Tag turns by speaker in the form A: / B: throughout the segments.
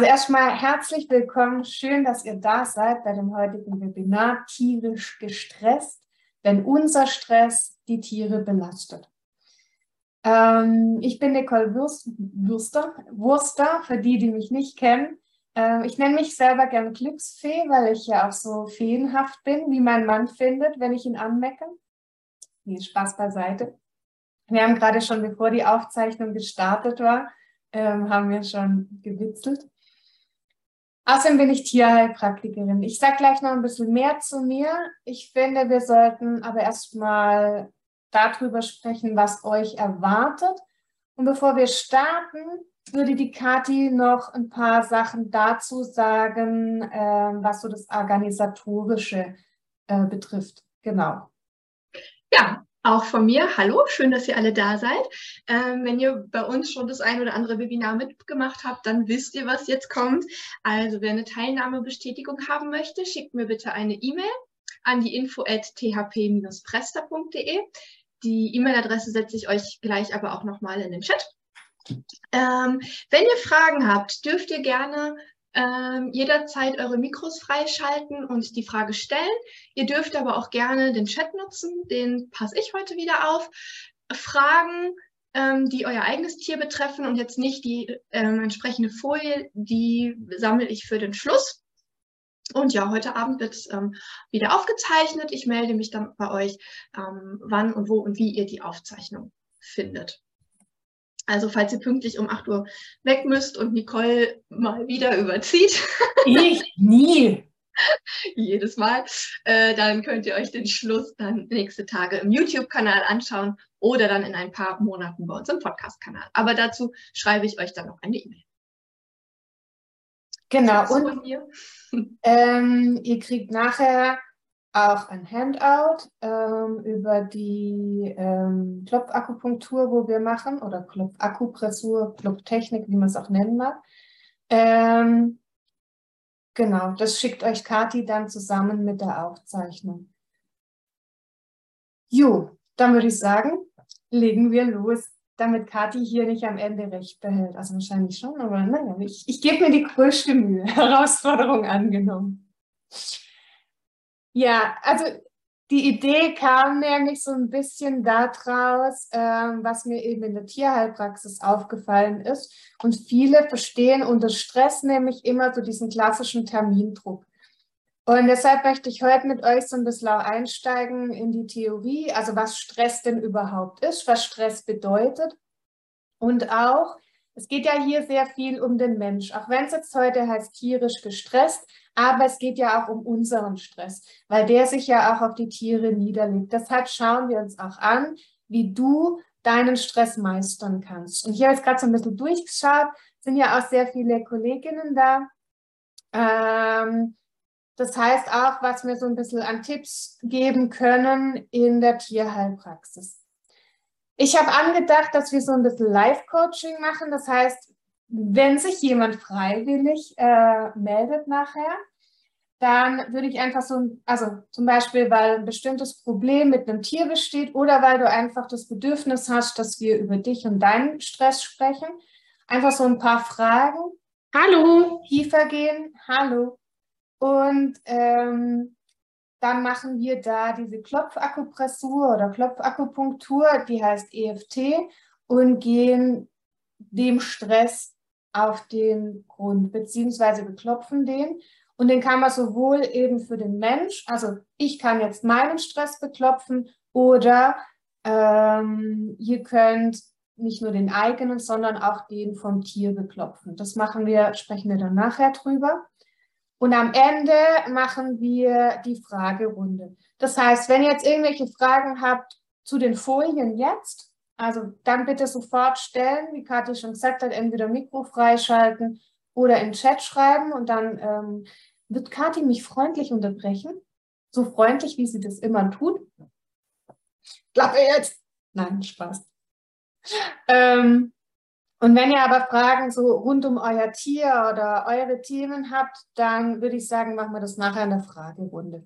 A: Also erstmal herzlich willkommen. Schön, dass ihr da seid bei dem heutigen Webinar Tierisch gestresst, wenn unser Stress die Tiere belastet. Ähm, ich bin Nicole Würst, Würster, Wurster, für die, die mich nicht kennen. Ähm, ich nenne mich selber gern Glücksfee, weil ich ja auch so feenhaft bin, wie mein Mann findet, wenn ich ihn anmecke. Nee, Spaß beiseite. Wir haben gerade schon, bevor die Aufzeichnung gestartet war, ähm, haben wir schon gewitzelt. Außerdem bin ich Tierheilpraktikerin. Ich sage gleich noch ein bisschen mehr zu mir. Ich finde, wir sollten aber erstmal darüber sprechen, was euch erwartet. Und bevor wir starten, würde die Kathi noch ein paar Sachen dazu sagen, äh, was so das Organisatorische äh, betrifft. Genau.
B: Ja, auch von mir, hallo, schön, dass ihr alle da seid. Ähm, wenn ihr bei uns schon das ein oder andere Webinar mitgemacht habt, dann wisst ihr, was jetzt kommt. Also wer eine Teilnahmebestätigung haben möchte, schickt mir bitte eine E-Mail an die info at thp-prester.de. Die E-Mail-Adresse setze ich euch gleich aber auch nochmal in den Chat. Ähm, wenn ihr Fragen habt, dürft ihr gerne ähm, jederzeit eure Mikros freischalten und die Frage stellen. Ihr dürft aber auch gerne den Chat nutzen, den passe ich heute wieder auf. Fragen, ähm, die euer eigenes Tier betreffen und jetzt nicht die ähm, entsprechende Folie, die sammle ich für den Schluss. Und ja, heute Abend wird es ähm, wieder aufgezeichnet. Ich melde mich dann bei euch, ähm, wann und wo und wie ihr die Aufzeichnung findet. Also falls ihr pünktlich um 8 Uhr weg müsst und Nicole mal wieder überzieht.
A: Ich nie.
B: Jedes Mal. Äh, dann könnt ihr euch den Schluss dann nächste Tage im YouTube-Kanal anschauen oder dann in ein paar Monaten bei uns im Podcast-Kanal. Aber dazu schreibe ich euch dann noch eine E-Mail.
A: Genau. Und ähm, ihr kriegt nachher auch ein Handout ähm, über die ähm, Klopfakupunktur, wo wir machen, oder Klopfakupressur, Klopftechnik, wie man es auch nennen mag. Ähm, genau, das schickt euch Kati dann zusammen mit der Aufzeichnung. Jo, dann würde ich sagen, legen wir los, damit Kati hier nicht am Ende recht behält. Also wahrscheinlich schon, aber naja, ich, ich gebe mir die größte Mühe. Herausforderung angenommen. Ja, also die Idee kam nämlich so ein bisschen daraus, ähm, was mir eben in der Tierheilpraxis aufgefallen ist. Und viele verstehen unter Stress nämlich immer so diesen klassischen Termindruck. Und deshalb möchte ich heute mit euch so ein bisschen einsteigen in die Theorie, also was Stress denn überhaupt ist, was Stress bedeutet. Und auch, es geht ja hier sehr viel um den Mensch, auch wenn es jetzt heute heißt tierisch gestresst, aber es geht ja auch um unseren Stress, weil der sich ja auch auf die Tiere niederlegt. Deshalb schauen wir uns auch an, wie du deinen Stress meistern kannst. Und hier habe ich gerade so ein bisschen durchgeschaut, sind ja auch sehr viele Kolleginnen da. Ähm, das heißt auch, was wir so ein bisschen an Tipps geben können in der Tierheilpraxis. Ich habe angedacht, dass wir so ein bisschen Live-Coaching machen. Das heißt, wenn sich jemand freiwillig äh, meldet nachher, dann würde ich einfach so, also zum Beispiel, weil ein bestimmtes Problem mit einem Tier besteht oder weil du einfach das Bedürfnis hast, dass wir über dich und deinen Stress sprechen, einfach so ein paar Fragen. Hallo. Tiefer gehen. Hallo. Und ähm, dann machen wir da diese Klopfakupressur oder Klopfakupunktur, die heißt EFT, und gehen dem Stress auf den Grund, beziehungsweise wir klopfen den. Und den kann man sowohl eben für den Mensch, also ich kann jetzt meinen Stress beklopfen oder ähm, ihr könnt nicht nur den eigenen, sondern auch den vom Tier beklopfen. Das machen wir, sprechen wir dann nachher drüber. Und am Ende machen wir die Fragerunde. Das heißt, wenn ihr jetzt irgendwelche Fragen habt zu den Folien jetzt, also dann bitte sofort stellen, wie Kathi schon gesagt hat, entweder Mikro freischalten oder im Chat schreiben und dann ähm, wird Kathi mich freundlich unterbrechen. So freundlich, wie sie das immer tut. Klappe jetzt! Nein, Spaß. Ähm, und wenn ihr aber Fragen so rund um euer Tier oder eure Themen habt, dann würde ich sagen, machen wir das nachher in der Fragerunde.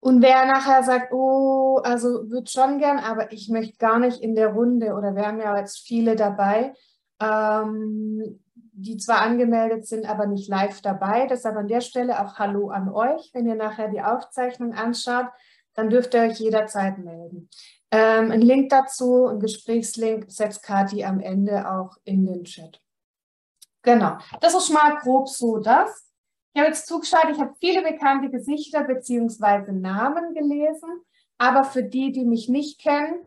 A: Und wer nachher sagt, oh, also wird schon gern, aber ich möchte gar nicht in der Runde oder wir haben ja jetzt viele dabei, ähm, die zwar angemeldet sind, aber nicht live dabei. Deshalb an der Stelle auch Hallo an euch. Wenn ihr nachher die Aufzeichnung anschaut, dann dürft ihr euch jederzeit melden. Ähm, ein Link dazu, ein Gesprächslink, setzt Kati am Ende auch in den Chat. Genau, das ist mal grob so das. Ich habe jetzt zugeschaut, ich habe viele bekannte Gesichter bzw. Namen gelesen, aber für die, die mich nicht kennen,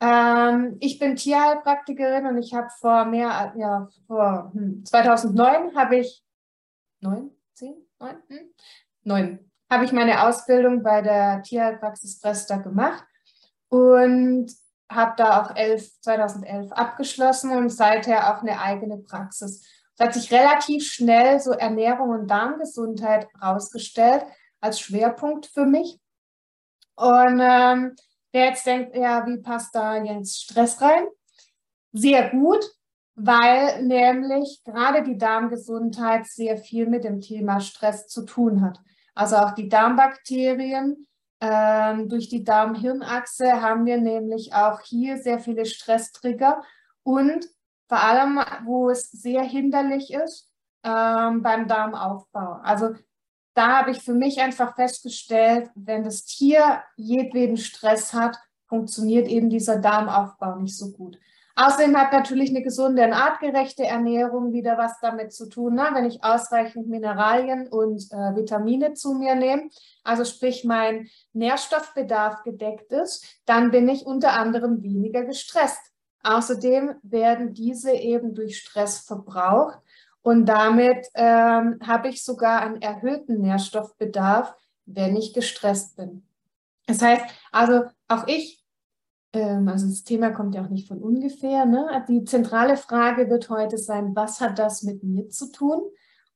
A: ähm, ich bin Tierheilpraktikerin und ich habe vor mehr, ja, vor hm, 2009 habe ich, neun, zehn, neun, hm, neun, habe ich meine Ausbildung bei der Tierheilpraxis Bresta gemacht und habe da auch elf, 2011 abgeschlossen und seither auch eine eigene Praxis. Es hat sich relativ schnell so Ernährung und Darmgesundheit rausgestellt als Schwerpunkt für mich. Und ähm, Wer jetzt denkt, ja, wie passt da jetzt Stress rein? Sehr gut, weil nämlich gerade die Darmgesundheit sehr viel mit dem Thema Stress zu tun hat. Also auch die Darmbakterien. Ähm, durch die Darm-Hirn-Achse haben wir nämlich auch hier sehr viele Stresstrigger und vor allem, wo es sehr hinderlich ist, ähm, beim Darmaufbau. Also da habe ich für mich einfach festgestellt, wenn das Tier jedweden Stress hat, funktioniert eben dieser Darmaufbau nicht so gut. Außerdem hat natürlich eine gesunde und artgerechte Ernährung wieder was damit zu tun. Ne? Wenn ich ausreichend Mineralien und äh, Vitamine zu mir nehme, also sprich mein Nährstoffbedarf gedeckt ist, dann bin ich unter anderem weniger gestresst. Außerdem werden diese eben durch Stress verbraucht und damit ähm, habe ich sogar einen erhöhten Nährstoffbedarf, wenn ich gestresst bin. Das heißt, also auch ich, ähm, also das Thema kommt ja auch nicht von ungefähr. Ne? Die zentrale Frage wird heute sein, was hat das mit mir zu tun?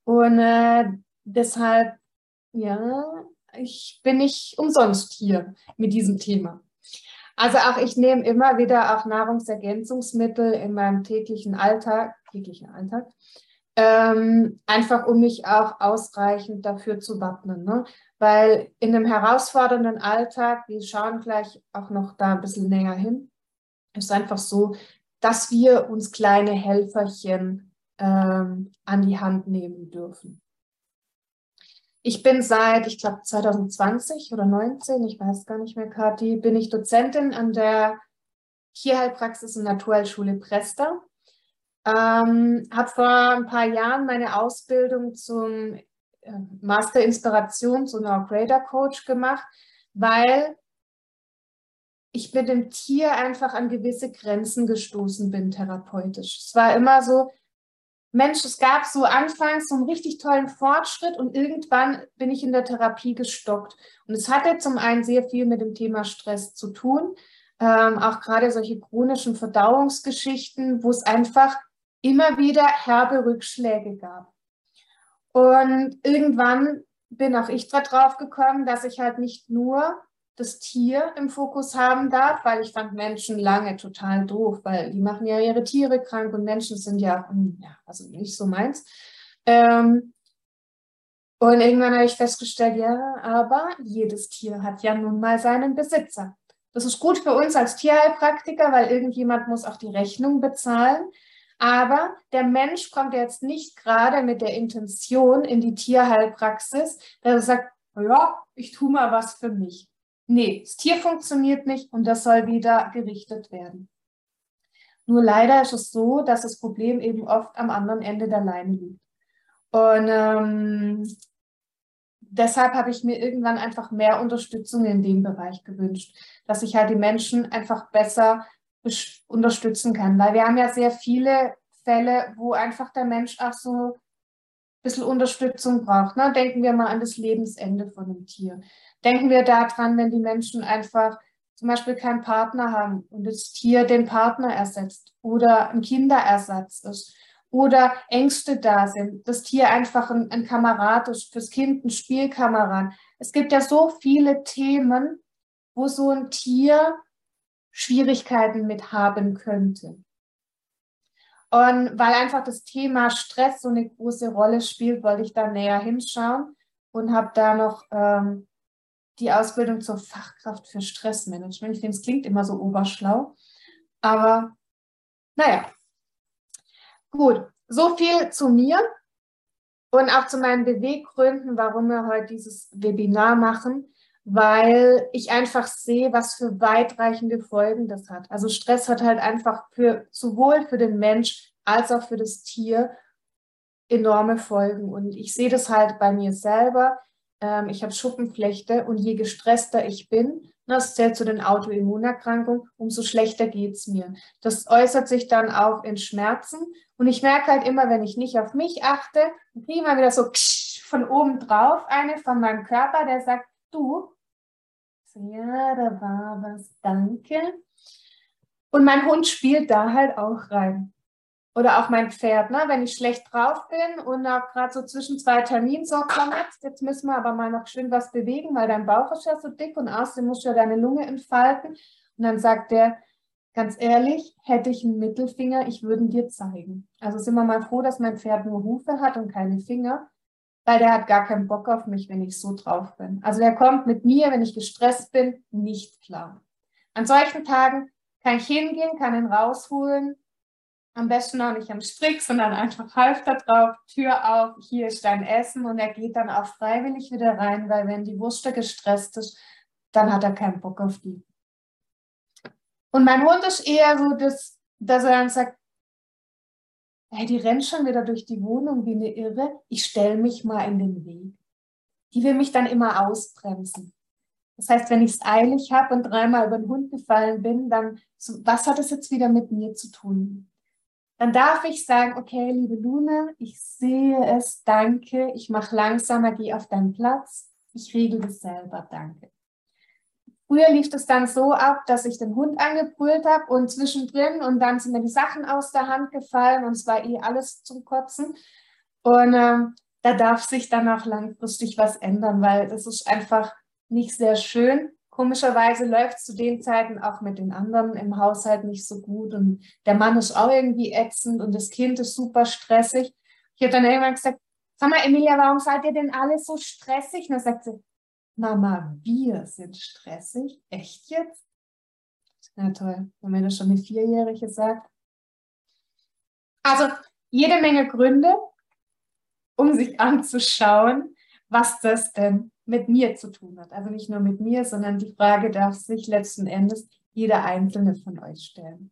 A: Und äh, deshalb, ja, ich bin nicht umsonst hier mit diesem Thema. Also auch ich nehme immer wieder auch Nahrungsergänzungsmittel in meinem täglichen Alltag, täglichen Alltag, ähm, einfach um mich auch ausreichend dafür zu wappnen. Ne? Weil in einem herausfordernden Alltag, wir schauen gleich auch noch da ein bisschen näher hin, ist einfach so, dass wir uns kleine Helferchen ähm, an die Hand nehmen dürfen. Ich bin seit, ich glaube, 2020 oder 19, ich weiß gar nicht mehr, Kathi, bin ich Dozentin an der Tierheilpraxis und Naturheilschule Presta. Ähm, habe vor ein paar Jahren meine Ausbildung zum äh, Master Inspiration zu einer Grader Coach gemacht, weil ich mit dem Tier einfach an gewisse Grenzen gestoßen bin, therapeutisch. Es war immer so, Mensch, es gab so anfangs so einen richtig tollen Fortschritt und irgendwann bin ich in der Therapie gestockt. Und es hatte zum einen sehr viel mit dem Thema Stress zu tun, ähm, auch gerade solche chronischen Verdauungsgeschichten, wo es einfach immer wieder herbe Rückschläge gab. Und irgendwann bin auch ich darauf gekommen, dass ich halt nicht nur das Tier im Fokus haben darf, weil ich fand Menschen lange total doof, weil die machen ja ihre Tiere krank und Menschen sind ja, hm, ja also nicht so meins. Ähm, und irgendwann habe ich festgestellt, ja, aber jedes Tier hat ja nun mal seinen Besitzer. Das ist gut für uns als Tierheilpraktiker, weil irgendjemand muss auch die Rechnung bezahlen. Aber der Mensch kommt jetzt nicht gerade mit der Intention in die Tierheilpraxis, dass er sagt, ja, ich tue mal was für mich. Nee, das Tier funktioniert nicht und das soll wieder gerichtet werden. Nur leider ist es so, dass das Problem eben oft am anderen Ende der Leine liegt. Und ähm, deshalb habe ich mir irgendwann einfach mehr Unterstützung in dem Bereich gewünscht, dass ich halt die Menschen einfach besser unterstützen kann. Weil wir haben ja sehr viele Fälle, wo einfach der Mensch auch so ein bisschen Unterstützung braucht. Ne? Denken wir mal an das Lebensende von einem Tier. Denken wir daran, wenn die Menschen einfach zum Beispiel keinen Partner haben und das Tier den Partner ersetzt oder ein Kinderersatz ist oder Ängste da sind, das Tier einfach ein, ein Kamerad ist, fürs Kind ein Spielkamerad. Es gibt ja so viele Themen, wo so ein Tier Schwierigkeiten mit haben könnte. Und weil einfach das Thema Stress so eine große Rolle spielt, wollte ich da näher hinschauen und habe da noch ähm, die Ausbildung zur Fachkraft für Stressmanagement. Ich finde, es klingt immer so oberschlau, aber naja. Gut, so viel zu mir und auch zu meinen Beweggründen, warum wir heute dieses Webinar machen, weil ich einfach sehe, was für weitreichende Folgen das hat. Also Stress hat halt einfach für sowohl für den Mensch als auch für das Tier enorme Folgen. Und ich sehe das halt bei mir selber. Ähm, ich habe Schuppenflechte und je gestresster ich bin, das zählt zu den Autoimmunerkrankungen, umso schlechter geht es mir. Das äußert sich dann auch in Schmerzen. Und ich merke halt immer, wenn ich nicht auf mich achte, kriege ich mal wieder so von oben drauf eine von meinem Körper, der sagt, du, ja, da war was, danke. Und mein Hund spielt da halt auch rein. Oder auch mein Pferd, ne? wenn ich schlecht drauf bin und auch gerade so zwischen zwei Terminen so, komm jetzt, jetzt müssen wir aber mal noch schön was bewegen, weil dein Bauch ist ja so dick und außerdem musst du ja deine Lunge entfalten. Und dann sagt der, ganz ehrlich, hätte ich einen Mittelfinger, ich würde ihn dir zeigen. Also sind wir mal froh, dass mein Pferd nur Hufe hat und keine Finger, weil der hat gar keinen Bock auf mich, wenn ich so drauf bin. Also der kommt mit mir, wenn ich gestresst bin, nicht klar. An solchen Tagen kann ich hingehen, kann ihn rausholen, am besten auch nicht am Strick, sondern einfach Halfter drauf, Tür auf, hier ist dein Essen und er geht dann auch freiwillig wieder rein, weil wenn die Wurst gestresst ist, dann hat er keinen Bock auf die. Und mein Hund ist eher so, dass, dass er dann sagt, hey, die rennt schon wieder durch die Wohnung wie eine Irre, ich stelle mich mal in den Weg. Die will mich dann immer ausbremsen. Das heißt, wenn ich es eilig habe und dreimal über den Hund gefallen bin, dann, so, was hat es jetzt wieder mit mir zu tun? dann darf ich sagen, okay, liebe Luna, ich sehe es, danke, ich mache langsamer, geh auf deinen Platz, ich regel das selber, danke. Früher lief das dann so ab, dass ich den Hund angebrüllt habe und zwischendrin und dann sind mir die Sachen aus der Hand gefallen und es war eh alles zum Kotzen. Und äh, da darf sich dann auch langfristig was ändern, weil das ist einfach nicht sehr schön. Komischerweise läuft es zu den Zeiten auch mit den anderen im Haushalt nicht so gut und der Mann ist auch irgendwie ätzend und das Kind ist super stressig. Ich habe dann irgendwann gesagt, sag mal, Emilia, warum seid ihr denn alle so stressig? Und dann sagt sie, Mama, wir sind stressig. Echt jetzt? Na toll, wenn mir das schon eine Vierjährige sagt. Also jede Menge Gründe, um sich anzuschauen, was das denn mit mir zu tun hat. Also nicht nur mit mir, sondern die Frage darf sich letzten Endes jeder einzelne von euch stellen.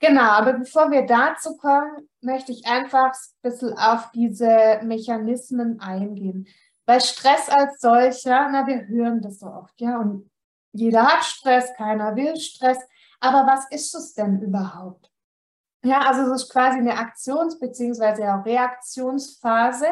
A: Genau, aber bevor wir dazu kommen, möchte ich einfach ein bisschen auf diese Mechanismen eingehen. Weil Stress als solcher, na, wir hören das so oft, ja, und jeder hat Stress, keiner will Stress. Aber was ist es denn überhaupt? Ja, also es ist quasi eine Aktions- bzw. Reaktionsphase,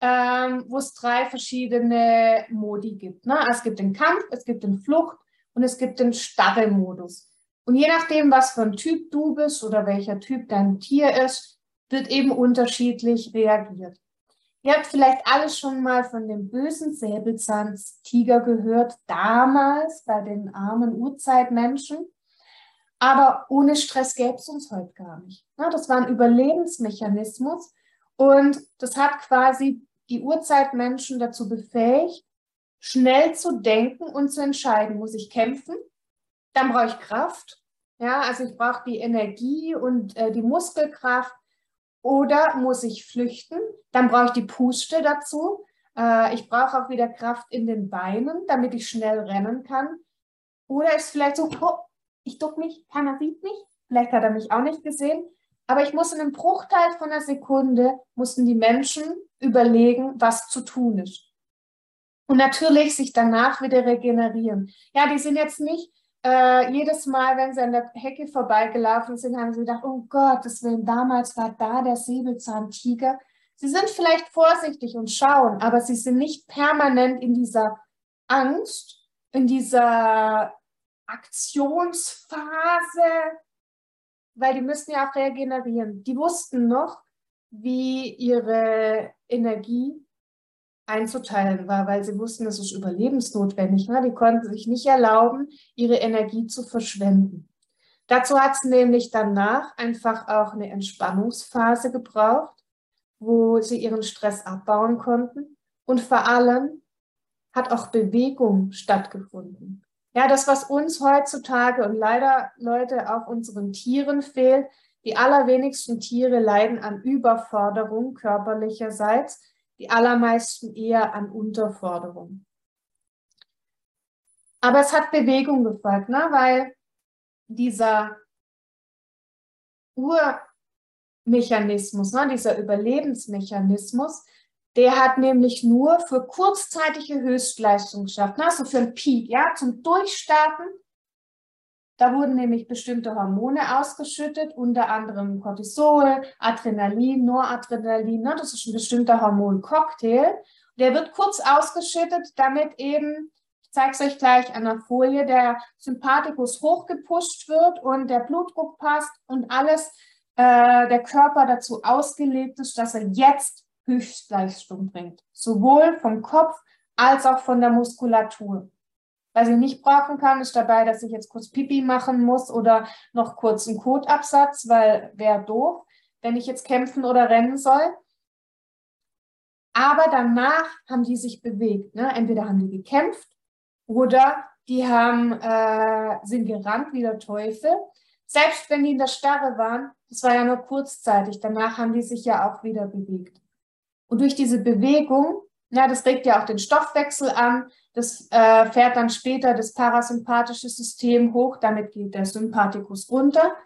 A: ähm, wo es drei verschiedene Modi gibt. Ne? Es gibt den Kampf, es gibt den Flucht und es gibt den Starre-Modus. Und je nachdem, was für ein Typ du bist oder welcher Typ dein Tier ist, wird eben unterschiedlich reagiert. Ihr habt vielleicht alle schon mal von dem bösen Säbelzahntiger gehört, damals bei den armen Urzeitmenschen. Aber ohne Stress gäbe es uns heute gar nicht. Das war ein Überlebensmechanismus und das hat quasi die Urzeitmenschen dazu befähigt, schnell zu denken und zu entscheiden. Muss ich kämpfen? Dann brauche ich Kraft. Ja, also ich brauche die Energie und äh, die Muskelkraft. Oder muss ich flüchten? Dann brauche ich die Puste dazu. Äh, ich brauche auch wieder Kraft in den Beinen, damit ich schnell rennen kann. Oder ist vielleicht so, oh, ich duck mich, keiner sieht mich. Vielleicht hat er mich auch nicht gesehen. Aber ich muss in einem Bruchteil von einer Sekunde, mussten die Menschen überlegen, was zu tun ist. Und natürlich sich danach wieder regenerieren. Ja, die sind jetzt nicht äh, jedes Mal, wenn sie an der Hecke vorbeigelaufen sind, haben sie gedacht, oh Gott, das will, damals war da der Säbelzahntiger. Sie sind vielleicht vorsichtig und schauen, aber sie sind nicht permanent in dieser Angst, in dieser Aktionsphase, weil die müssen ja auch regenerieren. Die wussten noch, wie ihre Energie einzuteilen war, weil sie wussten, es ist überlebensnotwendig. Ne? Die konnten sich nicht erlauben, ihre Energie zu verschwenden. Dazu hat es nämlich danach einfach auch eine Entspannungsphase gebraucht, wo sie ihren Stress abbauen konnten. Und vor allem hat auch Bewegung stattgefunden. Ja, das, was uns heutzutage und leider Leute auch unseren Tieren fehlt, Die allerwenigsten Tiere leiden an Überforderung körperlicherseits, die allermeisten eher an Unterforderung. Aber es hat Bewegung gefolgt, ne? weil dieser Urmechanismus, ne? dieser Überlebensmechanismus, der hat nämlich nur für kurzzeitige Höchstleistung geschafft, also für ein Peak, ja, zum Durchstarten. Da wurden nämlich bestimmte Hormone ausgeschüttet, unter anderem Cortisol, Adrenalin, Noradrenalin. Ne? Das ist ein bestimmter Hormoncocktail. Der wird kurz ausgeschüttet, damit eben, ich zeige es euch gleich an der Folie, der Sympathikus hochgepusht wird und der Blutdruck passt und alles, äh, der Körper dazu ausgelegt ist, dass er jetzt Höchstleistung bringt. Sowohl vom Kopf als auch von der Muskulatur. Was ich nicht brauchen kann, ist dabei, dass ich jetzt kurz Pipi machen muss oder noch kurz einen Kotabsatz, weil wäre doof, wenn ich jetzt kämpfen oder rennen soll. Aber danach haben die sich bewegt. Ne? Entweder haben die gekämpft oder die haben, äh, sind gerannt wie der Teufel. Selbst wenn die in der Starre waren, das war ja nur kurzzeitig. Danach haben die sich ja auch wieder bewegt. Und durch diese Bewegung, ja, das regt ja auch den Stoffwechsel an, das äh, fährt dann später das parasympathische System hoch, damit geht der Sympathikus runter.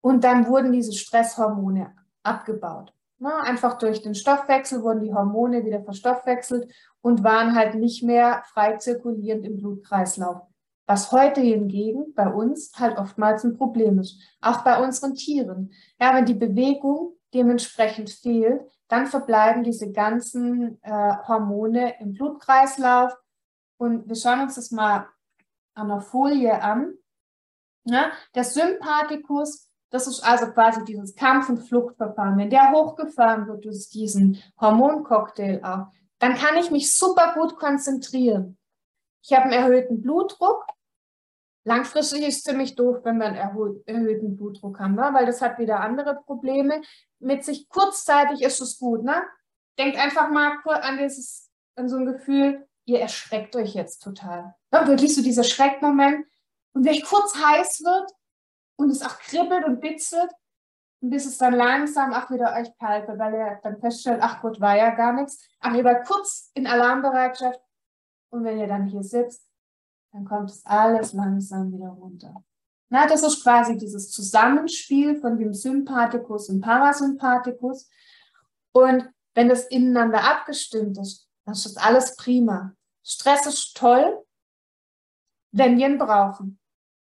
A: Und dann wurden diese Stresshormone abgebaut. Na, einfach durch den Stoffwechsel wurden die Hormone wieder verstoffwechselt und waren halt nicht mehr frei zirkulierend im Blutkreislauf. Was heute hingegen bei uns halt oftmals ein Problem ist. Auch bei unseren Tieren. Ja, wenn die Bewegung dementsprechend fehlt, dann verbleiben diese ganzen äh, Hormone im Blutkreislauf. Und wir schauen uns das mal an der Folie an. Ja, der Sympathikus, das ist also quasi dieses Kampf- und Fluchtverfahren. Wenn der hochgefahren wird durch diesen Hormoncocktail auch, dann kann ich mich super gut konzentrieren. Ich habe einen erhöhten Blutdruck, Langfristig ist es ziemlich doof, wenn wir einen erhöhten Blutdruck haben, ne? weil das hat wieder andere Probleme mit sich. Kurzzeitig ist es gut. Ne? Denkt einfach mal an, dieses, an so ein Gefühl, ihr erschreckt euch jetzt total. Ja, wirklich so dieser Schreckmoment. Und wenn es kurz heiß wird und es auch kribbelt und bitzelt, bis es dann langsam auch wieder euch wird, weil ihr dann feststellt, ach Gott, war ja gar nichts. Aber ihr war kurz in Alarmbereitschaft. Und wenn ihr dann hier sitzt, dann kommt es alles langsam wieder runter. Na, das ist quasi dieses Zusammenspiel von dem Sympathikus und Parasympathikus. Und wenn das ineinander abgestimmt ist, dann ist das alles prima. Stress ist toll, wenn wir ihn brauchen.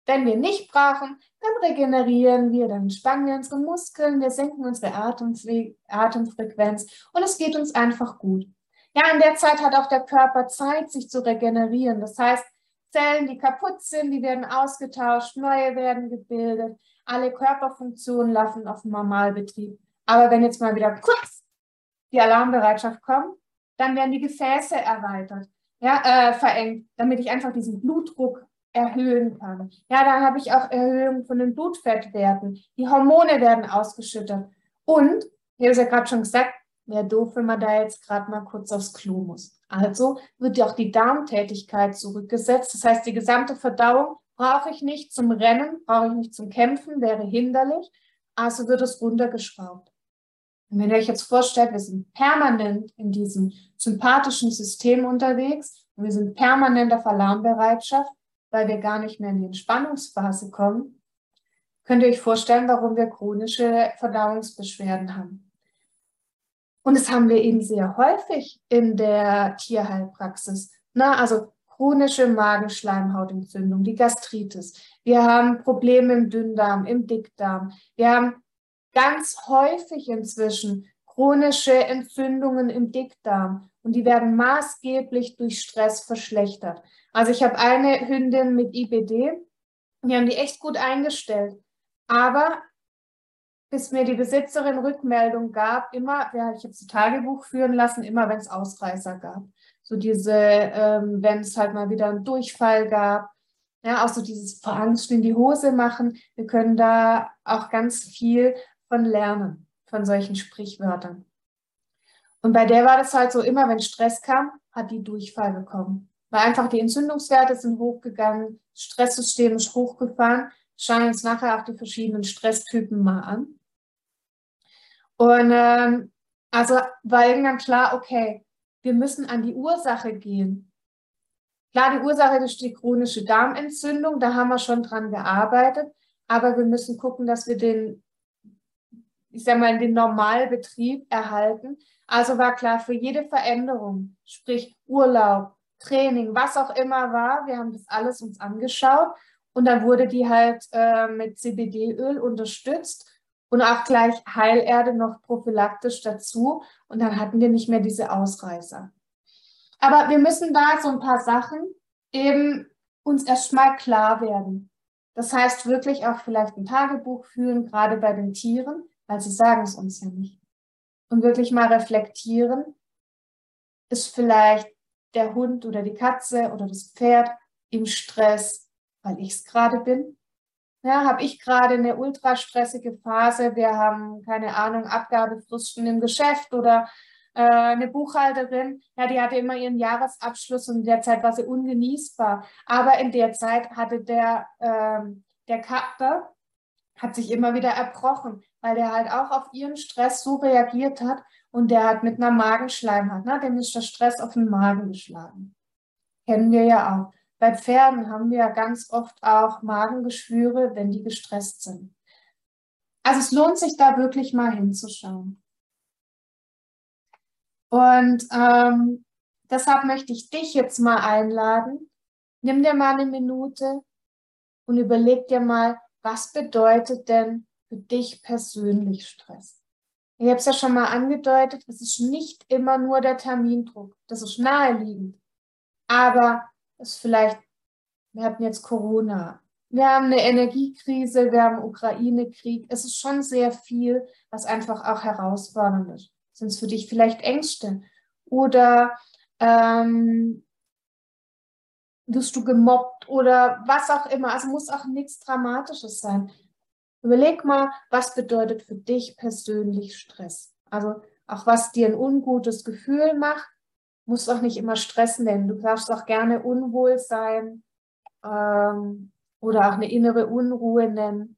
A: Wenn wir nicht brauchen, dann regenerieren wir, dann spannen wir unsere Muskeln, wir senken unsere Atemfrequenz und es geht uns einfach gut. Ja, in der Zeit hat auch der Körper Zeit, sich zu regenerieren. Das heißt, Zellen, die kaputt sind, die werden ausgetauscht, neue werden gebildet, alle Körperfunktionen laufen auf Normalbetrieb. Aber wenn jetzt mal wieder kurz die Alarmbereitschaft kommt, dann werden die Gefäße erweitert, ja, äh, verengt, damit ich einfach diesen Blutdruck erhöhen kann. Ja, dann habe ich auch Erhöhung von den Blutfettwerten. Die Hormone werden ausgeschüttet. Und, ich habe es ja gerade schon gesagt, wäre doof, wenn man da jetzt gerade mal kurz aufs Klo muss. Also wird ja auch die Darmtätigkeit zurückgesetzt. Das heißt, die gesamte Verdauung brauche ich nicht zum Rennen, brauche ich nicht zum Kämpfen, wäre hinderlich. Also wird es runtergeschraubt. Und wenn ihr euch jetzt vorstellt, wir sind permanent in diesem sympathischen System unterwegs und wir sind permanent auf Alarmbereitschaft, weil wir gar nicht mehr in die Entspannungsphase kommen, könnt ihr euch vorstellen, warum wir chronische Verdauungsbeschwerden haben. Und das haben wir eben sehr häufig in der Tierheilpraxis. Na, also chronische Magenschleimhautentzündung, die Gastritis. Wir haben Probleme im Dünndarm, im Dickdarm. Wir haben ganz häufig inzwischen chronische Entzündungen im Dickdarm und die werden maßgeblich durch Stress verschlechtert. Also ich habe eine Hündin mit IBD, die haben die echt gut eingestellt. Aber bis mir die Besitzerin Rückmeldung gab, immer, ja, ich habe das Tagebuch führen lassen, immer wenn es Ausreißer gab. So diese, ähm, wenn es halt mal wieder einen Durchfall gab, ja, auch so dieses vor Angst in die Hose machen. Wir können da auch ganz viel von lernen, von solchen Sprichwörtern. Und bei der war das halt so, immer wenn Stress kam, hat die Durchfall bekommen. Weil einfach die Entzündungswerte sind hochgegangen, Stresssystem ist hochgefahren. Schauen uns nachher auch die verschiedenen Stresstypen mal an. Und ähm, also war irgendwann klar, okay, wir müssen an die Ursache gehen. Klar, die Ursache ist die chronische Darmentzündung, da haben wir schon dran gearbeitet, aber wir müssen gucken, dass wir den, ich sag mal, den Normalbetrieb erhalten. Also war klar, für jede Veränderung, sprich Urlaub, Training, was auch immer war, wir haben das alles uns angeschaut und dann wurde die halt äh, mit CBD-Öl unterstützt und auch gleich Heilerde noch prophylaktisch dazu und dann hatten wir nicht mehr diese Ausreißer. Aber wir müssen da so ein paar Sachen eben uns erstmal klar werden. Das heißt wirklich auch vielleicht ein Tagebuch führen, gerade bei den Tieren, weil sie sagen es uns ja nicht. Und wirklich mal reflektieren, ist vielleicht der Hund oder die Katze oder das Pferd im Stress, weil ich es gerade bin? Ja, habe ich gerade eine ultra stressige Phase, wir haben, keine Ahnung, Abgabefristen im Geschäft oder äh, eine Buchhalterin, ja, die hatte immer ihren Jahresabschluss und in der Zeit war sie ungenießbar. Aber in der Zeit hatte der, ähm, der Kater, hat sich immer wieder erbrochen, weil der halt auch auf ihren Stress so reagiert hat und der hat mit einer Magenschleimhaut, ne, dem ist der Stress auf den Magen geschlagen. Kennen wir ja auch. Bei Pferden haben wir ja ganz oft auch Magengeschwüre, wenn die gestresst sind. Also es lohnt sich da wirklich mal hinzuschauen. Und ähm, deshalb möchte ich dich jetzt mal einladen. Nimm dir mal eine Minute und überleg dir mal, was bedeutet denn für dich persönlich Stress? Ich habe es ja schon mal angedeutet, es ist nicht immer nur der Termindruck. Das ist naheliegend. Aber es ist vielleicht, wir hatten jetzt Corona, wir haben eine Energiekrise, wir haben Ukraine-Krieg. Es ist schon sehr viel, was einfach auch herausfordernd ist. Sind es für dich vielleicht Ängste? Oder ähm, wirst du gemobbt oder was auch immer. Also muss auch nichts Dramatisches sein. Überleg mal, was bedeutet für dich persönlich Stress? Also auch was dir ein ungutes Gefühl macht, muss auch nicht immer Stress nennen. Du darfst auch gerne unwohl sein ähm, oder auch eine innere Unruhe nennen.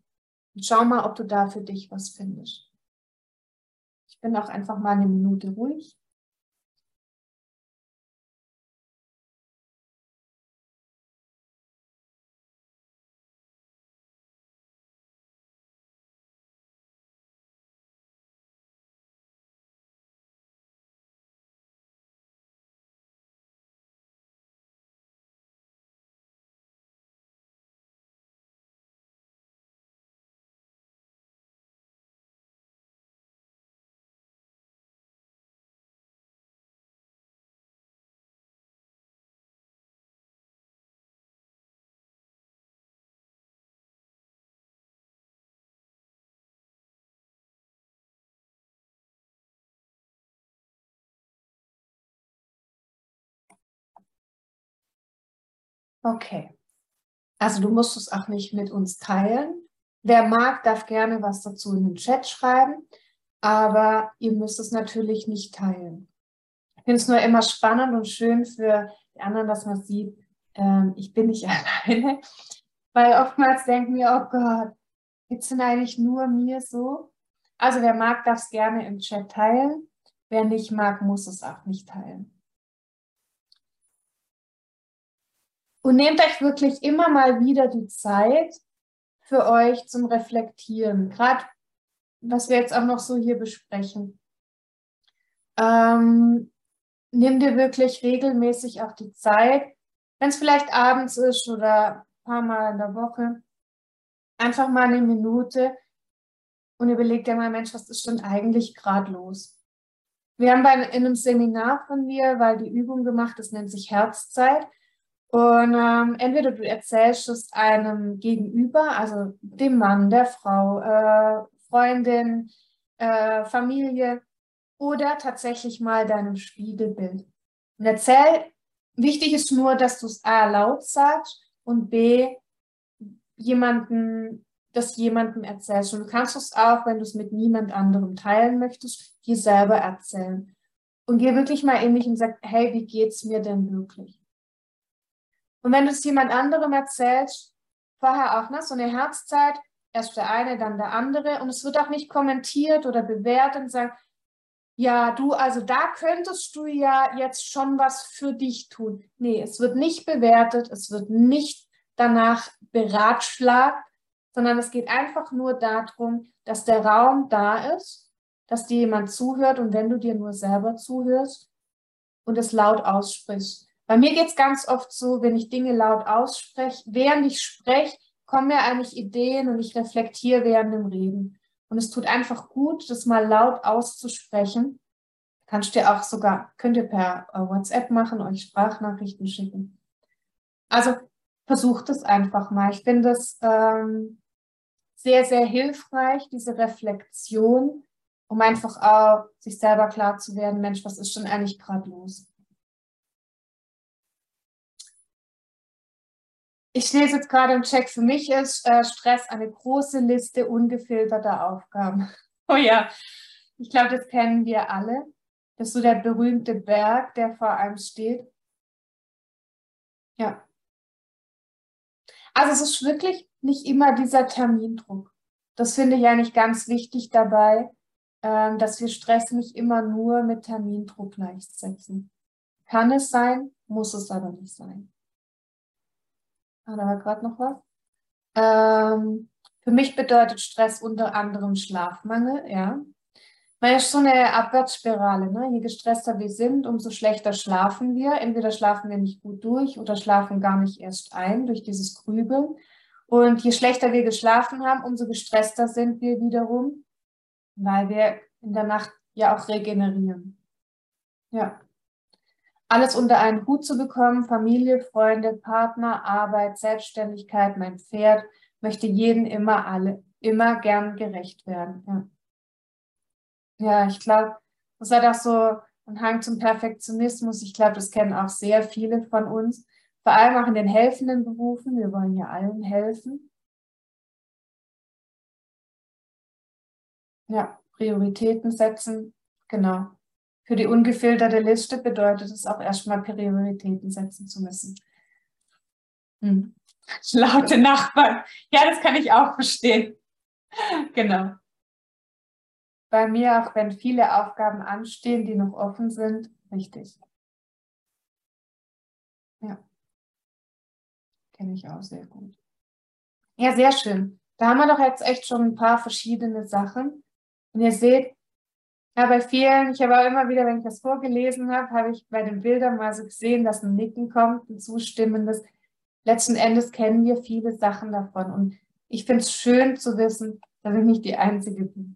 A: Und schau mal, ob du da für dich was findest. Ich bin auch einfach mal eine Minute ruhig. Okay. Also du musst es auch nicht mit uns teilen. Wer mag, darf gerne was dazu in den Chat schreiben, aber ihr müsst es natürlich nicht teilen. Ich finde es nur immer spannend und schön für die anderen, dass man sieht, ähm, ich bin nicht alleine, weil oftmals denken wir, oh Gott, jetzt sind eigentlich nur mir so. Also wer mag, darf es gerne im Chat teilen. Wer nicht mag, muss es auch nicht teilen. Und nehmt euch wirklich immer mal wieder die Zeit für euch zum Reflektieren. Gerade was wir jetzt auch noch so hier besprechen. Ähm, nimm dir wirklich regelmäßig auch die Zeit, wenn es vielleicht abends ist oder ein paar Mal in der Woche, einfach mal eine Minute und überleg dir mal, Mensch, was ist denn eigentlich gerade los? Wir haben bei, in einem Seminar von mir, weil die Übung gemacht, das nennt sich Herzzeit. Und ähm, entweder du erzählst es einem Gegenüber, also dem Mann, der Frau, äh, Freundin, äh, Familie oder tatsächlich mal deinem Spiegelbild. Und erzähl, wichtig ist nur, dass du es A laut sagst und B jemanden, das jemandem erzählst. Und du kannst es auch, wenn du es mit niemand anderem teilen möchtest, dir selber erzählen. Und geh wirklich mal in dich und sag, hey, wie geht's mir denn wirklich? Und wenn du es jemand anderem erzählst, vorher auch, ne, so eine Herzzeit, erst der eine, dann der andere. Und es wird auch nicht kommentiert oder bewertet und sagen, ja, du, also da könntest du ja jetzt schon was für dich tun. Nee, es wird nicht bewertet, es wird nicht danach beratschlagt, sondern es geht einfach nur darum, dass der Raum da ist, dass dir jemand zuhört und wenn du dir nur selber zuhörst und es laut aussprichst. Bei mir geht es ganz oft so, wenn ich Dinge laut ausspreche, während ich spreche, kommen mir eigentlich Ideen und ich reflektiere während dem Reden. Und es tut einfach gut, das mal laut auszusprechen. Kannst dir auch sogar, könnt ihr per äh, WhatsApp machen, euch Sprachnachrichten schicken. Also versucht es einfach mal. Ich finde es ähm, sehr, sehr hilfreich, diese Reflexion, um einfach auch sich selber klar zu werden, Mensch, was ist denn eigentlich gerade los? Ich lese jetzt gerade im Check, für mich ist äh, Stress eine große Liste ungefilterter Aufgaben. Oh ja, ich glaube, das kennen wir alle. Das ist so der berühmte Berg, der vor einem steht. Ja. Also es ist wirklich nicht immer dieser Termindruck. Das finde ich eigentlich ganz wichtig dabei, äh, dass wir Stress nicht immer nur mit Termindruck gleichsetzen. Kann es sein, muss es aber nicht sein. Ah, da war gerade noch was. Ähm, für mich bedeutet Stress unter anderem Schlafmangel, ja. Weil es so eine Abwärtsspirale. Ne? Je gestresster wir sind, umso schlechter schlafen wir. Entweder schlafen wir nicht gut durch oder schlafen gar nicht erst ein durch dieses Grübeln. Und je schlechter wir geschlafen haben, umso gestresster sind wir wiederum, weil wir in der Nacht ja auch regenerieren. Ja alles unter einen Hut zu bekommen, Familie, Freunde, Partner, Arbeit, Selbstständigkeit, mein Pferd, möchte jeden immer alle, immer gern gerecht werden. Ja, ja ich glaube, das hat auch so ein Hang zum Perfektionismus. Ich glaube, das kennen auch sehr viele von uns, vor allem auch in den helfenden Berufen. Wir wollen ja allen helfen. Ja, Prioritäten setzen, genau. Für die ungefilterte Liste bedeutet es auch erstmal Prioritäten setzen zu müssen. Hm. Laute Nachbarn. Ja, das kann ich auch verstehen. genau. Bei mir, auch wenn viele Aufgaben anstehen, die noch offen sind, richtig. Ja. Kenne ich auch sehr gut. Ja, sehr schön. Da haben wir doch jetzt echt schon ein paar verschiedene Sachen. Und ihr seht, ja, bei vielen, ich habe auch immer wieder, wenn ich das vorgelesen habe, habe ich bei den Bildern mal so gesehen, dass ein Nicken kommt, ein zustimmendes. Letzten Endes kennen wir viele Sachen davon. Und ich finde es schön zu wissen, dass ich nicht die Einzige bin.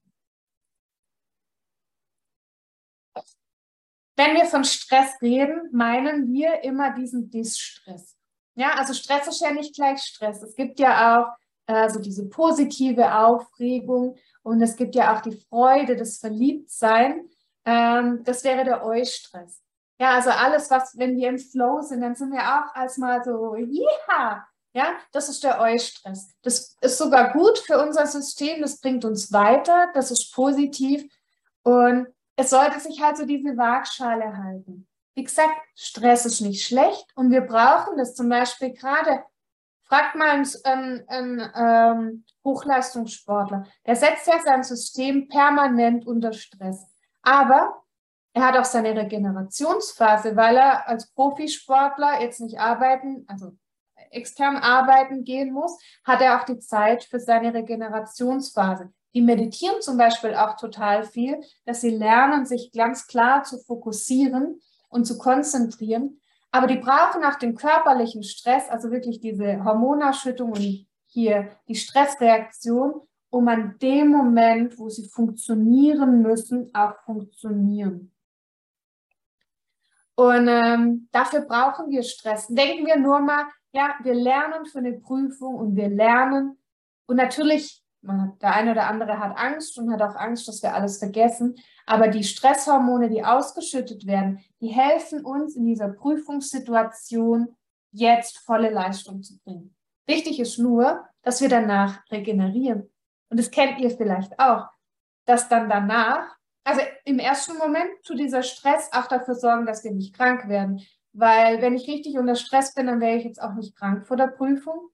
A: Wenn wir von Stress reden, meinen wir immer diesen Distress. Ja, also Stress ist ja nicht gleich Stress. Es gibt ja auch äh, so diese positive Aufregung und es gibt ja auch die Freude, das Verliebtsein. Ähm, das wäre der Eustress. Ja, also alles, was, wenn wir im Flow sind, dann sind wir auch als mal so, ja, ja, das ist der Eustress. Das ist sogar gut für unser System, das bringt uns weiter, das ist positiv und es sollte sich halt so diese Waagschale halten. Wie gesagt, Stress ist nicht schlecht und wir brauchen das zum Beispiel gerade Fragt mal einen, einen ähm, Hochleistungssportler. Der setzt ja sein System permanent unter Stress. Aber er hat auch seine Regenerationsphase, weil er als Profisportler jetzt nicht arbeiten, also extern arbeiten gehen muss, hat er auch die Zeit für seine Regenerationsphase. Die meditieren zum Beispiel auch total viel, dass sie lernen, sich ganz klar zu fokussieren und zu konzentrieren, aber die brauchen auch den körperlichen Stress, also wirklich diese Hormonausschüttung und hier die Stressreaktion, um an dem Moment, wo sie funktionieren müssen, auch funktionieren. Und ähm, dafür brauchen wir Stress. Denken wir nur mal, ja, wir lernen für eine Prüfung und wir lernen. Und natürlich man, der eine oder andere hat Angst und hat auch Angst, dass wir alles vergessen. Aber die Stresshormone, die ausgeschüttet werden, die helfen uns in dieser Prüfungssituation jetzt volle Leistung zu bringen. Wichtig ist nur, dass wir danach regenerieren. Und das kennt ihr vielleicht auch, dass dann danach, also im ersten Moment tut dieser Stress auch dafür sorgen, dass wir nicht krank werden. Weil wenn ich richtig unter Stress bin, dann wäre ich jetzt auch nicht krank vor der Prüfung,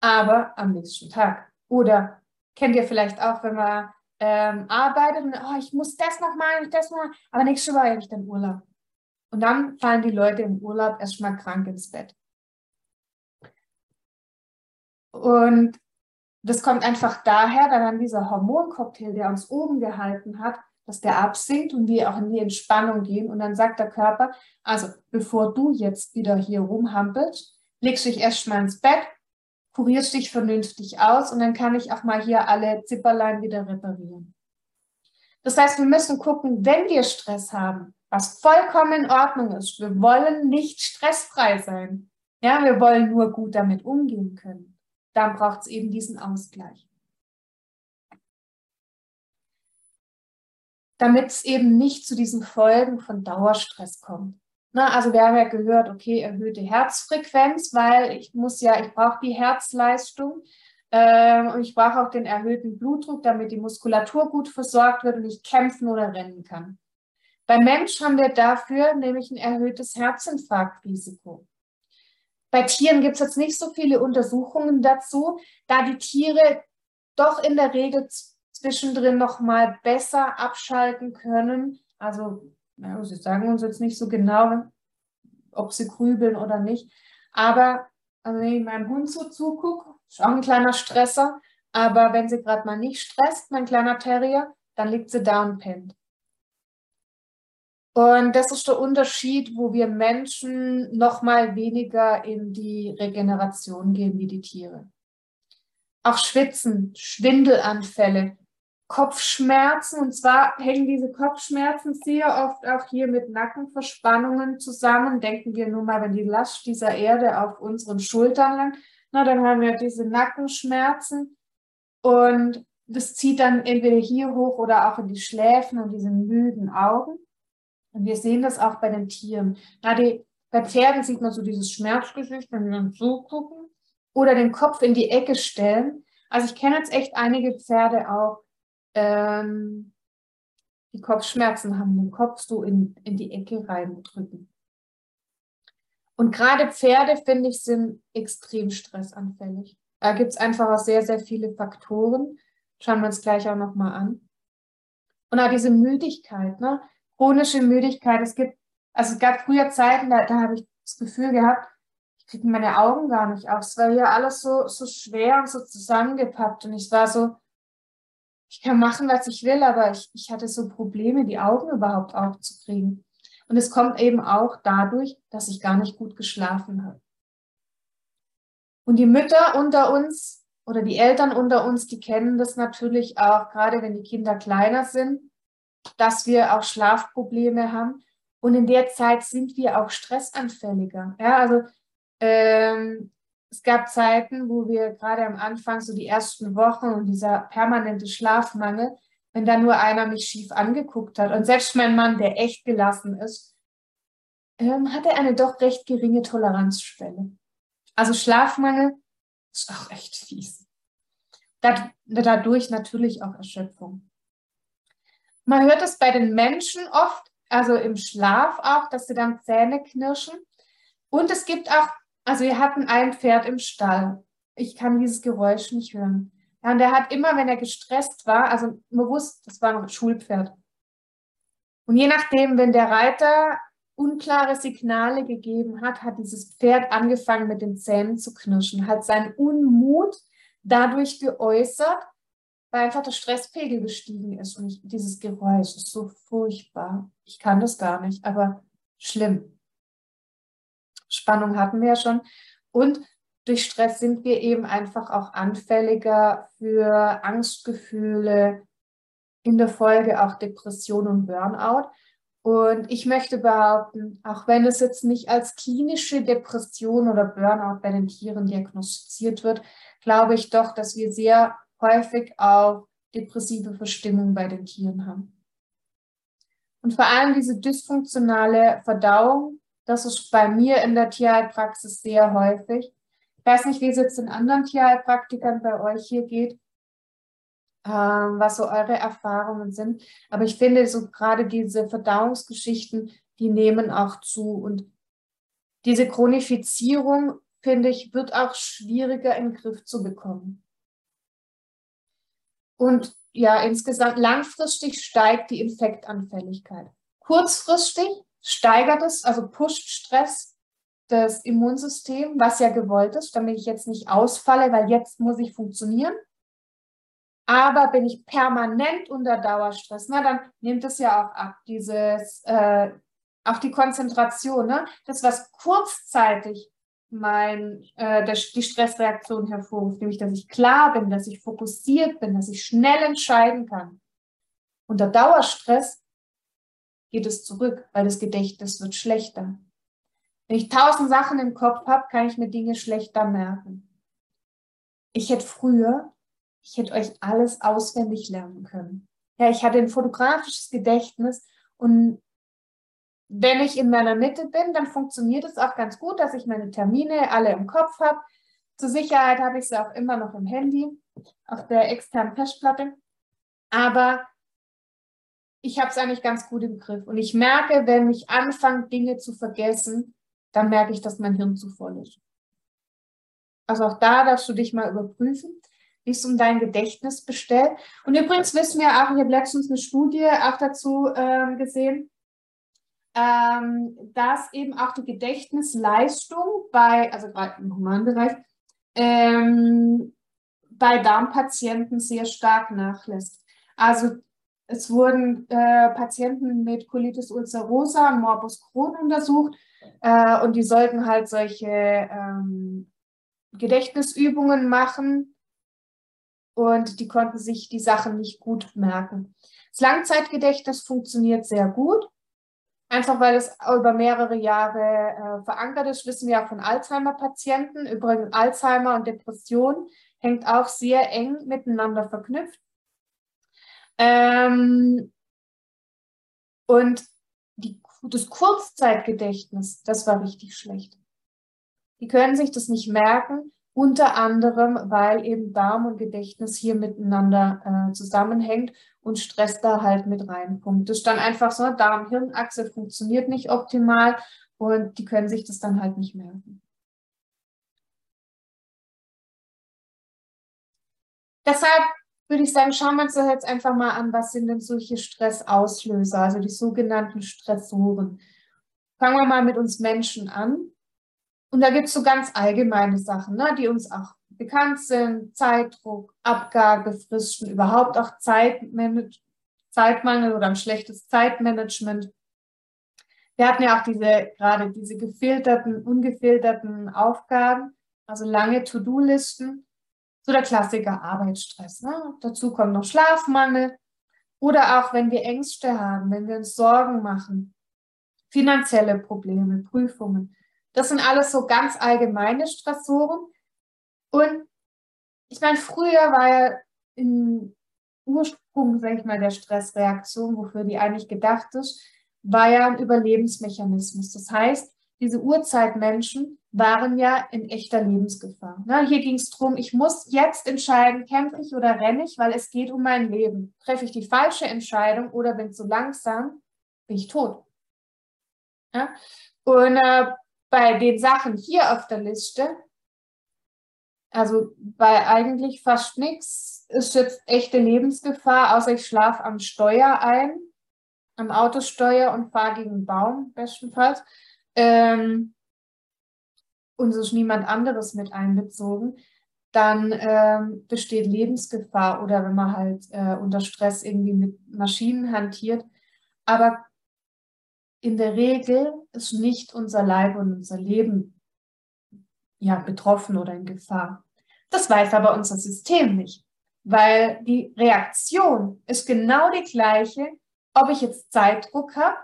A: aber am nächsten Tag. Oder Kennt ihr vielleicht auch, wenn man ähm, arbeitet und oh, ich muss das noch machen, ich das machen, aber nächste Woche habe ich dann Urlaub. Und dann fallen die Leute im Urlaub erstmal krank ins Bett. Und das kommt einfach daher, da dann dieser Hormoncocktail, der uns oben gehalten hat, dass der absinkt und wir auch in die Entspannung gehen. Und dann sagt der Körper, also bevor du jetzt wieder hier rumhampelst, legst dich erstmal ins Bett, kurierst dich vernünftig aus und dann kann ich auch mal hier alle Zipperlein wieder reparieren. Das heißt, wir müssen gucken, wenn wir Stress haben, was vollkommen in Ordnung ist. Wir wollen nicht stressfrei sein. Ja, wir wollen nur gut damit umgehen können. Dann braucht es eben diesen Ausgleich. damit es eben nicht zu diesen Folgen von Dauerstress kommt. Na, also wir haben ja gehört, okay, erhöhte Herzfrequenz, weil ich muss ja, ich brauche die Herzleistung äh, und ich brauche auch den erhöhten Blutdruck, damit die Muskulatur gut versorgt wird und ich kämpfen oder rennen kann. Beim Mensch haben wir dafür nämlich ein erhöhtes Herzinfarktrisiko. Bei Tieren gibt es jetzt nicht so viele Untersuchungen dazu, da die Tiere doch in der Regel zwischendrin noch mal besser abschalten können. Also, ja, sie sagen uns jetzt nicht so genau, ob sie grübeln oder nicht. Aber also wenn ich meinem Hund so zugucke, ist auch ein kleiner Stresser. Aber wenn sie gerade mal nicht stresst, mein kleiner Terrier, dann liegt sie da und pennt. Und das ist der Unterschied, wo wir Menschen noch mal weniger in die Regeneration gehen wie die Tiere. Auch Schwitzen, Schwindelanfälle, Kopfschmerzen. Und zwar hängen diese Kopfschmerzen sehr oft auch hier mit Nackenverspannungen zusammen. Denken wir nur mal, wenn die Last dieser Erde auf unseren Schultern langt, na, dann haben wir diese Nackenschmerzen. Und das zieht dann entweder hier hoch oder auch in die Schläfen und diese müden Augen. Und wir sehen das auch bei den Tieren. Na, die, bei Pferden sieht man so dieses Schmerzgesicht, wenn wir dann so gucken. Oder den Kopf in die Ecke stellen. Also ich kenne jetzt echt einige Pferde auch, ähm, die Kopfschmerzen haben, den Kopf so in, in die Ecke reindrücken. Und gerade Pferde, finde ich, sind extrem stressanfällig. Da gibt es einfach auch sehr, sehr viele Faktoren. Schauen wir uns gleich auch nochmal an. Und auch diese Müdigkeit, ne? chronische Müdigkeit. Es gibt, also es gab früher Zeiten, da, da habe ich das Gefühl gehabt, ich kriege meine Augen gar nicht auf. Es war hier alles so, so schwer und so zusammengepappt. Und ich war so, ich kann machen, was ich will, aber ich, ich hatte so Probleme, die Augen überhaupt aufzukriegen. Und es kommt eben auch dadurch, dass ich gar nicht gut geschlafen habe. Und die Mütter unter uns oder die Eltern unter uns, die kennen das natürlich auch, gerade wenn die Kinder kleiner sind, dass wir auch Schlafprobleme haben. Und in der Zeit sind wir auch stressanfälliger. Ja, also ähm, es gab Zeiten, wo wir gerade am Anfang, so die ersten Wochen und dieser permanente Schlafmangel, wenn da nur einer mich schief angeguckt hat. Und selbst mein Mann, der echt gelassen ist, ähm, hatte eine doch recht geringe Toleranzschwelle. Also Schlafmangel ist auch echt fies. Dadurch natürlich auch Erschöpfung. Man hört es bei den Menschen oft, also im Schlaf auch, dass sie dann Zähne knirschen. Und es gibt auch also wir hatten ein Pferd im Stall. Ich kann dieses Geräusch nicht hören. Ja, und er hat immer, wenn er gestresst war, also man wusste, das war ein Schulpferd. Und je nachdem, wenn der Reiter unklare Signale gegeben hat, hat dieses Pferd angefangen mit den Zähnen zu knirschen, hat seinen Unmut dadurch geäußert, weil einfach der Stresspegel gestiegen ist. Und ich, dieses Geräusch ist so furchtbar. Ich kann das gar nicht, aber schlimm. Spannung hatten wir ja schon. Und durch Stress sind wir eben einfach auch anfälliger für Angstgefühle, in der Folge auch Depression und Burnout. Und ich möchte behaupten, auch wenn es jetzt nicht als klinische Depression oder Burnout bei den Tieren diagnostiziert wird, glaube ich doch, dass wir sehr häufig auch depressive Verstimmung bei den Tieren haben. Und vor allem diese dysfunktionale Verdauung das ist bei mir in der Tierheilpraxis sehr häufig. Ich weiß nicht, wie es jetzt in anderen Tierheilpraktikern bei euch hier geht, ähm, was so eure Erfahrungen sind. Aber ich finde, so gerade diese Verdauungsgeschichten, die nehmen auch zu. Und diese Chronifizierung, finde ich, wird auch schwieriger in den Griff zu bekommen. Und ja, insgesamt langfristig steigt die Infektanfälligkeit. Kurzfristig steigert es, also pusht Stress das Immunsystem, was ja gewollt ist, damit ich jetzt nicht ausfalle, weil jetzt muss ich funktionieren. Aber bin ich permanent unter Dauerstress, na, dann nimmt es ja auch ab, dieses, äh, auch die Konzentration, ne? das, was kurzzeitig mein, äh, der, die Stressreaktion hervorruft, nämlich dass ich klar bin, dass ich fokussiert bin, dass ich schnell entscheiden kann. Unter Dauerstress geht es zurück, weil das Gedächtnis wird schlechter. Wenn ich tausend Sachen im Kopf habe, kann ich mir Dinge schlechter merken. Ich hätte früher, ich hätte euch alles auswendig lernen können. Ja, ich hatte ein fotografisches Gedächtnis und wenn ich in meiner Mitte bin, dann funktioniert es auch ganz gut, dass ich meine Termine alle im Kopf habe. Zur Sicherheit habe ich sie auch immer noch im Handy, auf der externen Festplatte. Aber ich habe es eigentlich ganz gut im Griff. Und ich merke, wenn ich anfange, Dinge zu vergessen, dann merke ich, dass mein Hirn zu voll ist. Also auch da darfst du dich mal überprüfen, wie es um dein Gedächtnis bestellt. Und übrigens wissen wir auch, ich habe letztens eine Studie auch dazu ähm, gesehen, ähm, dass eben auch die Gedächtnisleistung bei, also gerade im Humanbereich, ähm, bei Darmpatienten sehr stark nachlässt. Also es wurden äh, Patienten mit Colitis ulcerosa und Morbus Crohn untersucht äh, und die sollten halt solche ähm, Gedächtnisübungen machen und die konnten sich die Sachen nicht gut merken. Das Langzeitgedächtnis funktioniert sehr gut, einfach weil es über mehrere Jahre äh, verankert ist, wissen wir auch von Alzheimer-Patienten. Übrigens Alzheimer und Depression hängt auch sehr eng miteinander verknüpft. Ähm, und die, das Kurzzeitgedächtnis, das war richtig schlecht. Die können sich das nicht merken, unter anderem, weil eben Darm und Gedächtnis hier miteinander äh, zusammenhängt und Stress da halt mit reinpumpt. Das ist dann einfach so, Darm-Hirn-Achse funktioniert nicht optimal und die können sich das dann halt nicht merken. Deshalb würde ich sagen, schauen wir uns das jetzt einfach mal an, was sind denn solche Stressauslöser, also die sogenannten Stressoren. Fangen wir mal mit uns Menschen an. Und da gibt es so ganz allgemeine Sachen, ne, die uns auch bekannt sind. Zeitdruck, Abgabefristen, überhaupt auch Zeitmanage Zeitmangel oder ein schlechtes Zeitmanagement. Wir hatten ja auch diese, gerade diese gefilterten, ungefilterten Aufgaben, also lange To-Do-Listen so der Klassiker Arbeitsstress. Ne? Dazu kommt noch Schlafmangel oder auch wenn wir Ängste haben, wenn wir uns Sorgen machen, finanzielle Probleme, Prüfungen. Das sind alles so ganz allgemeine Stressoren. Und ich meine, früher war ja im Ursprung, sage ich mal, der Stressreaktion, wofür die eigentlich gedacht ist, war ja ein Überlebensmechanismus. Das heißt, diese Urzeitmenschen waren ja in echter Lebensgefahr. Hier ging es darum, ich muss jetzt entscheiden, kämpfe ich oder renne ich, weil es geht um mein Leben. Treffe ich die falsche Entscheidung oder bin zu langsam, bin ich tot. Ja? Und äh, bei den Sachen hier auf der Liste, also bei eigentlich fast nichts, ist jetzt echte Lebensgefahr, außer ich schlafe am Steuer ein, am Autosteuer und fahre gegen einen Baum, bestenfalls ähm, und so ist niemand anderes mit einbezogen, dann ähm, besteht Lebensgefahr oder wenn man halt äh, unter Stress irgendwie mit Maschinen hantiert. Aber in der Regel ist nicht unser Leib und unser Leben ja, betroffen oder in Gefahr. Das weiß aber unser System nicht, weil die Reaktion ist genau die gleiche, ob ich jetzt Zeitdruck habe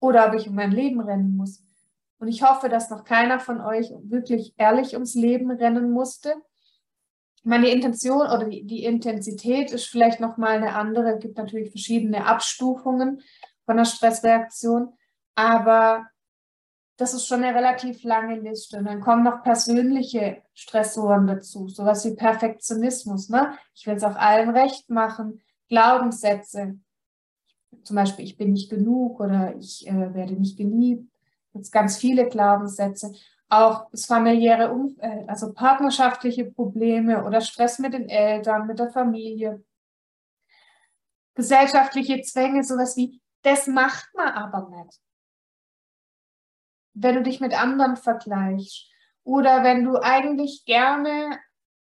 A: oder ob ich um mein Leben rennen muss. Und ich hoffe, dass noch keiner von euch wirklich ehrlich ums Leben rennen musste. Meine Intention oder die, die Intensität ist vielleicht nochmal eine andere. Es gibt natürlich verschiedene Abstufungen von der Stressreaktion, aber das ist schon eine relativ lange Liste. Und dann kommen noch persönliche Stressoren dazu, sowas wie Perfektionismus. Ne? Ich will es auch allen recht machen, Glaubenssätze, zum Beispiel, ich bin nicht genug oder ich äh, werde nicht geliebt jetzt ganz viele Glaubenssätze, auch das familiäre Umfeld, also partnerschaftliche Probleme oder Stress mit den Eltern, mit der Familie, gesellschaftliche Zwänge, sowas wie, das macht man aber nicht. Wenn du dich mit anderen vergleichst oder wenn du eigentlich gerne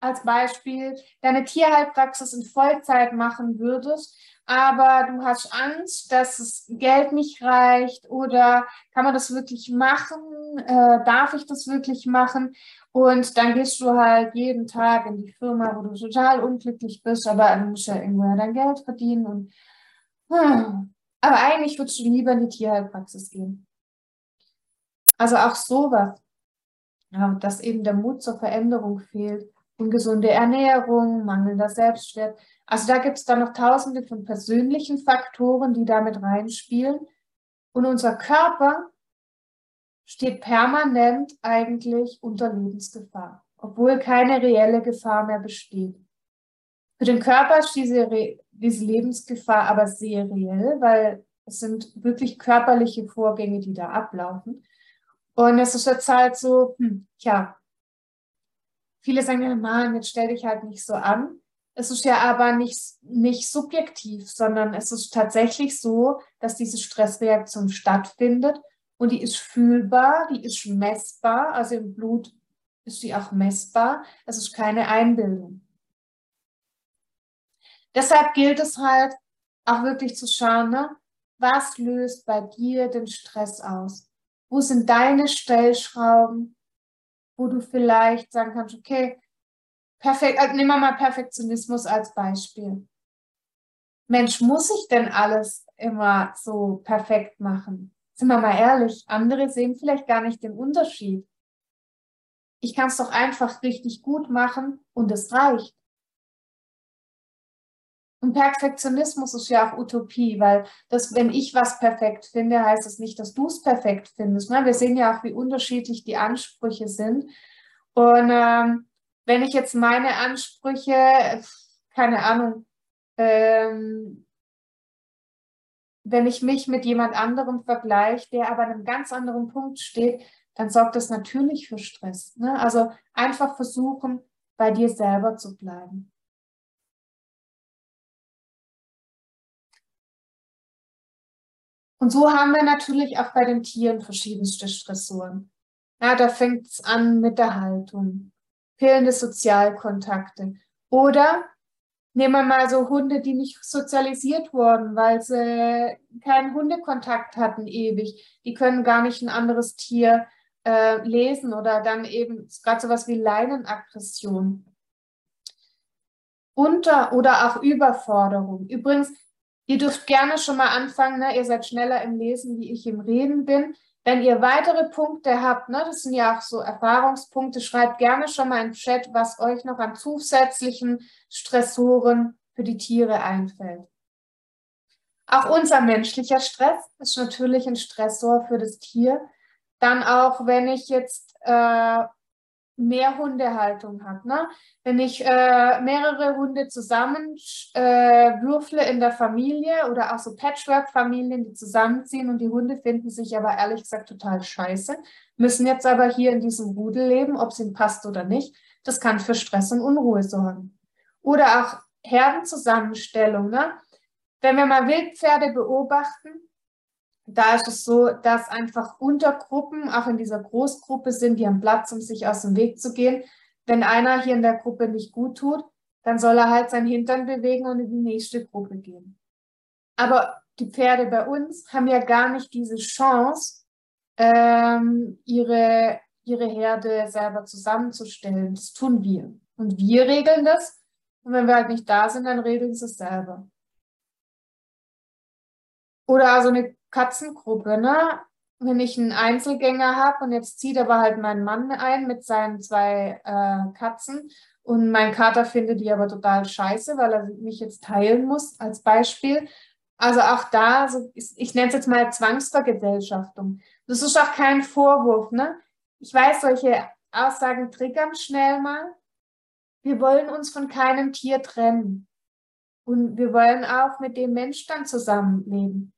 A: als Beispiel deine Tierheilpraxis in Vollzeit machen würdest, aber du hast Angst, dass das Geld nicht reicht oder kann man das wirklich machen? Äh, darf ich das wirklich machen? Und dann gehst du halt jeden Tag in die Firma, wo du total unglücklich bist, aber du musst ja irgendwo dein Geld verdienen. Und, hm. Aber eigentlich würdest du lieber in die Tierheilpraxis gehen. Also auch sowas, dass eben der Mut zur Veränderung fehlt ungesunde Ernährung, mangelnder Selbstwert. Also da gibt es dann noch tausende von persönlichen Faktoren, die damit reinspielen. Und unser Körper steht permanent eigentlich unter Lebensgefahr, obwohl keine reelle Gefahr mehr besteht. Für den Körper ist diese, diese Lebensgefahr aber sehr reell, weil es sind wirklich körperliche Vorgänge, die da ablaufen. Und es ist jetzt halt so, hm, tja, viele sagen, ja, Mann, jetzt stell dich halt nicht so an. Es ist ja aber nicht, nicht subjektiv, sondern es ist tatsächlich so, dass diese Stressreaktion stattfindet und die ist fühlbar, die ist messbar, also im Blut ist sie auch messbar. Es ist keine Einbildung. Deshalb gilt es halt auch wirklich zu schauen, ne? was löst bei dir den Stress aus? Wo sind deine Stellschrauben? Wo du vielleicht sagen kannst, okay, perfekt, also nehmen wir mal Perfektionismus als Beispiel. Mensch, muss ich denn alles immer so perfekt machen? Sind wir mal ehrlich, andere sehen vielleicht gar nicht den Unterschied. Ich kann es doch einfach richtig gut machen und es reicht. Und Perfektionismus ist ja auch Utopie, weil das, wenn ich was perfekt finde, heißt das nicht, dass du es perfekt findest. Ne? Wir sehen ja auch, wie unterschiedlich die Ansprüche sind. Und ähm, wenn ich jetzt meine Ansprüche, keine Ahnung, ähm, wenn ich mich mit jemand anderem vergleiche, der aber an einem ganz anderen Punkt steht, dann sorgt das natürlich für Stress. Ne? Also einfach versuchen, bei dir selber zu bleiben. Und so haben wir natürlich auch bei den Tieren verschiedenste Stressoren. Ja, da fängt es an mit der Haltung, fehlende Sozialkontakte. Oder nehmen wir mal so Hunde, die nicht sozialisiert wurden, weil sie keinen Hundekontakt hatten ewig. Die können gar nicht ein anderes Tier äh, lesen oder dann eben gerade sowas wie Leinenaggression. Unter- oder auch Überforderung. Übrigens, Ihr dürft gerne schon mal anfangen, ne? ihr seid schneller im Lesen, wie ich im Reden bin. Wenn ihr weitere Punkte habt, ne, das sind ja auch so Erfahrungspunkte, schreibt gerne schon mal im Chat, was euch noch an zusätzlichen Stressoren für die Tiere einfällt. Auch unser menschlicher Stress ist natürlich ein Stressor für das Tier. Dann auch, wenn ich jetzt äh, mehr Hundehaltung habe. Ne? Wenn ich äh, mehrere Hunde zusammen äh, würfle in der Familie oder auch so Patchwork-Familien, die zusammenziehen und die Hunde finden sich aber ehrlich gesagt total scheiße, müssen jetzt aber hier in diesem Rudel leben, ob es ihnen passt oder nicht. Das kann für Stress und Unruhe sorgen. Oder auch Herdenzusammenstellung. Ne? Wenn wir mal Wildpferde beobachten, da ist es so, dass einfach Untergruppen auch in dieser Großgruppe sind, die haben Platz, um sich aus dem Weg zu gehen. Wenn einer hier in der Gruppe nicht gut tut, dann soll er halt sein Hintern bewegen und in die nächste Gruppe gehen. Aber die Pferde bei uns haben ja gar nicht diese Chance, ähm, ihre, ihre Herde selber zusammenzustellen. Das tun wir. Und wir regeln das. Und wenn wir halt nicht da sind, dann regeln sie es selber. Oder also eine Katzengruppe, ne? Wenn ich einen Einzelgänger habe und jetzt zieht aber halt mein Mann ein mit seinen zwei äh, Katzen und mein Kater findet die aber total scheiße, weil er mich jetzt teilen muss, als Beispiel. Also auch da, so, ich nenne es jetzt mal Zwangsvergesellschaftung. Das ist auch kein Vorwurf, ne? Ich weiß, solche Aussagen triggern schnell mal. Wir wollen uns von keinem Tier trennen. Und wir wollen auch mit dem Mensch dann zusammenleben.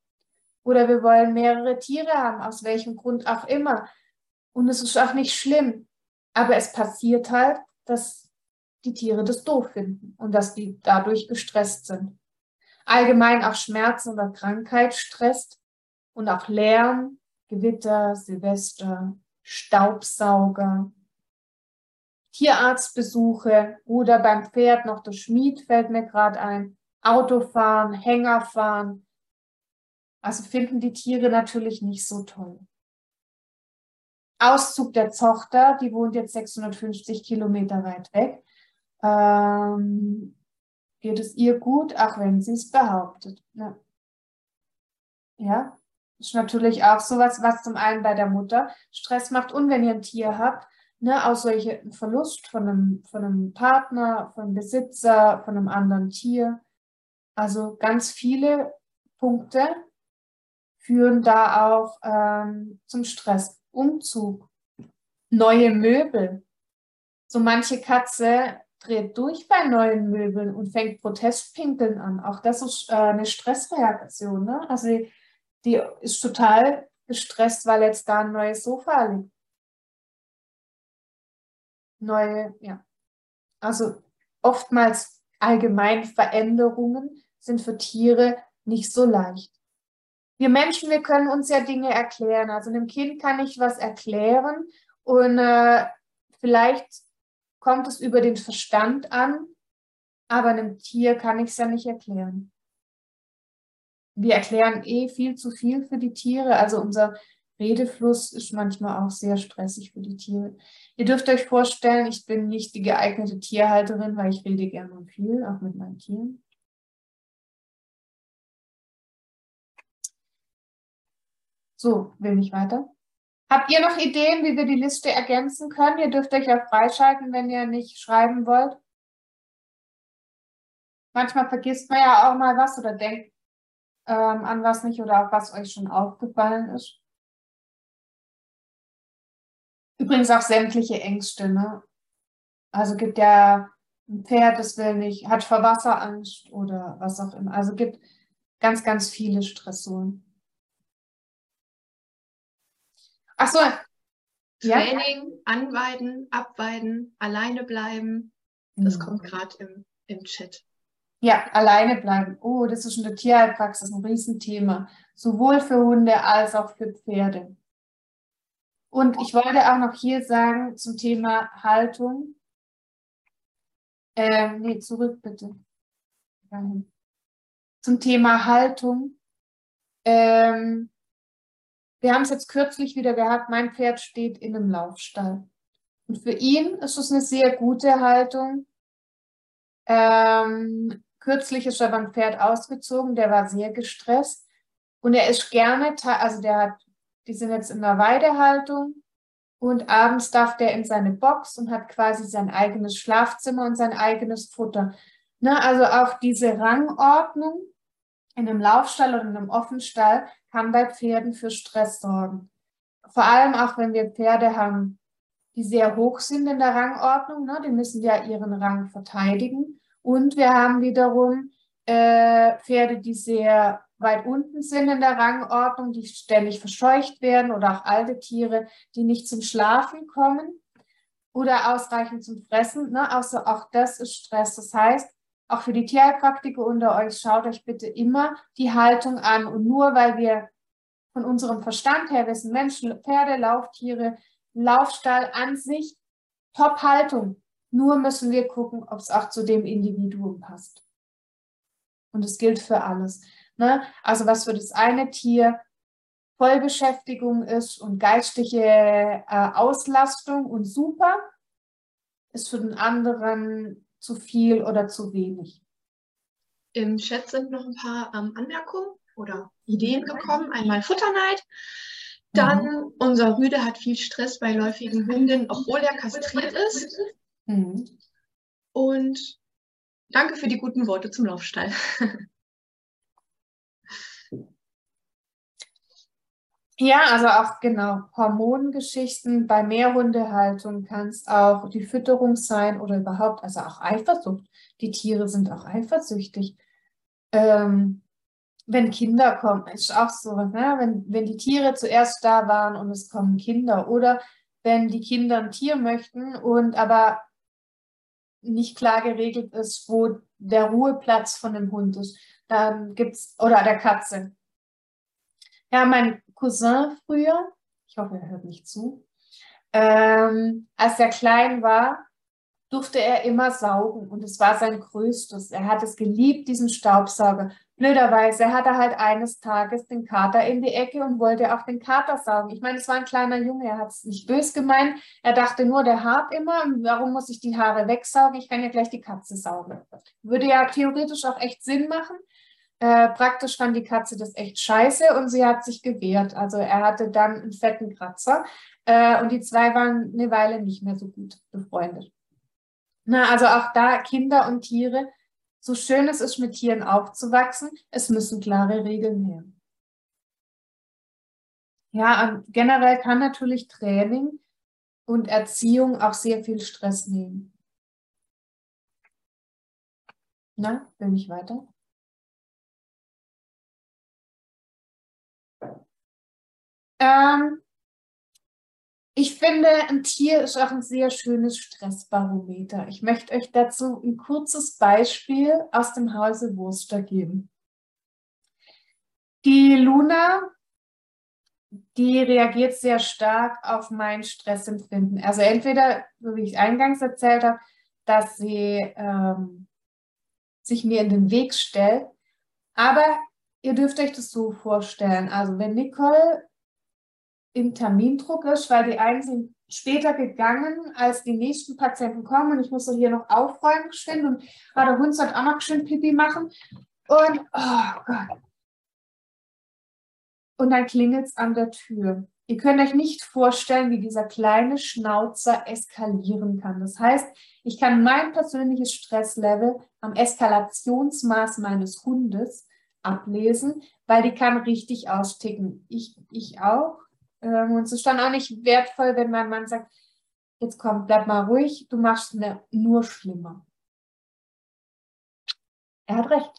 A: Oder wir wollen mehrere Tiere haben, aus welchem Grund auch immer. Und es ist auch nicht schlimm. Aber es passiert halt, dass die Tiere das doof finden und dass die dadurch gestresst sind. allgemein auch Schmerzen oder Krankheit stresst und auch Lärm, Gewitter, Silvester, Staubsauger, Tierarztbesuche oder beim Pferd noch der Schmied fällt mir gerade ein, Autofahren, Hängerfahren. Also finden die Tiere natürlich nicht so toll. Auszug der Tochter, die wohnt jetzt 650 Kilometer weit weg. Ähm, geht es ihr gut, auch wenn sie es behauptet. Ja. ja, ist natürlich auch sowas, was zum einen bei der Mutter Stress macht und wenn ihr ein Tier habt, ne, aus solchen Verlust von einem, von einem Partner, von einem Besitzer, von einem anderen Tier. Also ganz viele Punkte führen da auch ähm, zum Stress. Umzug, neue Möbel. So manche Katze dreht durch bei neuen Möbeln und fängt Protestpinkeln an. Auch das ist äh, eine Stressreaktion. Ne? Also die, die ist total gestresst, weil jetzt da ein neues Sofa liegt. Neue, ja. Also oftmals allgemein Veränderungen sind für Tiere nicht so leicht. Wir Menschen, wir können uns ja Dinge erklären. Also einem Kind kann ich was erklären und äh, vielleicht kommt es über den Verstand an, aber einem Tier kann ich es ja nicht erklären. Wir erklären eh viel zu viel für die Tiere. Also unser Redefluss ist manchmal auch sehr stressig für die Tiere. Ihr dürft euch vorstellen, ich bin nicht die geeignete Tierhalterin, weil ich rede gerne viel, auch mit meinen Tieren. So, will ich weiter? Habt ihr noch Ideen, wie wir die Liste ergänzen können? Ihr dürft euch ja freischalten, wenn ihr nicht schreiben wollt. Manchmal vergisst man ja auch mal was oder denkt ähm, an was nicht oder auch was euch schon aufgefallen ist. Übrigens auch sämtliche Ängste. Ne? Also gibt ja ein Pferd, das will nicht, hat vor Wasser Angst oder was auch immer. Also gibt ganz, ganz viele Stressoren.
B: Ach so. Training, ja? anweiden, abweiden, alleine bleiben. Das mhm. kommt gerade im, im Chat.
A: Ja, alleine bleiben. Oh, das ist in der Tierheilpraxis ein Riesenthema. Sowohl für Hunde als auch für Pferde. Und ich wollte auch noch hier sagen zum Thema Haltung. Äh, nee, zurück bitte. Zum Thema Haltung. Ähm, wir haben es jetzt kürzlich wieder gehabt, mein Pferd steht in einem Laufstall. Und für ihn ist es eine sehr gute Haltung. Ähm, kürzlich ist aber ein Pferd ausgezogen, der war sehr gestresst. Und er ist gerne, also der hat, die sind jetzt in der Weidehaltung. Und abends darf der in seine Box und hat quasi sein eigenes Schlafzimmer und sein eigenes Futter. Ne, also auch diese Rangordnung in einem Laufstall oder in einem Offenstall kann bei Pferden für Stress sorgen. Vor allem auch, wenn wir Pferde haben, die sehr hoch sind in der Rangordnung, ne? die müssen ja ihren Rang verteidigen. Und wir haben wiederum äh, Pferde, die sehr weit unten sind in der Rangordnung, die ständig verscheucht werden oder auch alte Tiere, die nicht zum Schlafen kommen oder ausreichend zum Fressen. Ne? Also auch das ist Stress. Das heißt, auch für die Tierheilpraktiker unter euch, schaut euch bitte immer die Haltung an. Und nur weil wir von unserem Verstand her wissen, Menschen, Pferde, Lauftiere, Laufstall an sich, Top-Haltung. Nur müssen wir gucken, ob es auch zu dem Individuum passt. Und es gilt für alles. Ne? Also was für das eine Tier Vollbeschäftigung ist und geistige äh, Auslastung und super, ist für den anderen zu viel oder zu wenig.
B: Im Chat sind noch ein paar ähm, Anmerkungen oder Ideen gekommen. Einmal Futterneid. Dann mhm. unser Rüde hat viel Stress bei läufigen Hunden, obwohl er kastriert ist. Mhm. Und danke für die guten Worte zum Laufstall.
A: Ja, also auch genau Hormongeschichten bei Mehrhundehaltung kann es auch die Fütterung sein oder überhaupt, also auch Eifersucht. Die Tiere sind auch eifersüchtig. Ähm, wenn Kinder kommen, ist auch so, ne? wenn, wenn die Tiere zuerst da waren und es kommen Kinder oder wenn die Kinder ein Tier möchten und aber nicht klar geregelt ist, wo der Ruheplatz von dem Hund ist, Dann gibt's, oder der Katze. Ja, mein Cousin früher, ich hoffe, er hört nicht zu, ähm, als er klein war, durfte er immer saugen und es war sein größtes. Er hat es geliebt, diesen Staubsauger. Blöderweise hat er halt eines Tages den Kater in die Ecke und wollte auch den Kater saugen. Ich meine, es war ein kleiner Junge, er hat es nicht bös gemeint. Er dachte nur, der hart immer. Warum muss ich die Haare wegsaugen? Ich kann ja gleich die Katze saugen. Würde ja theoretisch auch echt Sinn machen. Äh, praktisch fand die Katze das echt scheiße und sie hat sich gewehrt. Also er hatte dann einen fetten Kratzer äh, und die zwei waren eine Weile nicht mehr so gut befreundet. Na, also auch da Kinder und Tiere so schön es ist, mit Tieren aufzuwachsen, es müssen klare Regeln her. Ja, generell kann natürlich Training und Erziehung auch sehr viel Stress nehmen. Na, will ich weiter? Ähm, ich finde, ein Tier ist auch ein sehr schönes Stressbarometer. Ich möchte euch dazu ein kurzes Beispiel aus dem Hause Wurster geben. Die Luna, die reagiert sehr stark auf mein Stressempfinden. Also entweder, so wie ich eingangs erzählt habe, dass sie ähm, sich mir in den Weg stellt. Aber ihr dürft euch das so vorstellen. Also wenn Nicole im Termindruck ist, weil die einen sind später gegangen, als die nächsten Patienten kommen und ich muss so hier noch aufräumen geschwind und ah, der Hund sollte auch noch schön Pipi machen und oh Gott. Und dann klingelt es an der Tür. Ihr könnt euch nicht vorstellen, wie dieser kleine Schnauzer eskalieren kann. Das heißt, ich kann mein persönliches Stresslevel am Eskalationsmaß meines Hundes ablesen, weil die kann richtig austicken. Ich, ich auch. Ähm, und es ist dann auch nicht wertvoll, wenn mein Mann sagt, jetzt komm, bleib mal ruhig, du machst es nur schlimmer. Er hat recht.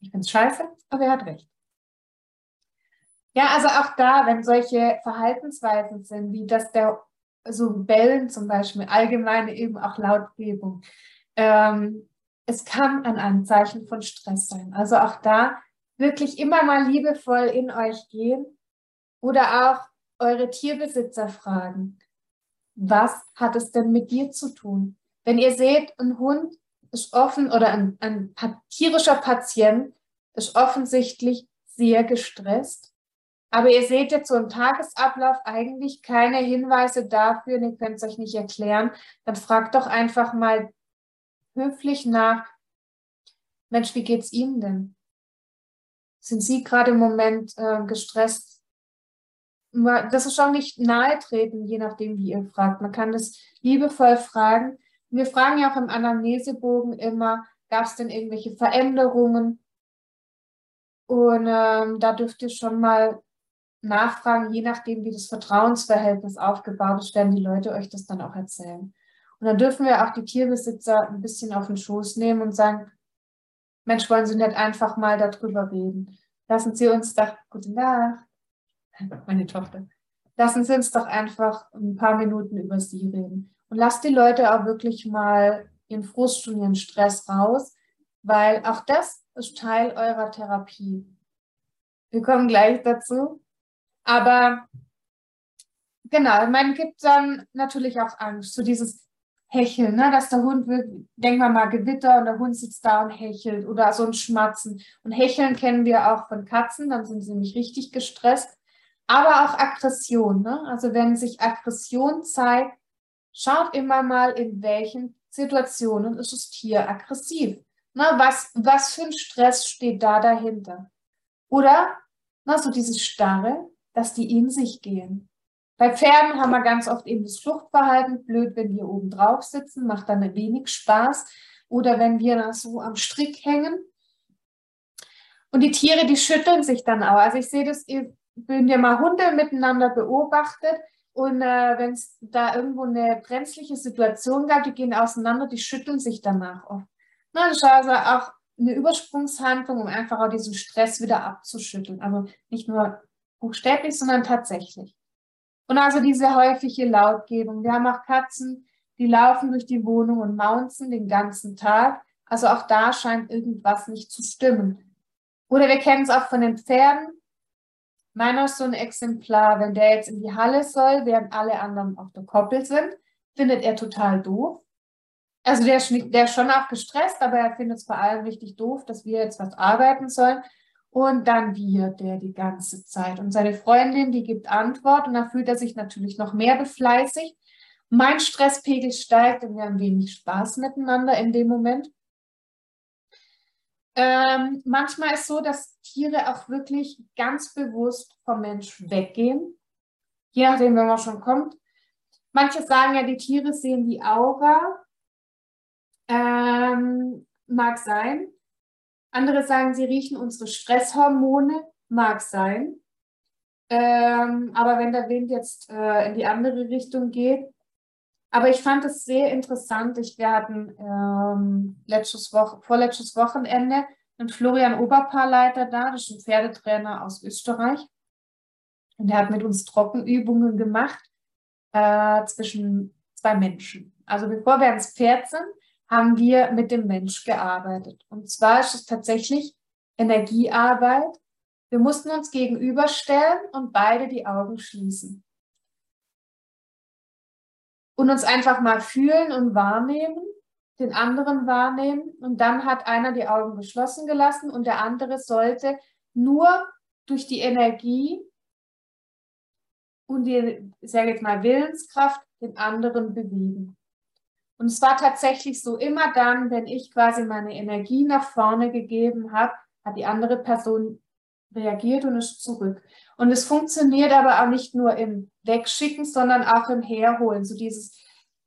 A: Ich finde es scheiße, aber er hat recht. Ja, also auch da, wenn solche Verhaltensweisen sind, wie dass der so Bellen zum Beispiel, allgemeine eben auch Lautgebung, ähm, es kann ein Anzeichen von Stress sein. Also auch da wirklich immer mal liebevoll in euch gehen oder auch eure Tierbesitzer fragen, was hat es denn mit dir zu tun? Wenn ihr seht, ein Hund ist offen oder ein, ein tierischer Patient ist offensichtlich sehr gestresst, aber ihr seht jetzt so im Tagesablauf eigentlich keine Hinweise dafür, ihr könnt es euch nicht erklären, dann fragt doch einfach mal höflich nach, Mensch, wie geht's Ihnen denn? Sind Sie gerade im Moment äh, gestresst? Das ist auch nicht nahe treten, je nachdem, wie ihr fragt. Man kann das liebevoll fragen. Wir fragen ja auch im Anamnesebogen immer, gab es denn irgendwelche Veränderungen? Und ähm, da dürft ihr schon mal nachfragen, je nachdem, wie das Vertrauensverhältnis aufgebaut ist, werden die Leute euch das dann auch erzählen. Und dann dürfen wir auch die Tierbesitzer ein bisschen auf den Schoß nehmen und sagen, Mensch, wollen Sie nicht einfach mal darüber reden? Lassen Sie uns doch, gute Nacht, meine Tochter. Lassen Sie uns doch einfach ein paar Minuten über sie reden. Und lasst die Leute auch wirklich mal ihren Frust und ihren Stress raus, weil auch das ist Teil eurer Therapie. Wir kommen gleich dazu. Aber genau, man gibt dann natürlich auch Angst, so dieses Hecheln, ne? dass der Hund wird, denken wir mal Gewitter und der Hund sitzt da und hechelt oder so ein Schmatzen. Und Hecheln kennen wir auch von Katzen, dann sind sie nämlich richtig gestresst aber auch Aggression. Ne? Also wenn sich Aggression zeigt, schaut immer mal, in welchen Situationen ist das Tier aggressiv. Ne? Was, was für ein Stress steht da dahinter? Oder na, so dieses Starre, dass die in sich gehen. Bei Pferden haben wir ganz oft eben das Fluchtverhalten. Blöd, wenn wir oben drauf sitzen, macht dann wenig Spaß. Oder wenn wir so am Strick hängen. Und die Tiere, die schütteln sich dann auch. Also ich sehe das wenn ihr mal Hunde miteinander beobachtet und äh, wenn es da irgendwo eine brenzliche Situation gab, die gehen auseinander, die schütteln sich danach oft. Na, das ist also auch eine Übersprungshandlung, um einfach auch diesen Stress wieder abzuschütteln. Also nicht nur buchstäblich, sondern tatsächlich. Und also diese häufige Lautgebung. Wir haben auch Katzen, die laufen durch die Wohnung und maunzen den ganzen Tag. Also auch da scheint irgendwas nicht zu stimmen. Oder wir kennen es auch von den Pferden. Meiner ist so ein Exemplar, wenn der jetzt in die Halle soll, während alle anderen auf der Koppel sind, findet er total doof. Also der ist, der ist schon auch gestresst, aber er findet es vor allem richtig doof, dass wir jetzt was arbeiten sollen. Und dann wird der die ganze Zeit. Und seine Freundin, die gibt Antwort und da fühlt er sich natürlich noch mehr befleißigt. Mein Stresspegel steigt und wir haben wenig Spaß miteinander in dem Moment. Ähm, manchmal ist so, dass Tiere auch wirklich ganz bewusst vom Mensch weggehen. Je nachdem, wenn man schon kommt. Manche sagen ja, die Tiere sehen die Aura. Ähm, mag sein. Andere sagen, sie riechen unsere Stresshormone. Mag sein. Ähm, aber wenn der Wind jetzt äh, in die andere Richtung geht. Aber ich fand es sehr interessant. Ich, wir hatten ähm, letztes Woche, vorletztes Wochenende einen Florian Oberpaarleiter da, das ist ein Pferdetrainer aus Österreich. Und der hat mit uns Trockenübungen gemacht äh, zwischen zwei Menschen. Also bevor wir ans Pferd sind, haben wir mit dem Mensch gearbeitet. Und zwar ist es tatsächlich Energiearbeit. Wir mussten uns gegenüberstellen und beide die Augen schließen. Und uns einfach mal fühlen und wahrnehmen, den anderen wahrnehmen. Und dann hat einer die Augen geschlossen gelassen und der andere sollte nur durch die Energie und die, sage jetzt mal, Willenskraft den anderen bewegen. Und es war tatsächlich so, immer dann, wenn ich quasi meine Energie nach vorne gegeben habe, hat die andere Person reagiert und ist zurück. Und es funktioniert aber auch nicht nur im Wegschicken, sondern auch im Herholen. So dieses,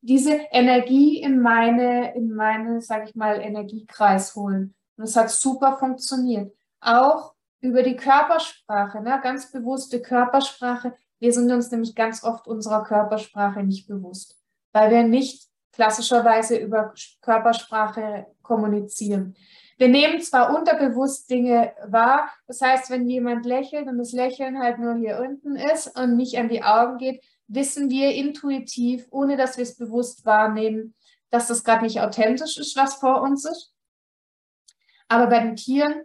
A: diese Energie in meine, in meine, sag ich mal, Energiekreis holen. Und es hat super funktioniert. Auch über die Körpersprache, ne? ganz bewusste Körpersprache. Wir sind uns nämlich ganz oft unserer Körpersprache nicht bewusst, weil wir nicht klassischerweise über Körpersprache kommunizieren. Wir nehmen zwar unterbewusst Dinge wahr, das heißt, wenn jemand lächelt und das Lächeln halt nur hier unten ist und nicht an die Augen geht, wissen wir intuitiv, ohne dass wir es bewusst wahrnehmen, dass das gerade nicht authentisch ist, was vor uns ist. Aber bei den Tieren,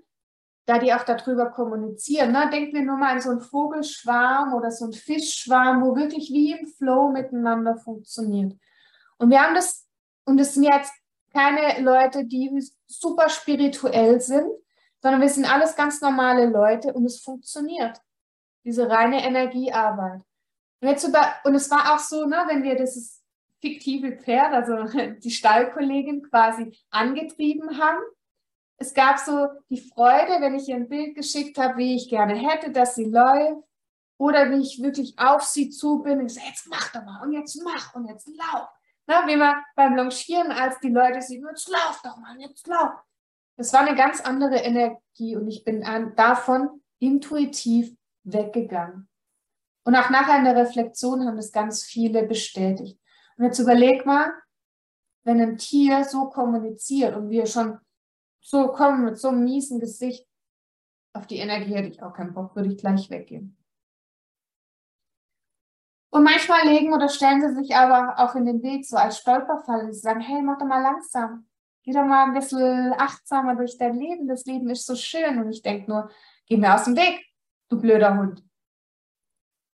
A: da die auch darüber kommunizieren, ne, denken wir nur mal an so einen Vogelschwarm oder so einen Fischschwarm, wo wirklich wie im Flow miteinander funktioniert. Und wir haben das, und es sind jetzt keine Leute, die super spirituell sind, sondern wir sind alles ganz normale Leute und es funktioniert. Diese reine Energiearbeit. Und, jetzt über, und es war auch so, ne, wenn wir dieses fiktive Pferd, also die Stallkollegin quasi angetrieben haben, es gab so die Freude, wenn ich ihr ein Bild geschickt habe, wie ich gerne hätte, dass sie läuft, oder wie ich wirklich auf sie zu bin ich sage, jetzt mach doch mal und jetzt mach und jetzt lauf. Na, wie man beim Longieren, als die Leute sehen, jetzt lauf doch mal, jetzt lauf. Das war eine ganz andere Energie und ich bin davon intuitiv weggegangen. Und auch nachher in der Reflexion haben das ganz viele bestätigt. Und jetzt überleg mal, wenn ein Tier so kommuniziert und wir schon so kommen mit so einem miesen Gesicht, auf die Energie hätte ich auch keinen Bock, würde ich gleich weggehen. Und manchmal legen oder stellen sie sich aber auch in den Weg, so als Stolperfall. Sie sagen, hey, mach doch mal langsam. Geh doch mal ein bisschen achtsamer durch dein Leben. Das Leben ist so schön. Und ich denke nur, geh mir aus dem Weg, du blöder Hund.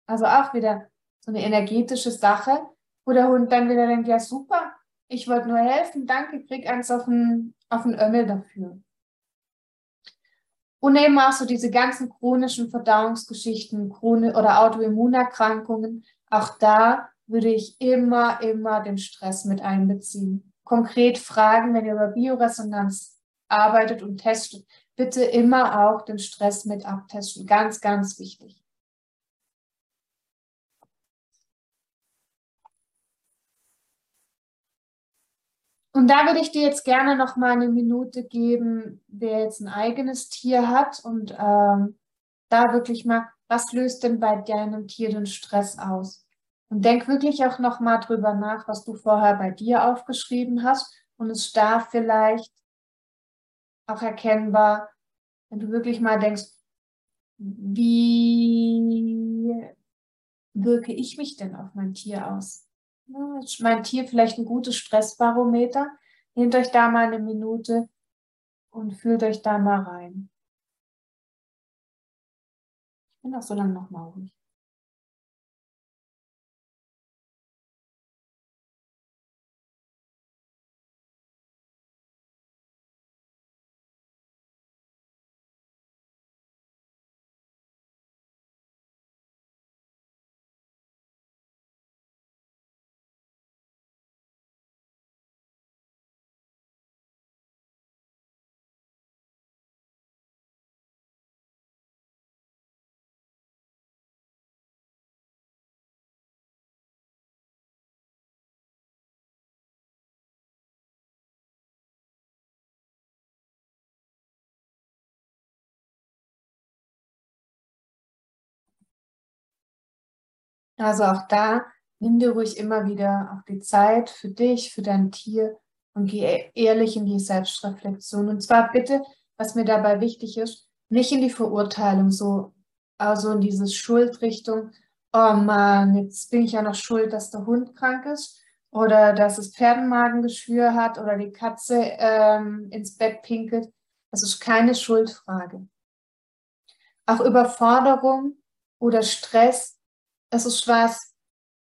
A: Also auch wieder so eine energetische Sache, wo der Hund dann wieder denkt, ja super, ich wollte nur helfen, danke, krieg eins auf den, auf den Ömmel dafür. Und eben auch so diese ganzen chronischen Verdauungsgeschichten oder Autoimmunerkrankungen, auch da würde ich immer, immer den Stress mit einbeziehen. Konkret fragen, wenn ihr über Bioresonanz arbeitet und testet, bitte immer auch den Stress mit abtesten. Ganz, ganz wichtig. Und da würde ich dir jetzt gerne noch mal eine Minute geben, wer jetzt ein eigenes Tier hat und ähm, da wirklich mal, was löst denn bei deinem Tier den Stress aus? Und denk wirklich auch nochmal drüber nach, was du vorher bei dir aufgeschrieben hast. Und es darf vielleicht auch erkennbar, wenn du wirklich mal denkst, wie wirke ich mich denn auf mein Tier aus? ist mein Tier vielleicht ein gutes Stressbarometer? Nehmt euch da mal eine Minute und fühlt euch da mal rein. Bin auch so lange noch mal ruhig. Also auch da nimm dir ruhig immer wieder auch die Zeit für dich, für dein Tier und geh e-, ehrlich in die Selbstreflexion. Und zwar bitte, was mir dabei wichtig ist, nicht in die Verurteilung, so also in diese Schuldrichtung, oh Mann, jetzt bin ich ja noch schuld, dass der Hund krank ist oder dass es Pferdenmagengeschwür hat oder die Katze ähm, ins Bett pinkelt. Das ist keine Schuldfrage. Auch Überforderung oder Stress es ist was,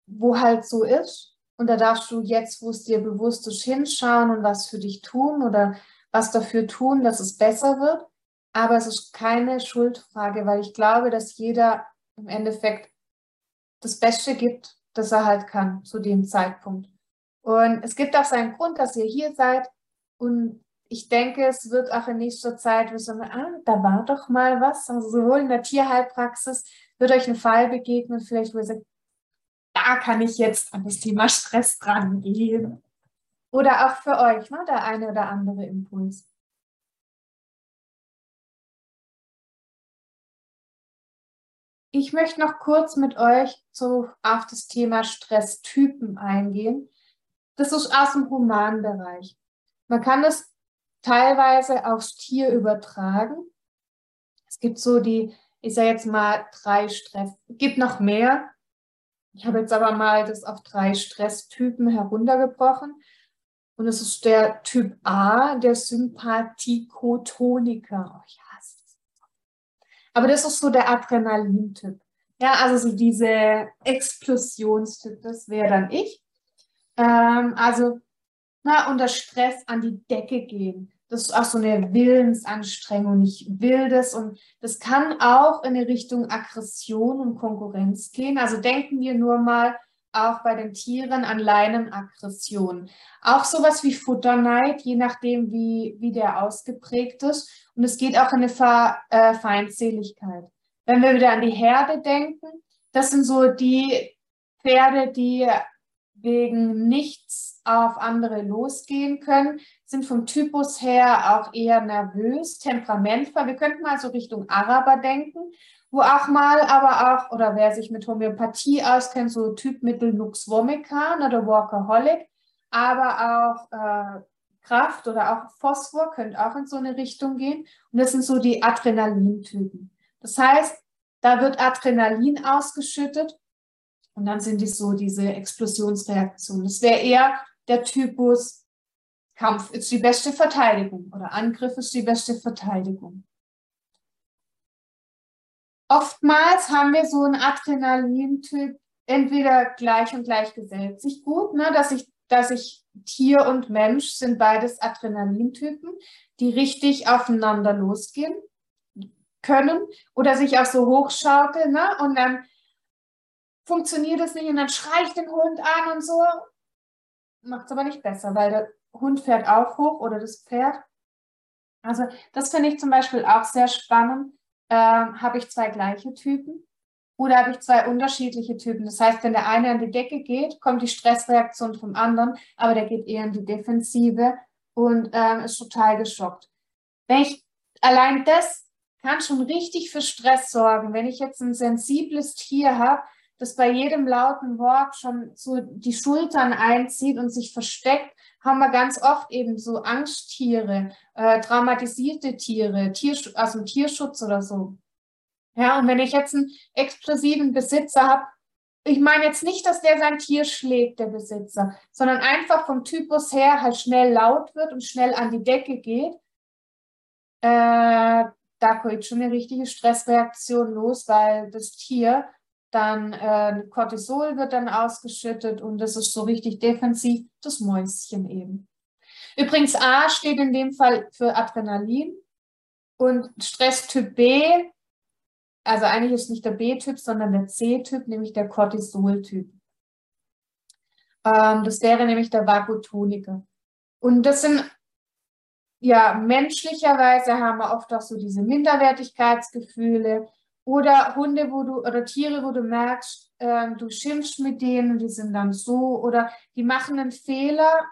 A: wo halt so ist. Und da darfst du jetzt, wo es dir bewusst ist, hinschauen und was für dich tun oder was dafür tun, dass es besser wird. Aber es ist keine Schuldfrage, weil ich glaube, dass jeder im Endeffekt das Beste gibt, das er halt kann zu dem Zeitpunkt. Und es gibt auch seinen Grund, dass ihr hier seid. Und ich denke, es wird auch in nächster Zeit, wir sagen, ah, da war doch mal was. Also sowohl in der Tierheilpraxis wird euch ein Fall begegnen, vielleicht wo ihr sagt, da kann ich jetzt an das Thema Stress dran gehen. Oder auch für euch, ne, der eine oder andere Impuls. Ich möchte noch kurz mit euch so auf das Thema Stresstypen eingehen. Das ist aus dem Humanbereich. Man kann das teilweise aufs Tier übertragen. Es gibt so die ich sage jetzt mal drei Stress. Es gibt noch mehr. Ich habe jetzt aber mal das auf drei Stresstypen heruntergebrochen. Und es ist der Typ A, der Sympathikotoniker. Oh, ich hasse das. Aber das ist so der Adrenalintyp. Ja, also so diese Explosionstyp, das wäre dann ich. Ähm, also, na, unter Stress an die Decke gehen das ist auch so eine Willensanstrengung. Ich will das und das kann auch in eine Richtung Aggression und Konkurrenz gehen. Also denken wir nur mal auch bei den Tieren an Leinenaggression. Auch sowas wie Futterneid, je nachdem, wie, wie der ausgeprägt ist. Und es geht auch in eine Ver, äh, Feindseligkeit. Wenn wir wieder an die Herde denken, das sind so die Pferde, die wegen nichts auf andere losgehen können, sind vom Typus her auch eher nervös, temperamentvoll. Wir könnten mal so Richtung Araber denken, wo auch mal aber auch, oder wer sich mit Homöopathie auskennt, so Typmittel Lux vomica oder Walkaholic, aber auch äh, Kraft oder auch Phosphor könnte auch in so eine Richtung gehen. Und das sind so die Adrenalintypen. Das heißt, da wird Adrenalin ausgeschüttet und dann sind die so diese Explosionsreaktionen. Das wäre eher der Typus Kampf ist die beste Verteidigung oder Angriff ist die beste Verteidigung. Oftmals haben wir so einen Adrenalintyp, entweder gleich und gleich gesellt sich gut, ne, dass ich, dass ich Tier und Mensch sind beides Adrenalintypen, die richtig aufeinander losgehen können oder sich auch so hochschaukeln ne, und dann funktioniert es nicht und dann schreie ich den Hund an und so. Macht es aber nicht besser, weil Hund fährt auch hoch oder das Pferd. Also das finde ich zum Beispiel auch sehr spannend. Ähm, habe ich zwei gleiche Typen oder habe ich zwei unterschiedliche Typen? Das heißt, wenn der eine an die Decke geht, kommt die Stressreaktion vom anderen, aber der geht eher in die Defensive und ähm, ist total geschockt. Wenn ich allein das kann schon richtig für Stress sorgen. Wenn ich jetzt ein sensibles Tier habe, das bei jedem lauten Wort schon so die Schultern einzieht und sich versteckt, haben wir ganz oft eben so Angsttiere, äh, traumatisierte Tiere, Tier, aus dem Tierschutz oder so. Ja, und wenn ich jetzt einen explosiven Besitzer habe, ich meine jetzt nicht, dass der sein Tier schlägt, der Besitzer, sondern einfach vom Typus her halt schnell laut wird und schnell an die Decke geht, äh, da geht schon eine richtige Stressreaktion los, weil das Tier dann äh, Cortisol wird dann ausgeschüttet und das ist so richtig defensiv, das Mäuschen eben. Übrigens A steht in dem Fall für Adrenalin und Stresstyp B, also eigentlich ist nicht der B-Typ, sondern der C-Typ, nämlich der Cortisol-Typ. Ähm, das wäre nämlich der Vagotoniker. Und das sind ja, menschlicherweise haben wir oft auch so diese Minderwertigkeitsgefühle oder Hunde, wo du oder Tiere, wo du merkst, äh, du schimpfst mit denen die sind dann so oder die machen einen Fehler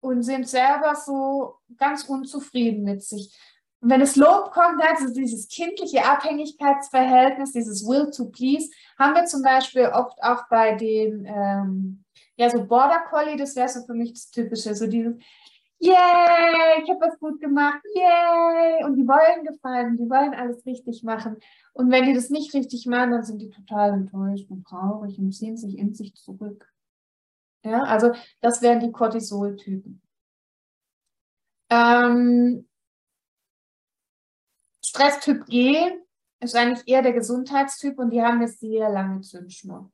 A: und sind selber so ganz unzufrieden mit sich. Und wenn es Lob kommt, also dieses kindliche Abhängigkeitsverhältnis, dieses Will to Please, haben wir zum Beispiel oft auch bei den, ähm, ja, so Border Collie, das wäre so für mich das Typische, so dieses, yay, ich habe was gut gemacht, yay. Und die wollen gefallen, die wollen alles richtig machen. Und wenn die das nicht richtig machen, dann sind die total enttäuscht und traurig und ziehen sich in sich zurück. Ja, also das wären die Cortisol-Typen. Ähm, Stresstyp G ist eigentlich eher der Gesundheitstyp und die haben eine sehr lange Zündschnur.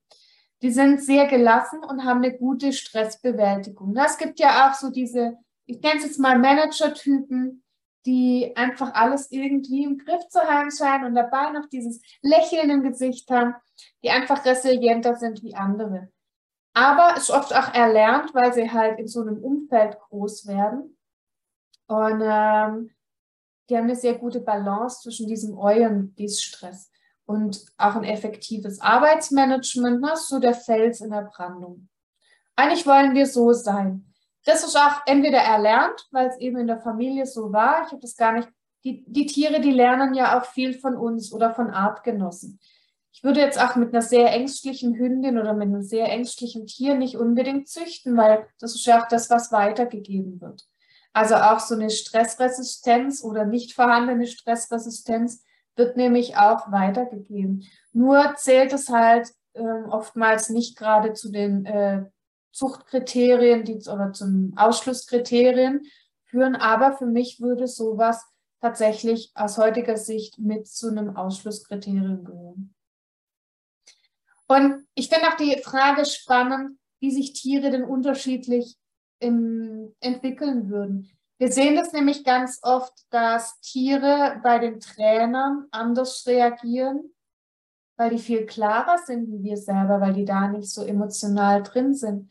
A: Die sind sehr gelassen und haben eine gute Stressbewältigung. Es gibt ja auch so diese ich nenne es jetzt mal Manager-Typen, die einfach alles irgendwie im Griff zu haben scheinen und dabei noch dieses Lächeln im Gesicht haben, die einfach resilienter sind wie andere. Aber es ist oft auch erlernt, weil sie halt in so einem Umfeld groß werden. Und ähm, die haben eine sehr gute Balance zwischen diesem Eu und Stress und auch ein effektives Arbeitsmanagement, ne? so der Fels in der Brandung. Eigentlich wollen wir so sein das ist auch entweder erlernt, weil es eben in der Familie so war. Ich habe das gar nicht. Die, die Tiere, die lernen ja auch viel von uns oder von Artgenossen. Ich würde jetzt auch mit einer sehr ängstlichen Hündin oder mit einem sehr ängstlichen Tier nicht unbedingt züchten, weil das ist ja auch das, was weitergegeben wird. Also auch so eine Stressresistenz oder nicht vorhandene Stressresistenz wird nämlich auch weitergegeben. Nur zählt es halt äh, oftmals nicht gerade zu den äh, Zuchtkriterien die, oder zum Ausschlusskriterien führen. Aber für mich würde sowas tatsächlich aus heutiger Sicht mit zu einem Ausschlusskriterium gehören. Und ich finde auch die Frage spannend, wie sich Tiere denn unterschiedlich im, entwickeln würden. Wir sehen das nämlich ganz oft, dass Tiere bei den Trainern anders reagieren, weil die viel klarer sind wie wir selber, weil die da nicht so emotional drin sind.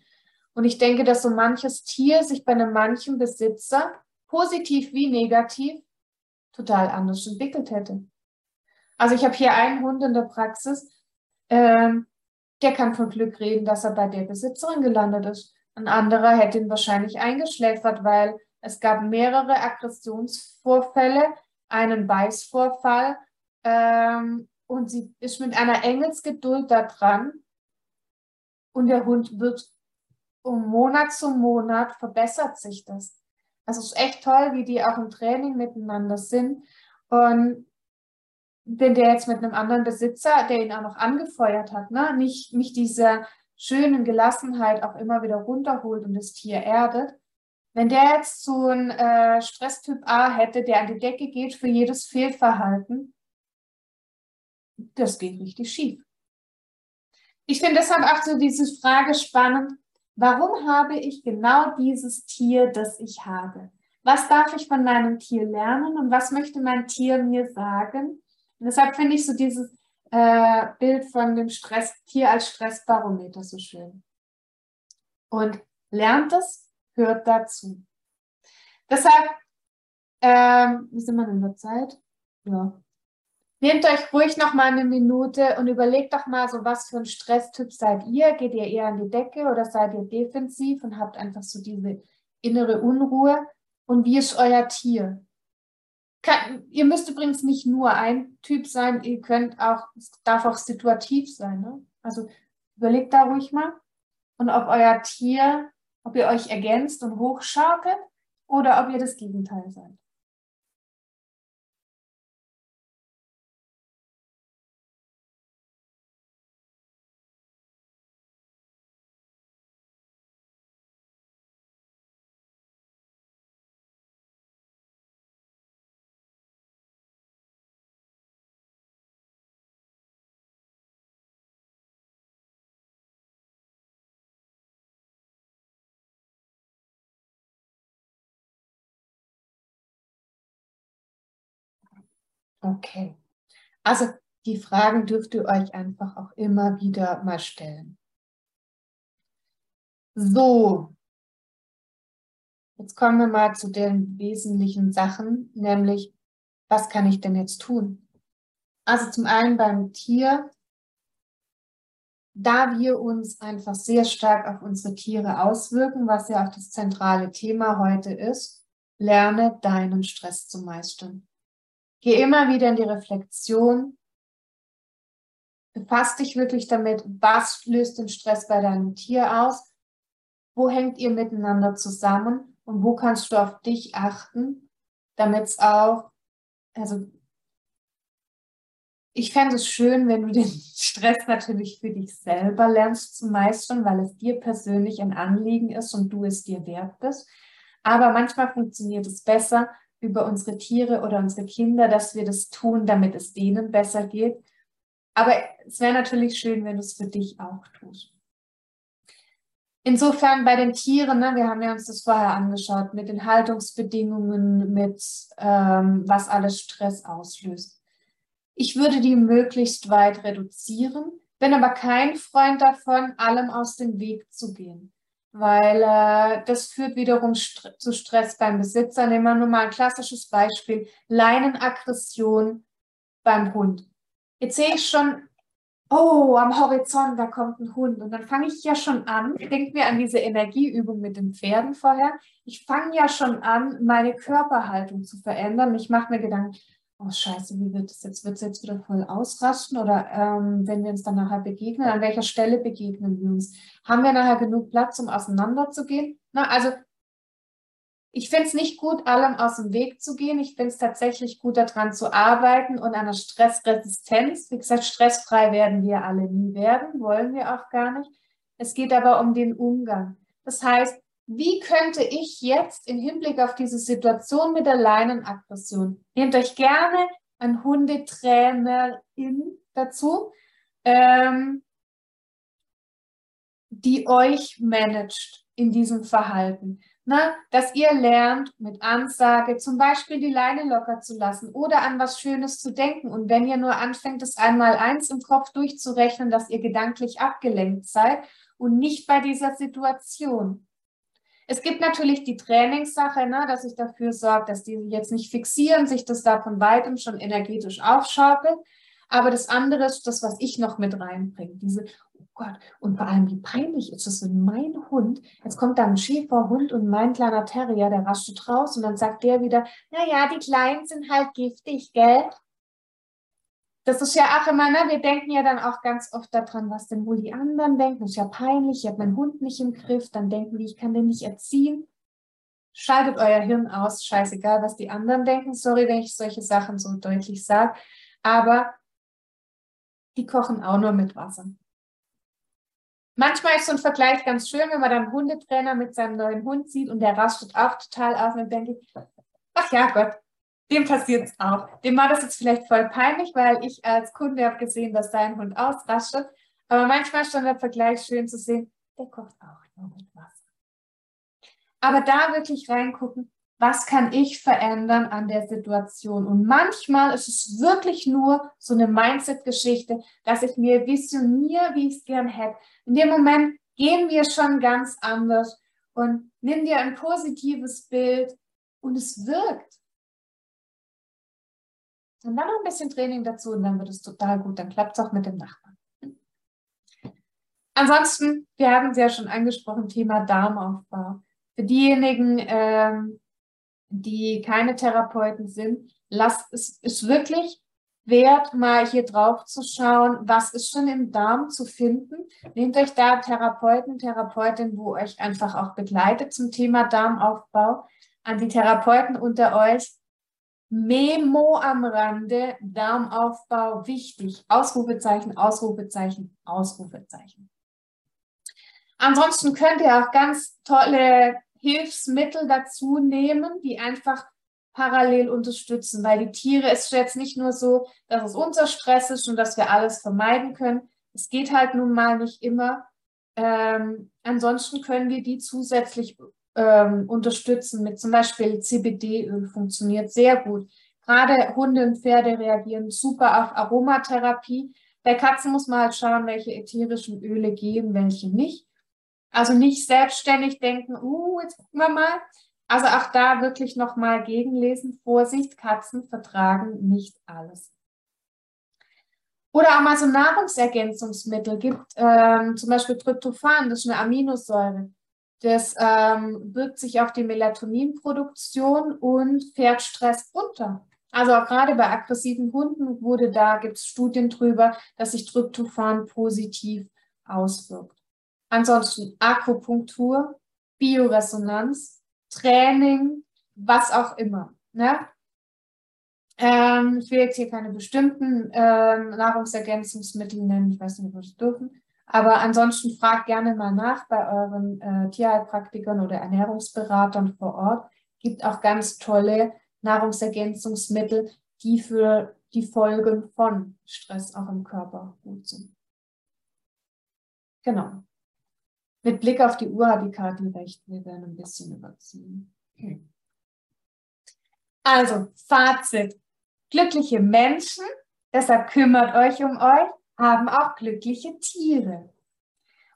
A: Und ich denke, dass so manches Tier sich bei einem manchen Besitzer, positiv wie negativ, total anders entwickelt hätte. Also ich habe hier einen Hund in der Praxis, ähm, der kann von Glück reden, dass er bei der Besitzerin gelandet ist. Ein anderer hätte ihn wahrscheinlich eingeschläfert, weil es gab mehrere Aggressionsvorfälle, einen Beißvorfall ähm, und sie ist mit einer Engelsgeduld da dran und der Hund wird um Monat zu Monat verbessert sich das. Also es ist echt toll, wie die auch im Training miteinander sind. Und wenn der jetzt mit einem anderen Besitzer, der ihn auch noch angefeuert hat, ne, nicht, nicht diese schönen Gelassenheit auch immer wieder runterholt und das Tier erdet, wenn der jetzt so ein äh, Stresstyp A hätte, der an die Decke geht für jedes Fehlverhalten, das geht richtig schief. Ich finde deshalb auch so diese Frage spannend, Warum habe ich genau dieses Tier, das ich habe? Was darf ich von meinem Tier lernen und was möchte mein Tier mir sagen? Und deshalb finde ich so dieses äh, Bild von dem Stress, Tier als Stressbarometer so schön. Und lernt es, hört dazu. Deshalb, ähm, wie sind wir in der Zeit? Ja, Nehmt euch ruhig noch mal eine Minute und überlegt doch mal, so was für ein Stresstyp seid ihr? Geht ihr eher an die Decke oder seid ihr defensiv und habt einfach so diese innere Unruhe? Und wie ist euer Tier? Kann, ihr müsst übrigens nicht nur ein Typ sein, ihr könnt auch, es darf auch situativ sein. Ne? Also überlegt da ruhig mal. Und ob euer Tier, ob ihr euch ergänzt und hochschaukelt oder ob ihr das Gegenteil seid. Okay. Also die Fragen dürft ihr euch einfach auch immer wieder mal stellen. So, jetzt kommen wir mal zu den wesentlichen Sachen, nämlich, was kann ich denn jetzt tun? Also zum einen beim Tier, da wir uns einfach sehr stark auf unsere Tiere auswirken, was ja auch das zentrale Thema heute ist, lerne deinen Stress zu meistern. Geh immer wieder in die Reflexion. Befass dich wirklich damit, was löst den Stress bei deinem Tier aus? Wo hängt ihr miteinander zusammen? Und wo kannst du auf dich achten, damit es auch, also ich fände es schön, wenn du den Stress natürlich für dich selber lernst zu meistern, weil es dir persönlich ein Anliegen ist und du es dir wert bist. Aber manchmal funktioniert es besser, über unsere Tiere oder unsere Kinder, dass wir das tun, damit es denen besser geht. Aber es wäre natürlich schön, wenn du es für dich auch tust. Insofern bei den Tieren, ne, wir haben ja uns das vorher angeschaut, mit den Haltungsbedingungen, mit ähm, was alles Stress auslöst. Ich würde die möglichst weit reduzieren, bin aber kein Freund davon, allem aus dem Weg zu gehen weil äh, das führt wiederum st zu Stress beim Besitzer. Nehmen wir nur mal ein klassisches Beispiel, Leinenaggression beim Hund. Jetzt sehe ich schon, oh, am Horizont, da kommt ein Hund. Und dann fange ich ja schon an, denkt mir an diese Energieübung mit den Pferden vorher, ich fange ja schon an, meine Körperhaltung zu verändern. Ich mache mir Gedanken, oh scheiße, wie wird es jetzt? Wird es jetzt wieder voll ausrasten? Oder ähm, wenn wir uns dann nachher begegnen, an welcher Stelle begegnen wir uns? Haben wir nachher genug Platz, um auseinanderzugehen? Na, also ich finde es nicht gut, allem aus dem Weg zu gehen. Ich finde es tatsächlich gut, daran zu arbeiten und an der Stressresistenz. Wie gesagt, stressfrei werden wir alle nie werden, wollen wir auch gar nicht. Es geht aber um den Umgang. Das heißt, wie könnte ich jetzt im Hinblick auf diese Situation mit der Leinenaggression, nehmt euch gerne ein Hundetrainerin dazu, ähm, die euch managt in diesem Verhalten. Na, dass ihr lernt, mit Ansage zum Beispiel die Leine locker zu lassen oder an was Schönes zu denken. Und wenn ihr nur anfängt, das einmal eins im Kopf durchzurechnen, dass ihr gedanklich abgelenkt seid und nicht bei dieser Situation. Es gibt natürlich die Trainingssache, ne, dass ich dafür sorge, dass die jetzt nicht fixieren, sich das da von weitem schon energetisch aufschaukelt. Aber das andere ist das, was ich noch mit reinbringe. Diese, oh Gott, und vor allem, wie peinlich ist es, wenn mein Hund, jetzt kommt da ein Schäferhund und mein kleiner Terrier, der rastet raus und dann sagt der wieder, naja, die Kleinen sind halt giftig, gell? Das ist ja auch immer, ne, wir denken ja dann auch ganz oft daran, was denn wohl die anderen denken. Das ist ja peinlich, ich habe meinen Hund nicht im Griff, dann denken die, ich kann den nicht erziehen. Schaltet euer Hirn aus, scheißegal, was die anderen denken. Sorry, wenn ich solche Sachen so deutlich sage, aber die kochen auch nur mit Wasser. Manchmal ist so ein Vergleich ganz schön, wenn man dann Hundetrainer mit seinem neuen Hund sieht und der rastet auch total auf und dann denke ich, ach ja Gott, dem passiert es auch. Dem war das jetzt vielleicht voll peinlich, weil ich als Kunde habe gesehen, dass sein Hund ausrastet. Aber manchmal ist schon der Vergleich schön zu sehen, der kocht auch nur mit Wasser. Aber da wirklich reingucken, was kann ich verändern an der Situation? Und manchmal ist es wirklich nur so eine Mindset-Geschichte, dass ich mir visioniere, wie ich es gern hätte. In dem Moment gehen wir schon ganz anders und nimm dir ein positives Bild und es wirkt. Und dann noch ein bisschen Training dazu und dann wird es total gut. Dann klappt es auch mit dem Nachbarn. Ansonsten, wir haben es ja schon angesprochen, Thema Darmaufbau. Für diejenigen, ähm, die keine Therapeuten sind, lasst es ist wirklich wert, mal hier drauf zu schauen, was ist schon im Darm zu finden. Nehmt euch da Therapeuten, Therapeutin, wo euch einfach auch begleitet zum Thema Darmaufbau. An die Therapeuten unter euch, Memo am Rande, Darmaufbau wichtig. Ausrufezeichen, Ausrufezeichen, Ausrufezeichen. Ansonsten könnt ihr auch ganz tolle Hilfsmittel dazu nehmen, die einfach parallel unterstützen, weil die Tiere ist jetzt nicht nur so, dass es unser Stress ist und dass wir alles vermeiden können. Es geht halt nun mal nicht immer. Ähm, ansonsten können wir die zusätzlich ähm, unterstützen mit zum Beispiel CBD-Öl funktioniert sehr gut. Gerade Hunde und Pferde reagieren super auf Aromatherapie. Bei Katzen muss man halt schauen, welche ätherischen Öle gehen, welche nicht. Also nicht selbstständig denken, uh, jetzt gucken wir mal. Also auch da wirklich nochmal gegenlesen. Vorsicht, Katzen vertragen nicht alles. Oder auch mal so Nahrungsergänzungsmittel gibt, ähm, zum Beispiel Tryptophan, das ist eine Aminosäure. Das ähm, wirkt sich auf die Melatoninproduktion und fährt Stress runter. Also auch gerade bei aggressiven Hunden wurde da, gibt es Studien drüber, dass sich Tryptophan positiv auswirkt. Ansonsten Akupunktur, Bioresonanz, Training, was auch immer. Ne? Ähm, ich will jetzt hier keine bestimmten ähm, Nahrungsergänzungsmittel nennen, ich weiß nicht, ob wir das dürfen. Aber ansonsten fragt gerne mal nach bei euren äh, Tierheilpraktikern oder Ernährungsberatern vor Ort. Gibt auch ganz tolle Nahrungsergänzungsmittel, die für die Folgen von Stress auch im Körper gut sind. Genau. Mit Blick auf die Uhr hat die Karte recht. Wir werden ein bisschen überziehen. Also, Fazit. Glückliche Menschen, deshalb kümmert euch um euch, haben auch glückliche Tiere.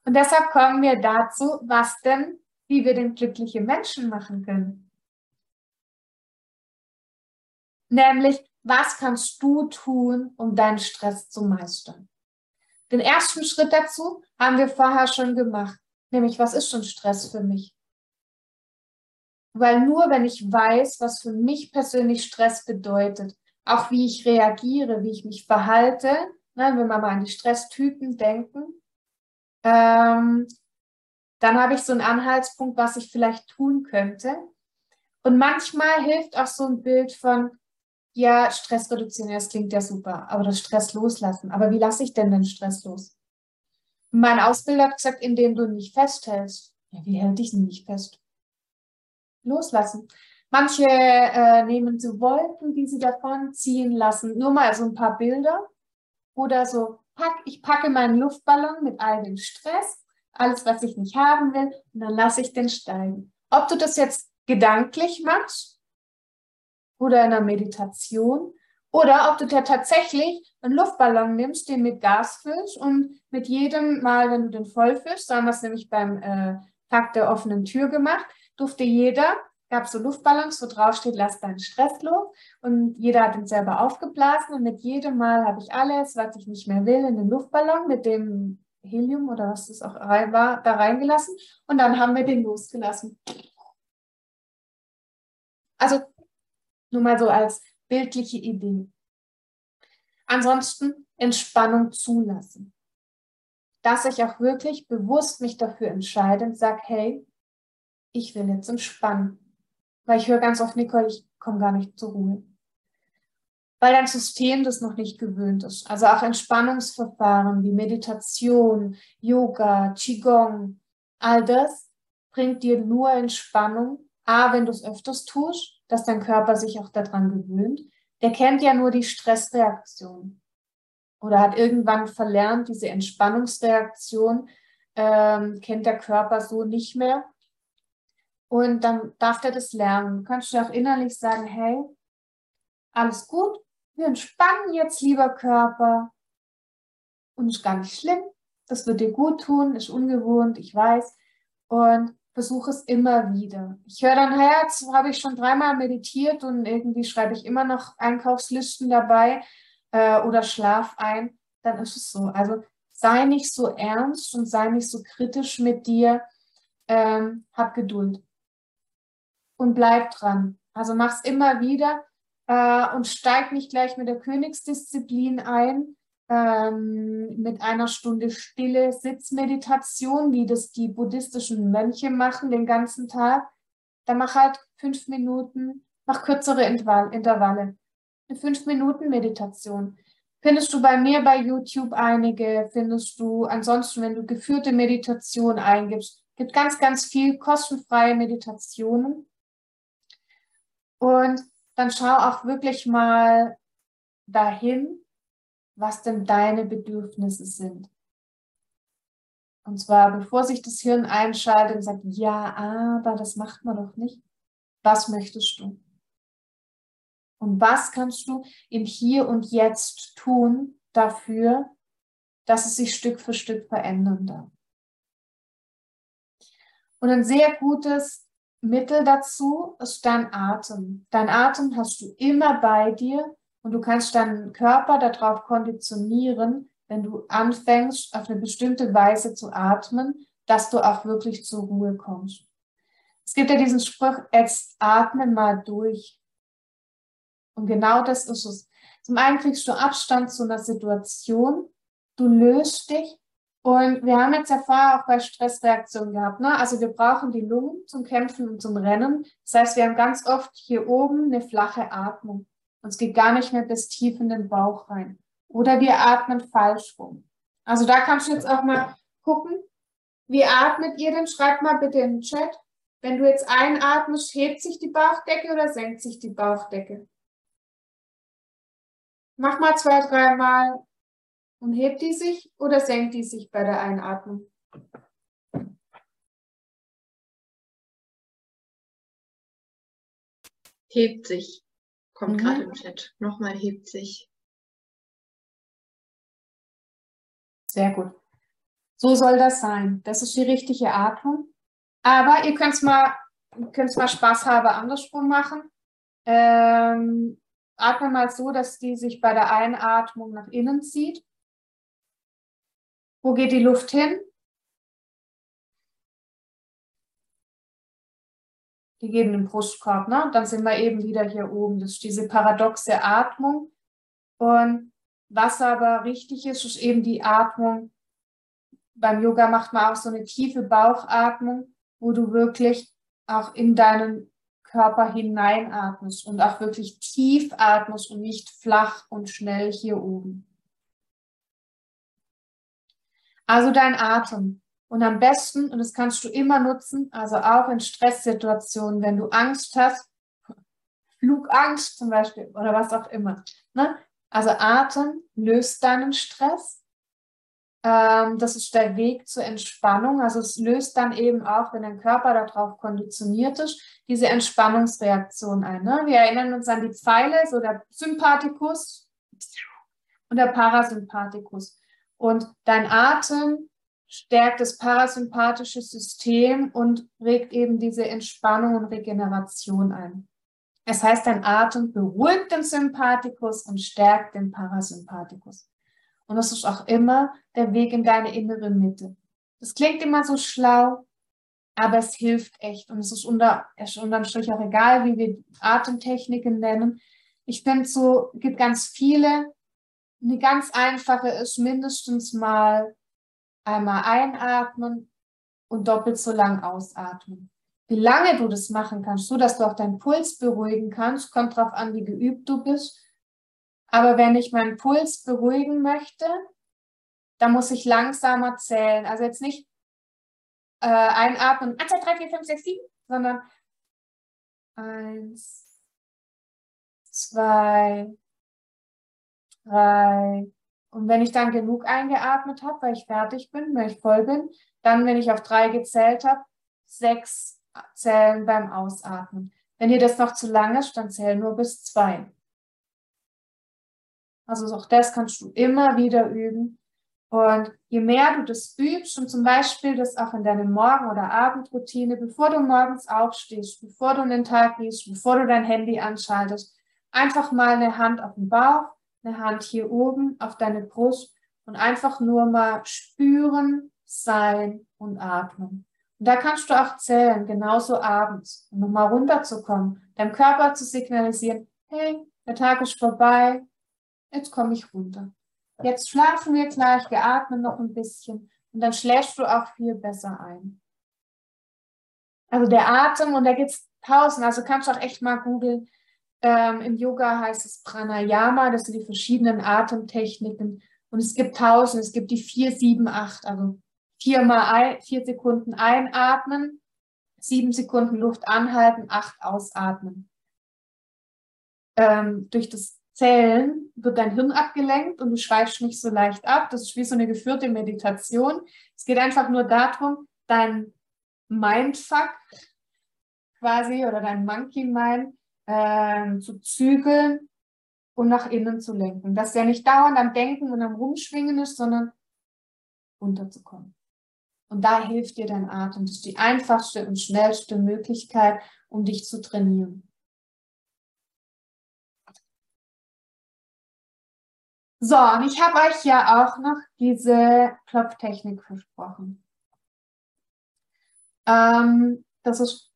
A: Und deshalb kommen wir dazu, was denn, wie wir den glückliche Menschen machen können. Nämlich, was kannst du tun, um deinen Stress zu meistern? Den ersten Schritt dazu haben wir vorher schon gemacht, nämlich was ist schon Stress für mich? Weil nur wenn ich weiß, was für mich persönlich Stress bedeutet, auch wie ich reagiere, wie ich mich verhalte, ne, wenn wir mal an die Stresstypen denken, ähm, dann habe ich so einen Anhaltspunkt, was ich vielleicht tun könnte. Und manchmal hilft auch so ein Bild von, ja, Stress reduzieren, das klingt ja super, aber das Stress loslassen. Aber wie lasse ich denn den Stress los? Mein Ausbilder hat gesagt, indem du nicht festhältst. Ja, wie hält ich ihn nicht fest? Loslassen. Manche äh, nehmen so Wolken, die sie davon ziehen lassen. Nur mal so ein paar Bilder. Oder so, pack, ich packe meinen Luftballon mit all dem Stress, alles, was ich nicht haben will, und dann lasse ich den steigen. Ob du das jetzt gedanklich machst oder in einer Meditation oder ob du dir tatsächlich einen Luftballon nimmst, den mit Gas füllst und mit jedem Mal, wenn du den voll füllst, so haben wir es nämlich beim äh, Tag der offenen Tür gemacht, durfte jeder gab so Luftballons, wo drauf steht, lass deinen Stress los. Und jeder hat ihn selber aufgeblasen. Und mit jedem Mal habe ich alles, was ich nicht mehr will, in den Luftballon mit dem Helium oder was das auch war, da reingelassen. Und dann haben wir den losgelassen. Also nur mal so als bildliche Idee. Ansonsten Entspannung zulassen. Dass ich auch wirklich bewusst mich dafür entscheide und sage, hey, ich will jetzt entspannen. Weil ich höre ganz oft, Nicole, ich komme gar nicht zur Ruhe. Weil dein System das noch nicht gewöhnt ist. Also auch Entspannungsverfahren wie Meditation, Yoga, Qigong, all das bringt dir nur Entspannung. A, wenn du es öfters tust, dass dein Körper sich auch daran gewöhnt. Der kennt ja nur die Stressreaktion oder hat irgendwann verlernt, diese Entspannungsreaktion ähm, kennt der Körper so nicht mehr. Und dann darf der das lernen. Du kannst dir auch innerlich sagen, hey, alles gut, wir entspannen jetzt, lieber Körper. Und ist gar nicht schlimm. Das wird dir gut tun, ist ungewohnt, ich weiß. Und versuche es immer wieder. Ich höre dann, hey, jetzt habe ich schon dreimal meditiert und irgendwie schreibe ich immer noch Einkaufslisten dabei äh, oder schlaf ein. Dann ist es so. Also sei nicht so ernst und sei nicht so kritisch mit dir. Ähm, hab Geduld und bleib dran. Also mach's immer wieder äh, und steig nicht gleich mit der Königsdisziplin ein, ähm, mit einer Stunde stille Sitzmeditation, wie das die buddhistischen Mönche machen den ganzen Tag. Dann mach halt fünf Minuten, mach kürzere Intervalle. Eine fünf Minuten Meditation. Findest du bei mir bei YouTube einige, findest du ansonsten, wenn du geführte Meditation eingibst, gibt ganz, ganz viel kostenfreie Meditationen. Und dann schau auch wirklich mal dahin, was denn deine Bedürfnisse sind. Und zwar, bevor sich das Hirn einschaltet und sagt, ja, aber das macht man doch nicht. Was möchtest du? Und was kannst du im Hier und Jetzt tun dafür, dass es sich Stück für Stück verändern darf? Und ein sehr gutes Mittel dazu ist dein Atem. Dein Atem hast du immer bei dir und du kannst deinen Körper darauf konditionieren, wenn du anfängst, auf eine bestimmte Weise zu atmen, dass du auch wirklich zur Ruhe kommst. Es gibt ja diesen Spruch, jetzt atme mal durch. Und genau das ist es. Zum einen kriegst du Abstand zu einer Situation, du löst dich und wir haben jetzt ja auch bei Stressreaktionen gehabt. Ne? Also wir brauchen die Lungen zum Kämpfen und zum Rennen. Das heißt, wir haben ganz oft hier oben eine flache Atmung. Und es geht gar nicht mehr bis tief in den Bauch rein. Oder wir atmen falsch rum. Also da kannst du jetzt auch mal gucken, wie atmet ihr denn? Schreibt mal bitte in den Chat. Wenn du jetzt einatmest, hebt sich die Bauchdecke oder senkt sich die Bauchdecke? Mach mal zwei, dreimal und hebt die sich oder senkt die sich bei der Einatmung?
B: Hebt sich. Kommt mhm. gerade im Chat. Nochmal hebt sich.
A: Sehr gut. So soll das sein. Das ist die richtige Atmung. Aber ihr könnt es mal, mal spaßhalber andersrum machen. Ähm, atme mal so, dass die sich bei der Einatmung nach innen zieht wo geht die Luft hin? Die geht in den Brustkorb, ne? Dann sind wir eben wieder hier oben. Das ist diese paradoxe Atmung. Und was aber richtig ist, ist eben die Atmung. Beim Yoga macht man auch so eine tiefe Bauchatmung, wo du wirklich auch in deinen Körper hineinatmest und auch wirklich tief atmest und nicht flach und schnell hier oben. Also dein Atem. Und am besten, und das kannst du immer nutzen, also auch in Stresssituationen, wenn du Angst hast, Flugangst zum Beispiel oder was auch immer. Ne? Also Atem löst deinen Stress. Ähm, das ist der Weg zur Entspannung. Also es löst dann eben auch, wenn dein Körper darauf konditioniert ist, diese Entspannungsreaktion ein. Ne? Wir erinnern uns an die Pfeile, so der Sympathikus und der Parasympathikus. Und dein Atem stärkt das parasympathische System und regt eben diese Entspannung und Regeneration ein. Das heißt, dein Atem beruhigt den Sympathikus und stärkt den Parasympathikus. Und das ist auch immer der Weg in deine innere Mitte. Das klingt immer so schlau, aber es hilft echt. Und es ist unter, unterm Strich auch egal, wie wir Atemtechniken nennen. Ich finde so, gibt ganz viele, eine ganz einfache ist mindestens mal einmal einatmen und doppelt so lang ausatmen. Wie lange du das machen kannst, so dass du auch deinen Puls beruhigen kannst, kommt darauf an, wie geübt du bist. Aber wenn ich meinen Puls beruhigen möchte, dann muss ich langsamer zählen. Also jetzt nicht äh, einatmen, 1, 2, 3, 4, 5, 6, 7, sondern 1, 2, drei. Und wenn ich dann genug eingeatmet habe, weil ich fertig bin, weil ich voll bin, dann, wenn ich auf drei gezählt habe, sechs zählen beim Ausatmen. Wenn dir das noch zu lang ist, dann zähl nur bis zwei. Also auch das kannst du immer wieder üben. Und je mehr du das übst und zum Beispiel das auch in deine Morgen- oder Abendroutine, bevor du morgens aufstehst, bevor du in den Tag gehst, bevor du dein Handy anschaltest, einfach mal eine Hand auf den Bauch eine Hand hier oben auf deine Brust und einfach nur mal spüren, sein und atmen. Und da kannst du auch zählen, genauso abends, um nochmal runterzukommen, deinem Körper zu signalisieren, hey, der Tag ist vorbei, jetzt komme ich runter. Jetzt schlafen wir gleich, wir atmen noch ein bisschen und dann schläfst du auch viel besser ein. Also der Atem, und da gibt es tausend, also kannst du auch echt mal googeln, ähm, Im Yoga heißt es Pranayama, das sind die verschiedenen Atemtechniken. Und es gibt tausend, es gibt die vier, sieben, acht, also viermal ein, vier Sekunden einatmen, sieben Sekunden Luft anhalten, acht ausatmen. Ähm, durch das Zählen wird dein Hirn abgelenkt und du schweifst nicht so leicht ab. Das ist wie so eine geführte Meditation. Es geht einfach nur darum, dein Mindfuck quasi oder dein Monkey Mind äh, zu zügeln und nach innen zu lenken. Dass der nicht dauernd am Denken und am Rumschwingen ist, sondern runterzukommen. Und da hilft dir dein Atem. Das ist die einfachste und schnellste Möglichkeit, um dich zu trainieren. So, und ich habe euch ja auch noch diese Klopftechnik versprochen. Ähm, das ist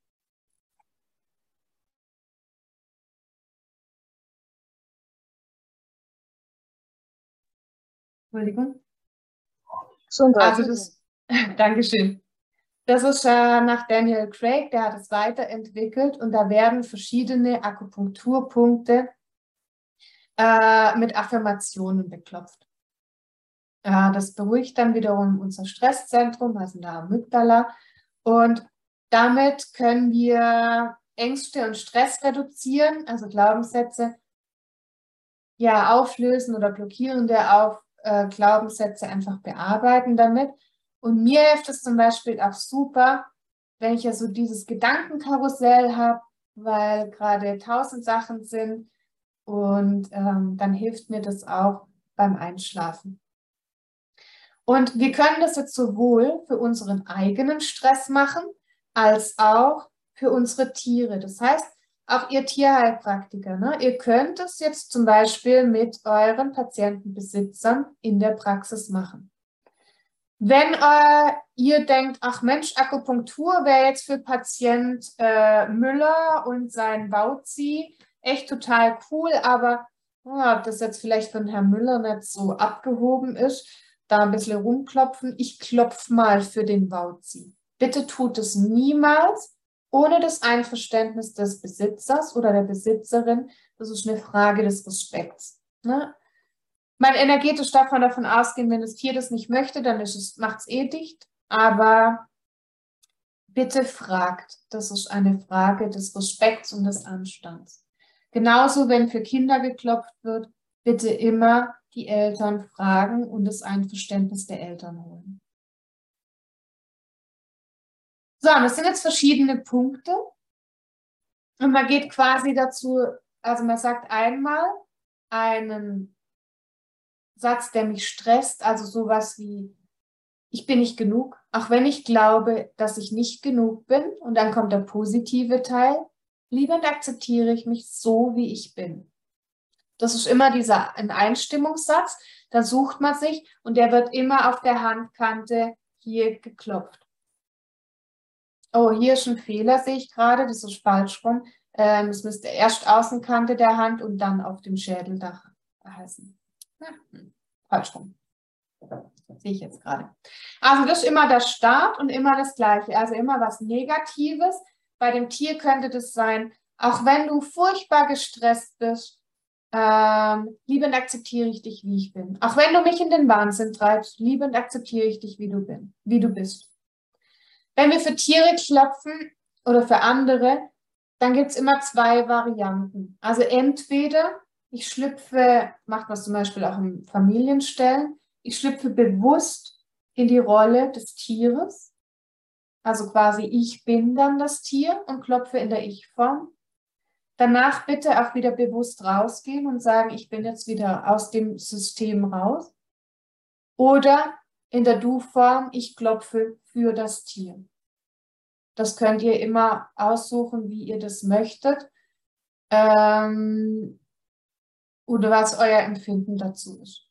A: Entschuldigung. Also das, Dankeschön. Das ist äh, nach Daniel Craig, der hat es weiterentwickelt und da werden verschiedene Akupunkturpunkte äh, mit Affirmationen beklopft. Äh, das beruhigt dann wiederum unser Stresszentrum, also der Amygdala. Und damit können wir Ängste und Stress reduzieren, also Glaubenssätze ja auflösen oder blockierende auf, äh, Glaubenssätze einfach bearbeiten damit. Und mir hilft es zum Beispiel auch super, wenn ich ja so dieses Gedankenkarussell habe, weil gerade tausend Sachen sind und ähm, dann hilft mir das auch beim Einschlafen. Und wir können das jetzt sowohl für unseren eigenen Stress machen, als auch für unsere Tiere. Das heißt, auch ihr Tierheilpraktiker, ne? ihr könnt es jetzt zum Beispiel mit euren Patientenbesitzern in der Praxis machen. Wenn äh, ihr denkt, ach Mensch, Akupunktur wäre jetzt für Patient äh, Müller und sein Bauzi echt total cool, aber oh, ob das jetzt vielleicht von Herrn Müller nicht so abgehoben ist, da ein bisschen rumklopfen. Ich klopfe mal für den Bauzi. Bitte tut es niemals ohne das Einverständnis des Besitzers oder der Besitzerin. Das ist eine Frage des Respekts. Ne? Man energetisch darf man davon ausgehen, wenn das Tier das nicht möchte, dann macht es eh dicht. Aber bitte fragt. Das ist eine Frage des Respekts und des Anstands. Genauso, wenn für Kinder geklopft wird, bitte immer die Eltern fragen und das Einverständnis der Eltern holen. So, das sind jetzt verschiedene Punkte. Und man geht quasi dazu, also man sagt einmal einen Satz, der mich stresst, also sowas wie, ich bin nicht genug, auch wenn ich glaube, dass ich nicht genug bin. Und dann kommt der positive Teil. Liebend akzeptiere ich mich so, wie ich bin. Das ist immer dieser ein Einstimmungssatz. Da sucht man sich und der wird immer auf der Handkante hier geklopft. Oh, hier ist ein Fehler, sehe ich gerade. Das ist falsch rum. Ähm, das müsste erst Außenkante der Hand und dann auf dem Schädeldach heißen. Hm, falsch rum. Sehe ich jetzt gerade. Also das ist immer der Start und immer das Gleiche. Also immer was Negatives. Bei dem Tier könnte das sein, auch wenn du furchtbar gestresst bist, ähm, liebend akzeptiere ich dich, wie ich bin. Auch wenn du mich in den Wahnsinn treibst, liebend akzeptiere ich dich, wie du, bin, wie du bist. Wenn wir für Tiere klopfen oder für andere, dann gibt es immer zwei Varianten. Also entweder ich schlüpfe, macht man zum Beispiel auch in Familienstellen, ich schlüpfe bewusst in die Rolle des Tieres. Also quasi ich bin dann das Tier und klopfe in der Ich-Form. Danach bitte auch wieder bewusst rausgehen und sagen, ich bin jetzt wieder aus dem System raus. Oder in der Du-Form, ich klopfe für das Tier. Das könnt ihr immer aussuchen, wie ihr das möchtet. Ähm, oder was euer Empfinden dazu ist.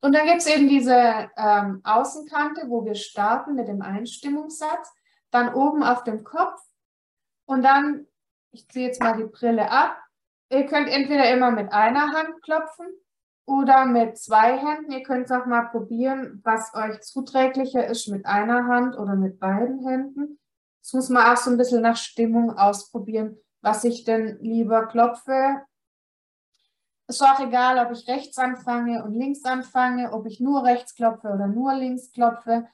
A: Und dann gibt es eben diese ähm, Außenkante, wo wir starten mit dem Einstimmungssatz, dann oben auf dem Kopf und dann, ich ziehe jetzt mal die Brille ab, ihr könnt entweder immer mit einer Hand klopfen oder mit zwei Händen. Ihr könnt es auch mal probieren, was euch zuträglicher ist mit einer Hand oder mit beiden Händen. Das muss man auch so ein bisschen nach Stimmung ausprobieren, was ich denn lieber klopfe ist auch egal, ob ich rechts anfange und links anfange, ob ich nur rechts klopfe oder nur links klopfe.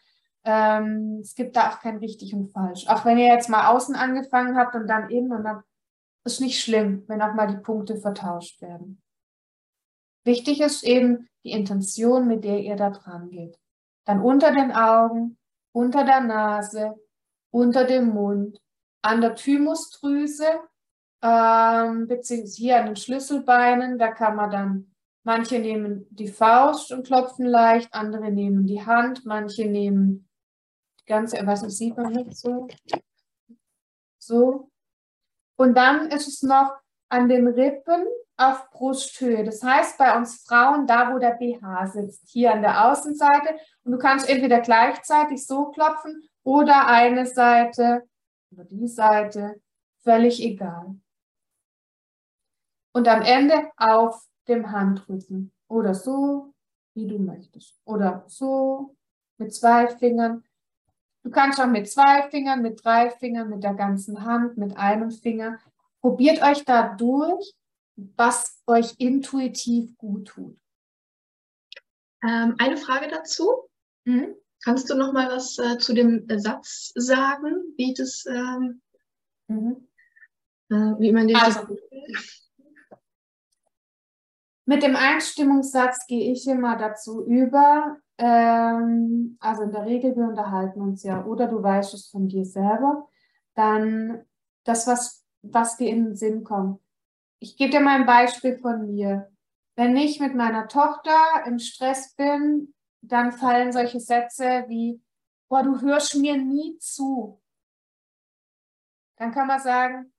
A: Ähm, es gibt da auch kein richtig und falsch. Auch wenn ihr jetzt mal außen angefangen habt und dann innen und dann ist nicht schlimm, wenn auch mal die Punkte vertauscht werden. Wichtig ist eben die Intention, mit der ihr da dran geht. Dann unter den Augen, unter der Nase, unter dem Mund, an der Thymusdrüse ähm, beziehungsweise hier an den Schlüsselbeinen, da kann man dann, manche nehmen die Faust und klopfen leicht, andere nehmen die Hand, manche nehmen die ganze, was sieht man nicht so, so. Und dann ist es noch an den Rippen auf Brusthöhe. Das heißt bei uns Frauen, da wo der BH sitzt, hier an der Außenseite. Und du kannst entweder gleichzeitig so klopfen oder eine Seite oder die Seite, völlig egal. Und am Ende auf dem Handrücken oder so, wie du möchtest. Oder so, mit zwei Fingern. Du kannst auch mit zwei Fingern, mit drei Fingern, mit der ganzen Hand, mit einem Finger. Probiert euch da durch, was euch intuitiv gut tut.
B: Ähm, eine Frage dazu. Mhm. Kannst du noch mal was äh, zu dem Satz sagen, wie das, ähm, mhm. äh, wie man den
A: also, mit dem Einstimmungssatz gehe ich immer dazu über. Ähm, also in der Regel, wir unterhalten uns ja, oder du weißt es von dir selber, dann das, was, was dir in den Sinn kommt. Ich gebe dir mal ein Beispiel von mir. Wenn ich mit meiner Tochter im Stress bin, dann fallen solche Sätze wie, boah, du hörst mir nie zu. Dann kann man sagen,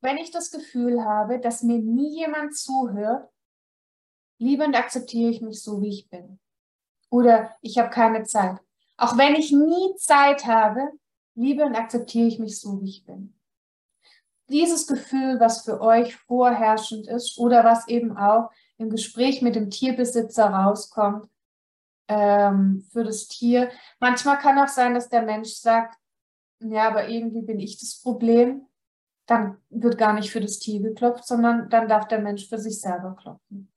A: wenn ich das Gefühl habe, dass mir nie jemand zuhört, liebend akzeptiere ich mich so, wie ich bin. Oder ich habe keine Zeit. Auch wenn ich nie Zeit habe, liebe und akzeptiere ich mich so, wie ich bin. Dieses Gefühl, was für euch vorherrschend ist oder was eben auch im Gespräch mit dem Tierbesitzer rauskommt, ähm, für das Tier. Manchmal kann auch sein, dass der Mensch sagt, ja, aber irgendwie bin ich das Problem. Dann wird gar nicht für das Tier geklopft, sondern dann darf der Mensch für sich selber klopfen.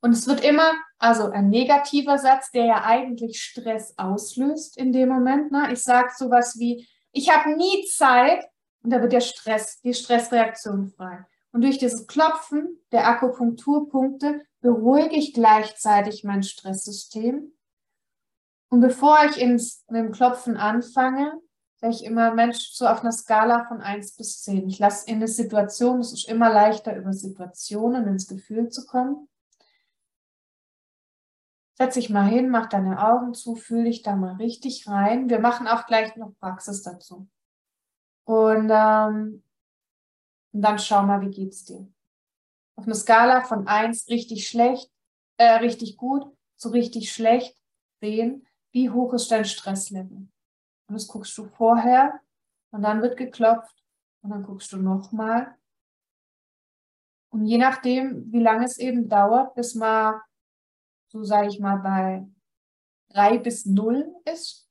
A: Und es wird immer, also ein negativer Satz, der ja eigentlich Stress auslöst in dem Moment. Ne? Ich sage sowas wie, ich habe nie Zeit und da wird der Stress, die Stressreaktion frei. Und durch dieses Klopfen der Akupunkturpunkte beruhige ich gleichzeitig mein Stresssystem. Und bevor ich ins, mit dem Klopfen anfange, sage ich immer, Mensch, so auf einer Skala von 1 bis 10. Ich lasse in eine Situation, es ist immer leichter, über Situationen ins Gefühl zu kommen. Setz dich mal hin, mach deine Augen zu, fühl dich da mal richtig rein. Wir machen auch gleich noch Praxis dazu. Und, ähm, und dann schau mal, wie geht's dir. Auf einer Skala von 1 richtig schlecht, äh, richtig gut zu richtig schlecht sehen, wie hoch ist dein Stresslevel. Und das guckst du vorher und dann wird geklopft und dann guckst du nochmal. Und je nachdem, wie lange es eben dauert, bis man so sage ich mal, bei drei bis null ist,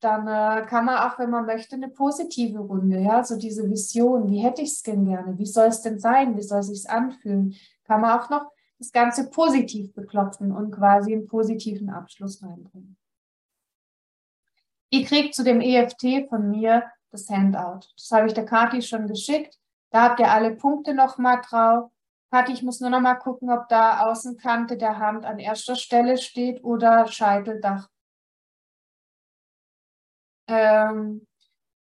A: dann äh, kann man auch, wenn man möchte, eine positive Runde, ja, so diese Vision, wie hätte ich es denn gerne, wie soll es denn sein, wie soll es sich anfühlen, kann man auch noch das Ganze positiv beklopfen und quasi einen positiven Abschluss reinbringen. Ihr kriegt zu dem EFT von mir das Handout. Das habe ich der Kati schon geschickt. Da habt ihr alle Punkte nochmal drauf. Kathi, ich muss nur noch mal gucken, ob da Außenkante der Hand an erster Stelle steht oder Scheiteldach. Ähm,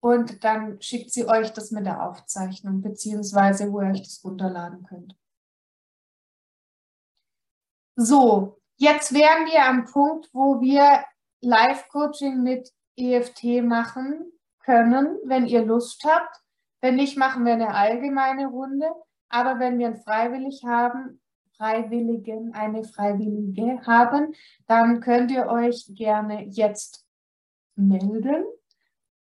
A: und dann schickt sie euch das mit der Aufzeichnung, beziehungsweise wo ihr euch das runterladen könnt. So, jetzt wären wir am Punkt, wo wir Live-Coaching mit EFT machen können, wenn ihr Lust habt. Wenn nicht, machen wir eine allgemeine Runde. Aber wenn wir einen Freiwillig haben, Freiwilligen, eine Freiwillige haben, dann könnt ihr euch gerne jetzt melden.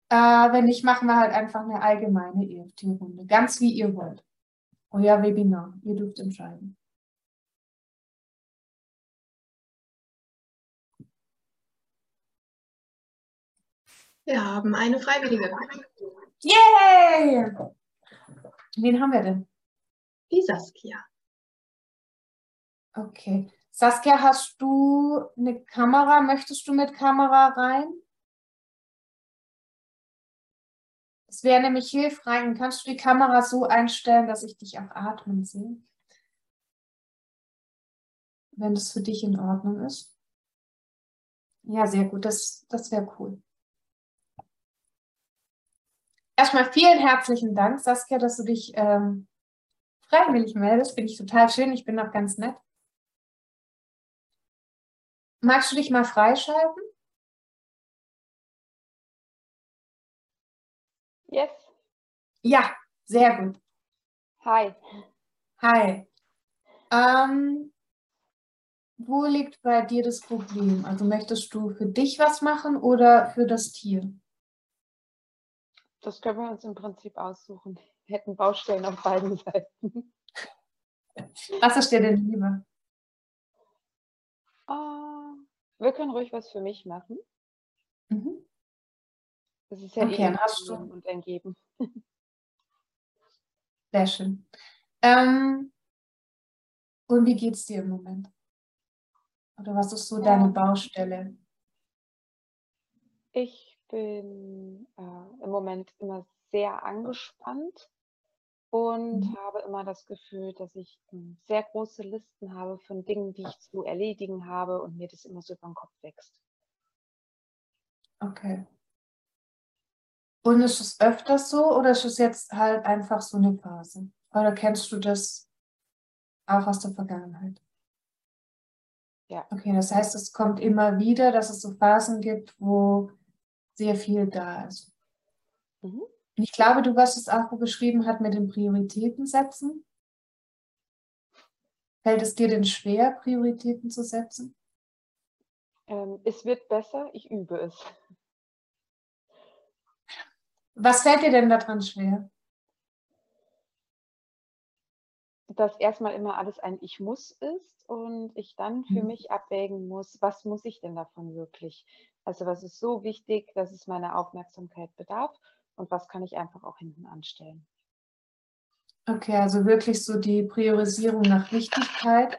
A: Äh, wenn nicht, machen wir halt einfach eine allgemeine EFT-Runde. Ganz wie ihr wollt. Euer Webinar. Ihr dürft entscheiden.
B: Wir haben eine Freiwillige.
A: Yay! Wen haben wir denn?
B: Die Saskia.
A: Okay. Saskia, hast du eine Kamera? Möchtest du mit Kamera rein? Es wäre nämlich hilfreich. Kannst du die Kamera so einstellen, dass ich dich auch atmen sehe? Wenn das für dich in Ordnung ist. Ja, sehr gut. Das, das wäre cool. erstmal vielen herzlichen Dank, Saskia, dass du dich ähm, freiwillig meldest. Finde ich total schön. Ich bin auch ganz nett. Magst du dich mal freischalten?
C: Yes.
A: Ja, sehr gut.
C: Hi.
A: Hi. Ähm, wo liegt bei dir das Problem? Also möchtest du für dich was machen oder für das Tier?
C: Das können wir uns im Prinzip aussuchen. Hätten Baustellen auf beiden Seiten.
A: Was ist dir denn lieber?
C: Uh, wir können ruhig was für mich machen.
A: Mhm.
C: Das ist ja
A: okay,
C: eh
A: hast du.
C: und ein Geben.
A: Sehr schön. Ähm, und wie geht es dir im Moment? Oder was ist so deine Baustelle?
C: Ich bin äh, im Moment immer sehr angespannt und
A: Mhm.
C: habe immer das Gefühl, dass ich ähm, sehr große Listen habe von Dingen, die ich zu erledigen habe und mir das immer so über den Kopf wächst.
A: Okay. Und ist es öfters so oder ist es jetzt halt einfach so eine Phase? Oder kennst du das auch aus der Vergangenheit?
C: Ja.
A: Okay, das heißt, es kommt immer wieder, dass es so Phasen gibt, wo sehr viel da ist.
C: Mhm.
A: Und ich glaube, du hast es auch beschrieben hat mit den Prioritäten setzen. Fällt es dir denn schwer, Prioritäten zu setzen?
C: Ähm, es wird besser, ich übe es.
A: Was fällt dir denn daran schwer?
C: dass erstmal immer alles ein Ich muss ist und ich dann für
A: Mhm.
C: mich abwägen muss, was muss ich denn davon wirklich? Also was ist so wichtig, dass es meine Aufmerksamkeit bedarf und was kann ich einfach auch hinten anstellen?
A: Okay, also wirklich so die Priorisierung nach Wichtigkeit.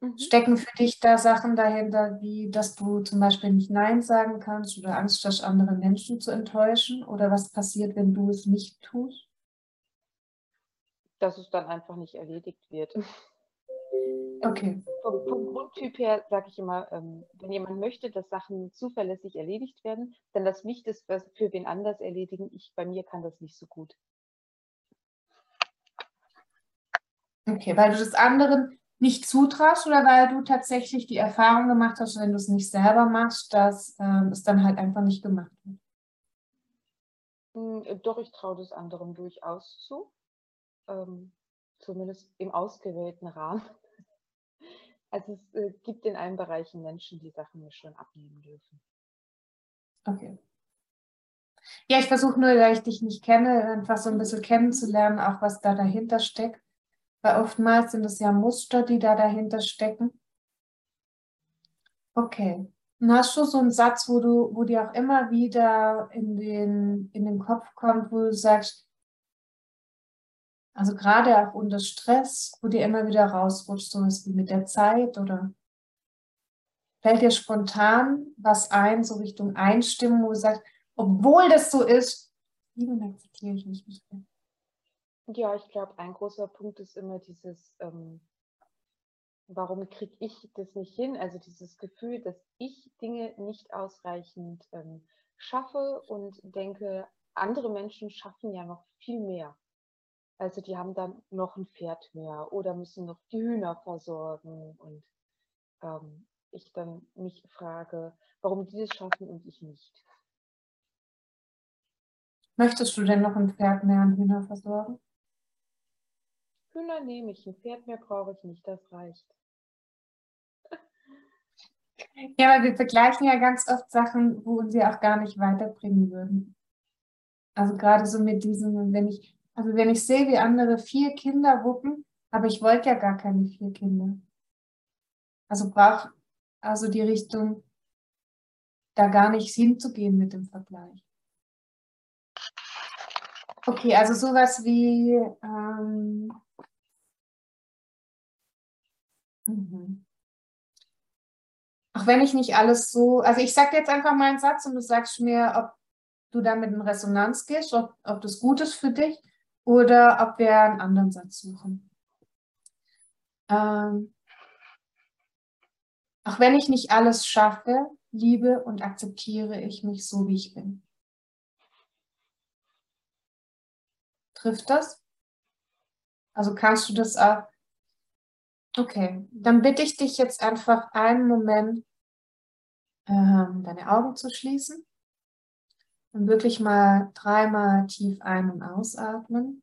C: Mhm.
A: Stecken für dich da Sachen dahinter, wie dass du zum Beispiel nicht Nein sagen kannst oder Angst hast, andere Menschen zu enttäuschen? Oder was passiert, wenn du es nicht tust?
C: Dass es dann einfach nicht erledigt wird.
A: Okay.
C: Vom, vom Grundtyp her sage ich immer, ähm, wenn jemand möchte, dass Sachen zuverlässig erledigt werden, dann lass mich das für wen anders erledigen. Ich, bei mir kann das nicht so gut.
A: Okay, weil du das anderen nicht zutraust oder weil du tatsächlich die Erfahrung gemacht hast, wenn du es nicht selber machst, dass ähm, es dann halt einfach nicht gemacht wird?
C: Hm, Doch, ich traue das anderen durchaus zu. Ähm, zumindest im ausgewählten Rahmen. Also es äh, gibt in allen Bereichen Menschen, die Sachen mir schon abnehmen dürfen.
A: Okay. Ja, ich versuche nur, da ich dich nicht kenne, einfach so ein bisschen kennenzulernen, auch was da dahinter steckt. Weil oftmals sind es ja Muster, die da dahinter stecken. Okay. Und hast du so einen Satz, wo du, wo dir auch immer wieder in den, in den Kopf kommt, wo du sagst, also gerade auch unter Stress, wo dir immer wieder rausrutscht, sowas wie mit der Zeit oder fällt dir spontan was ein, so Richtung Einstimmen, wo du sagst, obwohl das so ist, lieben akzeptiere ich mich nicht mehr.
C: Ja, ich glaube, ein großer Punkt ist immer dieses, ähm, warum kriege ich das nicht hin? Also dieses Gefühl, dass ich Dinge nicht ausreichend ähm, schaffe und denke, andere Menschen schaffen ja noch viel mehr. Also die haben dann noch ein Pferd mehr oder müssen noch die Hühner versorgen und ähm, ich dann mich frage, warum die das schaffen und ich nicht.
A: Möchtest du denn noch ein Pferd mehr an Hühner versorgen?
C: Hühner nehme ich, ein Pferd mehr brauche ich nicht, das reicht.
A: Ja, weil wir vergleichen ja ganz oft Sachen, wo uns ja auch gar nicht weiterbringen würden. Also gerade so mit diesem, wenn ich, also wenn ich sehe, wie andere vier Kinder wuppen, aber ich wollte ja gar keine vier Kinder. Also braucht also die Richtung, da gar nicht hinzugehen mit dem Vergleich. Okay, also sowas wie, ähm, mhm. auch wenn ich nicht alles so, also ich sage jetzt einfach mal einen Satz und du sagst mir, ob du damit in Resonanz gehst, ob, ob das gut ist für dich oder ob wir einen anderen Satz suchen. Ähm, auch wenn ich nicht alles schaffe, liebe und akzeptiere ich mich so, wie ich bin. Trifft das? Also kannst du das auch? Okay, dann bitte ich dich jetzt einfach einen Moment, ähm, deine Augen zu schließen und wirklich mal dreimal tief ein- und ausatmen.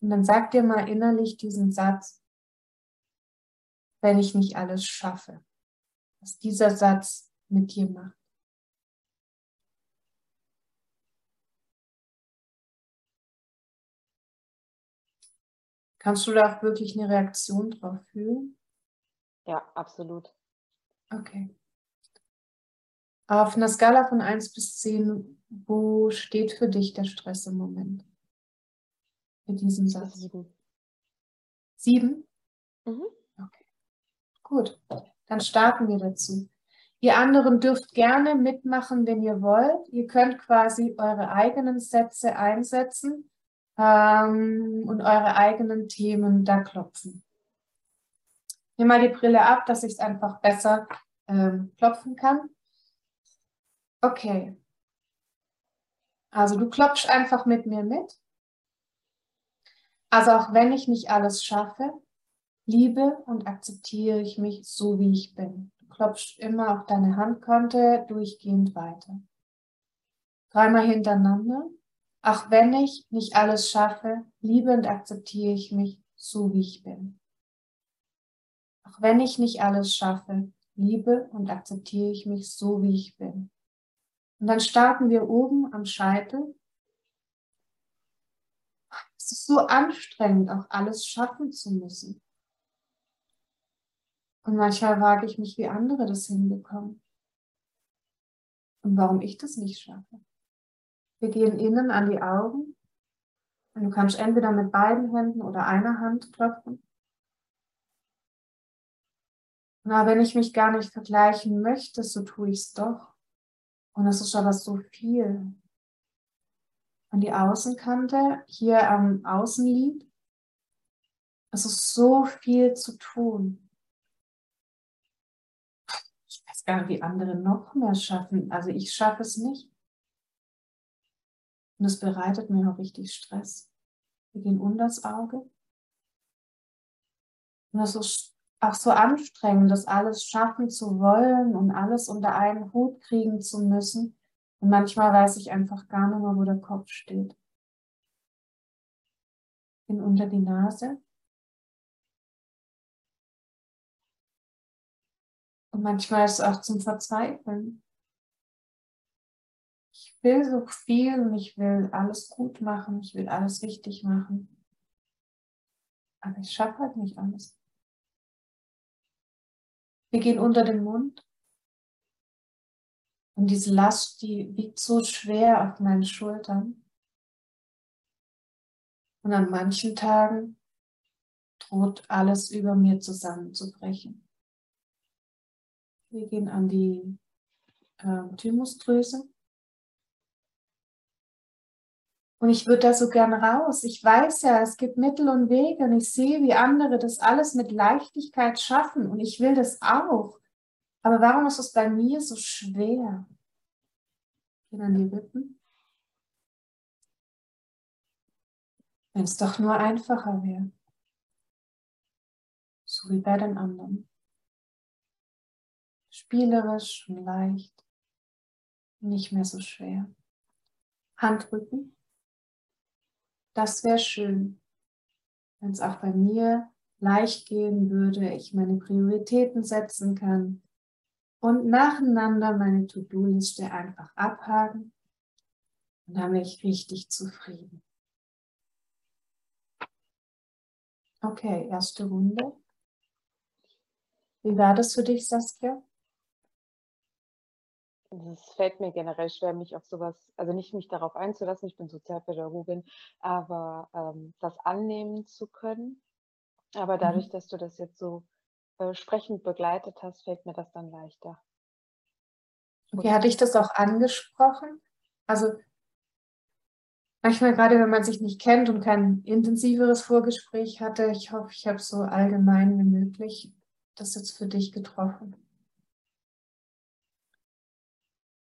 A: Und dann sag dir mal innerlich diesen Satz, wenn ich nicht alles schaffe, was dieser Satz mit dir macht. Kannst du da auch wirklich eine Reaktion drauf fühlen?
C: Ja, absolut.
A: Okay. Auf einer Skala von 1 bis 10, wo steht für dich der Stress im Moment? Mit diesem Satz.
C: Sieben.
A: Sieben?
C: Mhm.
A: Okay. Gut, dann starten wir dazu. Ihr anderen dürft gerne mitmachen, wenn ihr wollt. Ihr könnt quasi eure eigenen Sätze einsetzen ähm, und eure eigenen Themen da klopfen. Nimm mal die Brille ab, dass ich es einfach besser ähm, klopfen kann. Okay. Also du klopfst einfach mit mir mit. Also auch wenn ich nicht alles schaffe, liebe und akzeptiere ich mich so, wie ich bin. Du klopfst immer auf deine Handkante durchgehend weiter. Dreimal hintereinander. Auch wenn ich nicht alles schaffe, liebe und akzeptiere ich mich so, wie ich bin. Auch wenn ich nicht alles schaffe, liebe und akzeptiere ich mich so, wie ich bin. Und dann starten wir oben am Scheitel. Es ist so anstrengend, auch alles schaffen zu müssen. Und manchmal frage ich mich, wie andere das hinbekommen. Und warum ich das nicht schaffe. Wir gehen innen an die Augen. Und du kannst entweder mit beiden Händen oder einer Hand klopfen. Na, wenn ich mich gar nicht vergleichen möchte, so tue ich es doch. Und es ist aber so viel. An die Außenkante, hier am Außenlid. Es ist so viel zu tun. Ich weiß gar nicht, wie andere noch mehr schaffen. Also ich schaffe es nicht. Und es bereitet mir auch richtig Stress. Wir gehen unter das Auge. Und es ist auch so anstrengend, das alles schaffen zu wollen und alles unter einen Hut kriegen zu müssen. Und manchmal weiß ich einfach gar nicht mehr, wo der Kopf steht. Bin unter die Nase. Und manchmal ist es auch zum Verzweifeln. Ich will so viel und ich will alles gut machen, ich will alles richtig machen. Aber ich schaffe halt nicht alles. Wir gehen unter den Mund. Und diese Last, die wiegt so schwer auf meinen Schultern. Und an manchen Tagen droht alles über mir zusammenzubrechen. Wir gehen an die äh, Thymusdrüse. Und ich würde da so gern raus. Ich weiß ja, es gibt Mittel und Wege und ich sehe, wie andere das alles mit Leichtigkeit schaffen und ich will das auch. Aber warum ist es bei mir so schwer? Gehen an die Rippen. Wenn es doch nur einfacher wäre. So wie bei den anderen. Spielerisch und leicht. Nicht mehr so schwer. Handrücken. Das wäre schön, wenn es auch bei mir leicht gehen würde, ich meine Prioritäten setzen kann und nacheinander meine To-Do-Liste einfach abhaken. Und dann bin ich richtig zufrieden. Okay, erste Runde. Wie war das für dich, Saskia?
C: Es fällt mir generell schwer, mich auf sowas, also nicht mich darauf einzulassen, ich bin Sozialpädagogin, aber ähm, das annehmen zu können. Aber
A: Mhm.
C: dadurch, dass du das jetzt so äh, sprechend begleitet hast, fällt mir das dann leichter.
A: Okay, hatte ich das auch angesprochen? Also manchmal gerade, wenn man sich nicht kennt und kein intensiveres Vorgespräch hatte, ich hoffe, ich habe so allgemein wie möglich das jetzt für dich getroffen.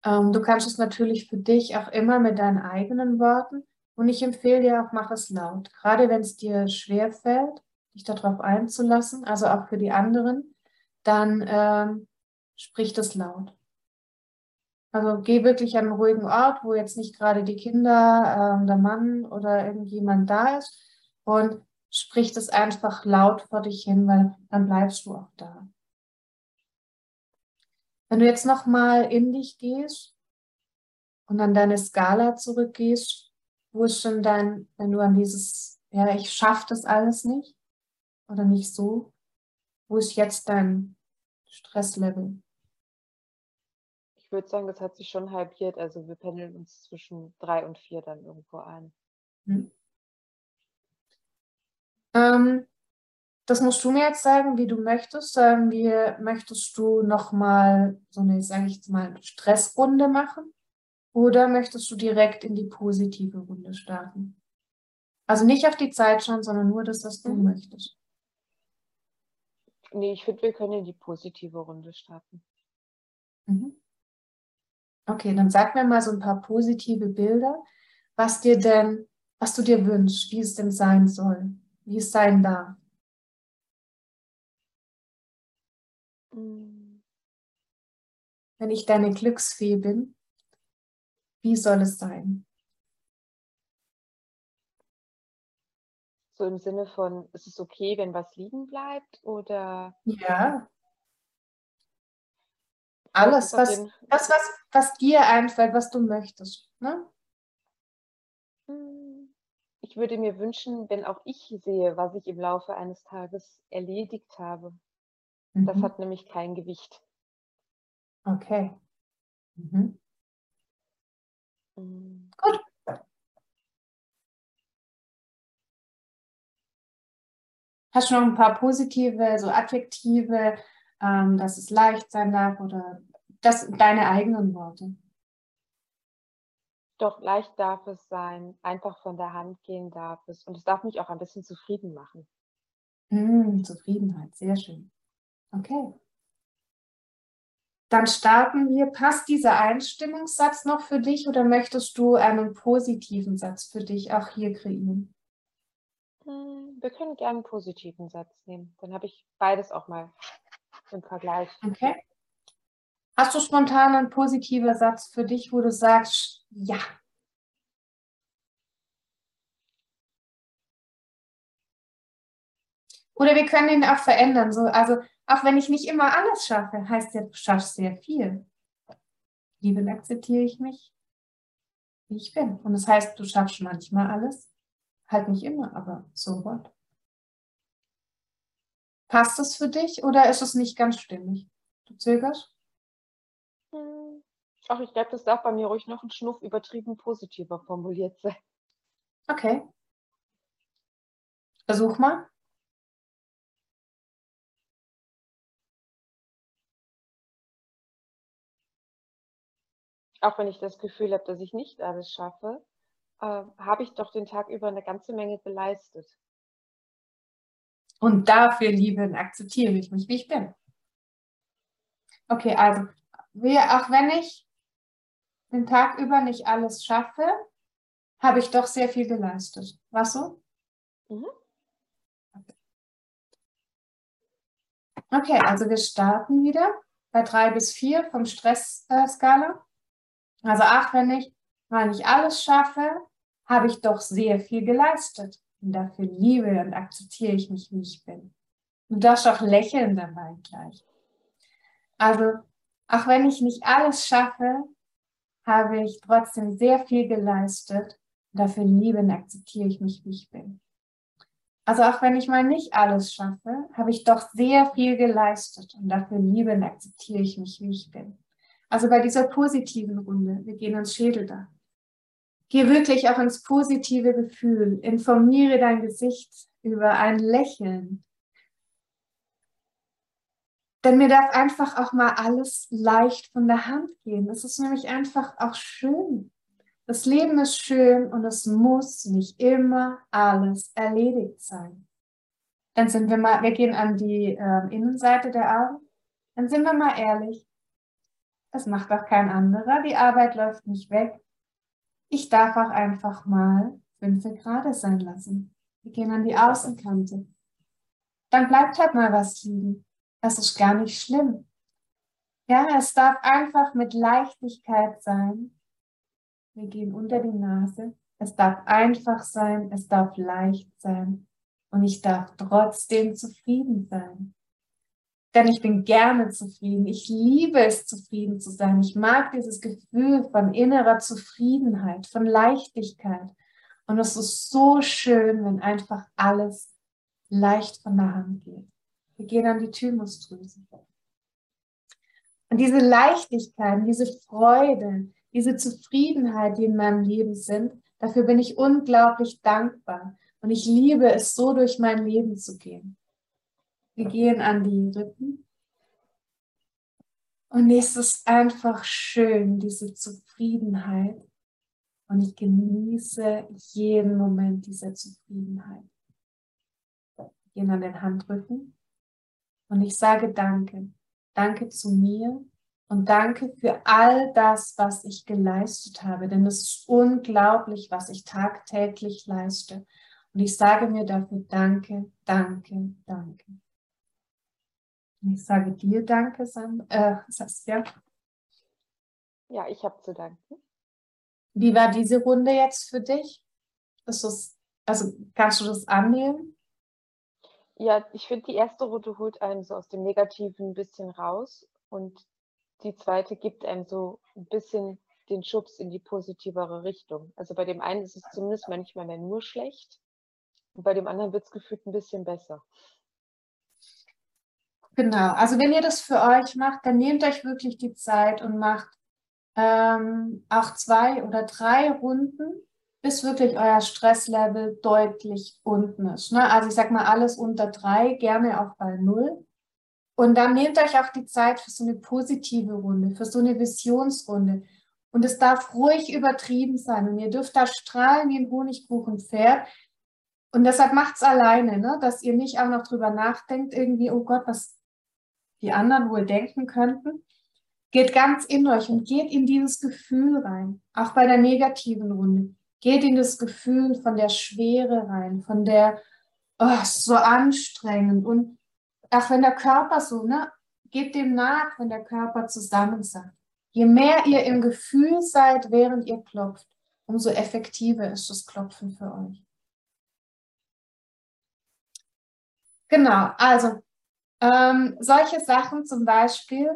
A: Du kannst es natürlich für dich auch immer mit deinen eigenen Worten und ich empfehle dir auch, mach es laut. Gerade wenn es dir schwer fällt, dich darauf einzulassen, also auch für die anderen, dann ähm, sprich das laut. Also geh wirklich an einen ruhigen Ort, wo jetzt nicht gerade die Kinder, ähm, der Mann oder irgendjemand da ist und sprich das einfach laut vor dich hin, weil dann bleibst du auch da. Wenn du jetzt nochmal in dich gehst und an deine Skala zurückgehst, wo ist schon dein, wenn du an dieses, ja, ich schaffe das alles nicht oder nicht so, wo ist jetzt dein Stresslevel?
C: Ich würde sagen, das hat sich schon halbiert. Also wir pendeln uns zwischen drei und vier dann irgendwo ein. Hm.
A: Ähm, das musst du mir jetzt sagen, wie du möchtest. Ähm, wie möchtest du nochmal so eine, sage ich jetzt mal, Stressrunde machen? Oder möchtest du direkt in die positive Runde starten? Also nicht auf die Zeit schauen, sondern nur das, was du mhm. möchtest.
C: Nee, ich finde, wir können in die positive Runde starten.
A: Mhm. Okay, dann sag mir mal so ein paar positive Bilder, was dir denn, was du dir wünschst, wie es denn sein soll, wie es sein darf. Wenn ich deine Glücksfee bin, wie soll es sein?
C: So im Sinne von, ist es okay, wenn was liegen bleibt oder?
A: Ja. Alles, was, das, was, was dir einfällt, was du möchtest. Ne?
C: Hm. Ich würde mir wünschen, wenn auch ich sehe, was ich im Laufe eines Tages erledigt habe. Mhm. Das hat nämlich kein Gewicht.
A: Okay. Mhm. Mhm. Gut. Hast du noch ein paar positive, so Adjektive, ähm, dass es leicht sein darf oder das, deine eigenen Worte?
C: Doch, leicht darf es sein, einfach von der Hand gehen darf es und es darf mich auch ein bisschen zufrieden machen.
A: Mm, Zufriedenheit, sehr schön. Okay. Dann starten wir. Passt dieser Einstimmungssatz noch für dich oder möchtest du einen positiven Satz für dich auch hier kreieren?
C: Hm, wir können gerne einen positiven Satz nehmen. Dann habe ich beides auch mal im Vergleich.
A: Okay. Hast du spontan einen positiven Satz für dich, wo du sagst, ja? Oder wir können ihn auch verändern. So, also auch wenn ich nicht immer alles schaffe, heißt ja, du schaffst sehr viel. Liebe akzeptiere ich mich, wie ich bin. Und das heißt, du schaffst manchmal alles. Halt nicht immer, aber so what? Passt es für dich oder ist es nicht ganz stimmig? Du zögerst?
C: Hm. Ach, ich glaube, das darf bei mir ruhig noch ein Schnuff übertrieben positiver formuliert sein.
A: Okay. Versuch mal.
C: Auch wenn ich das Gefühl habe, dass ich nicht alles schaffe, äh, habe ich doch den Tag über eine ganze Menge geleistet.
A: Und dafür liebe und akzeptiere ich mich, wie ich bin. Okay, also, wir, auch wenn ich den Tag über nicht alles schaffe, habe ich doch sehr viel geleistet. Was so? Mhm. Okay, also wir starten wieder bei drei bis vier vom Stressskala. Also ach, wenn ich mal nicht alles schaffe, habe ich doch sehr viel geleistet. Und dafür liebe und akzeptiere ich mich, wie ich bin. Du darfst auch lächeln dabei gleich. Also, auch wenn ich nicht alles schaffe, habe ich trotzdem sehr viel geleistet. Und dafür liebe und akzeptiere ich mich, wie ich bin. Also auch wenn ich mal nicht alles schaffe, habe ich doch sehr viel geleistet und dafür liebe und akzeptiere ich mich, wie ich bin. Also bei dieser positiven Runde, wir gehen ins Schädeldach. Geh wirklich auch ins positive Gefühl. Informiere dein Gesicht über ein Lächeln. Denn mir darf einfach auch mal alles leicht von der Hand gehen. Es ist nämlich einfach auch schön. Das Leben ist schön und es muss nicht immer alles erledigt sein. Dann sind wir mal, wir gehen an die äh, Innenseite der Augen. Dann sind wir mal ehrlich. Das macht auch kein anderer. Die Arbeit läuft nicht weg. Ich darf auch einfach mal fünf Grad sein lassen. Wir gehen an die Außenkante. Dann bleibt halt mal was liegen. Das ist gar nicht schlimm. Ja, es darf einfach mit Leichtigkeit sein. Wir gehen unter die Nase. Es darf einfach sein, es darf leicht sein. Und ich darf trotzdem zufrieden sein. Denn ich bin gerne zufrieden. Ich liebe es, zufrieden zu sein. Ich mag dieses Gefühl von innerer Zufriedenheit, von Leichtigkeit. Und es ist so schön, wenn einfach alles leicht von der Hand geht. Wir gehen an die Thymusdrüse. Und diese Leichtigkeit, diese Freude, diese Zufriedenheit, die in meinem Leben sind, dafür bin ich unglaublich dankbar. Und ich liebe es, so durch mein Leben zu gehen. Wir gehen an die Rippen. Und es ist einfach schön, diese Zufriedenheit. Und ich genieße jeden Moment dieser Zufriedenheit. Wir gehen an den Handrücken. Und ich sage Danke. Danke zu mir und danke für all das, was ich geleistet habe. Denn es ist unglaublich, was ich tagtäglich leiste. Und ich sage mir dafür Danke, Danke, Danke. Ich sage dir Danke, Sam, äh, Saskia.
C: Ja, ich habe zu danken.
A: Wie war diese Runde jetzt für dich? Das, also kannst du das annehmen?
C: Ja, ich finde, die erste Runde holt einen so aus dem Negativen ein bisschen raus und die zweite gibt einem so ein bisschen den Schubs in die positivere Richtung. Also bei dem einen ist es zumindest manchmal nur schlecht und bei dem anderen wird es gefühlt ein bisschen besser.
A: Genau, also wenn ihr das für euch macht, dann nehmt euch wirklich die Zeit und macht ähm, auch zwei oder drei Runden, bis wirklich euer Stresslevel deutlich unten ist. Ne? Also ich sag mal alles unter drei, gerne auch bei null. Und dann nehmt euch auch die Zeit für so eine positive Runde, für so eine Visionsrunde. Und es darf ruhig übertrieben sein. Und ihr dürft da strahlen wie ein Honigkuchenpferd. Und deshalb macht es alleine, ne? dass ihr nicht auch noch drüber nachdenkt, irgendwie, oh Gott, was die anderen wohl denken könnten. Geht ganz in euch und geht in dieses Gefühl rein, auch bei der negativen Runde. Geht in das Gefühl von der Schwere rein, von der, oh, so anstrengend. Und auch wenn der Körper so, ne, geht dem nach, wenn der Körper zusammensackt. Je mehr ihr im Gefühl seid, während ihr klopft, umso effektiver ist das Klopfen für euch. Genau, also ähm, solche Sachen zum Beispiel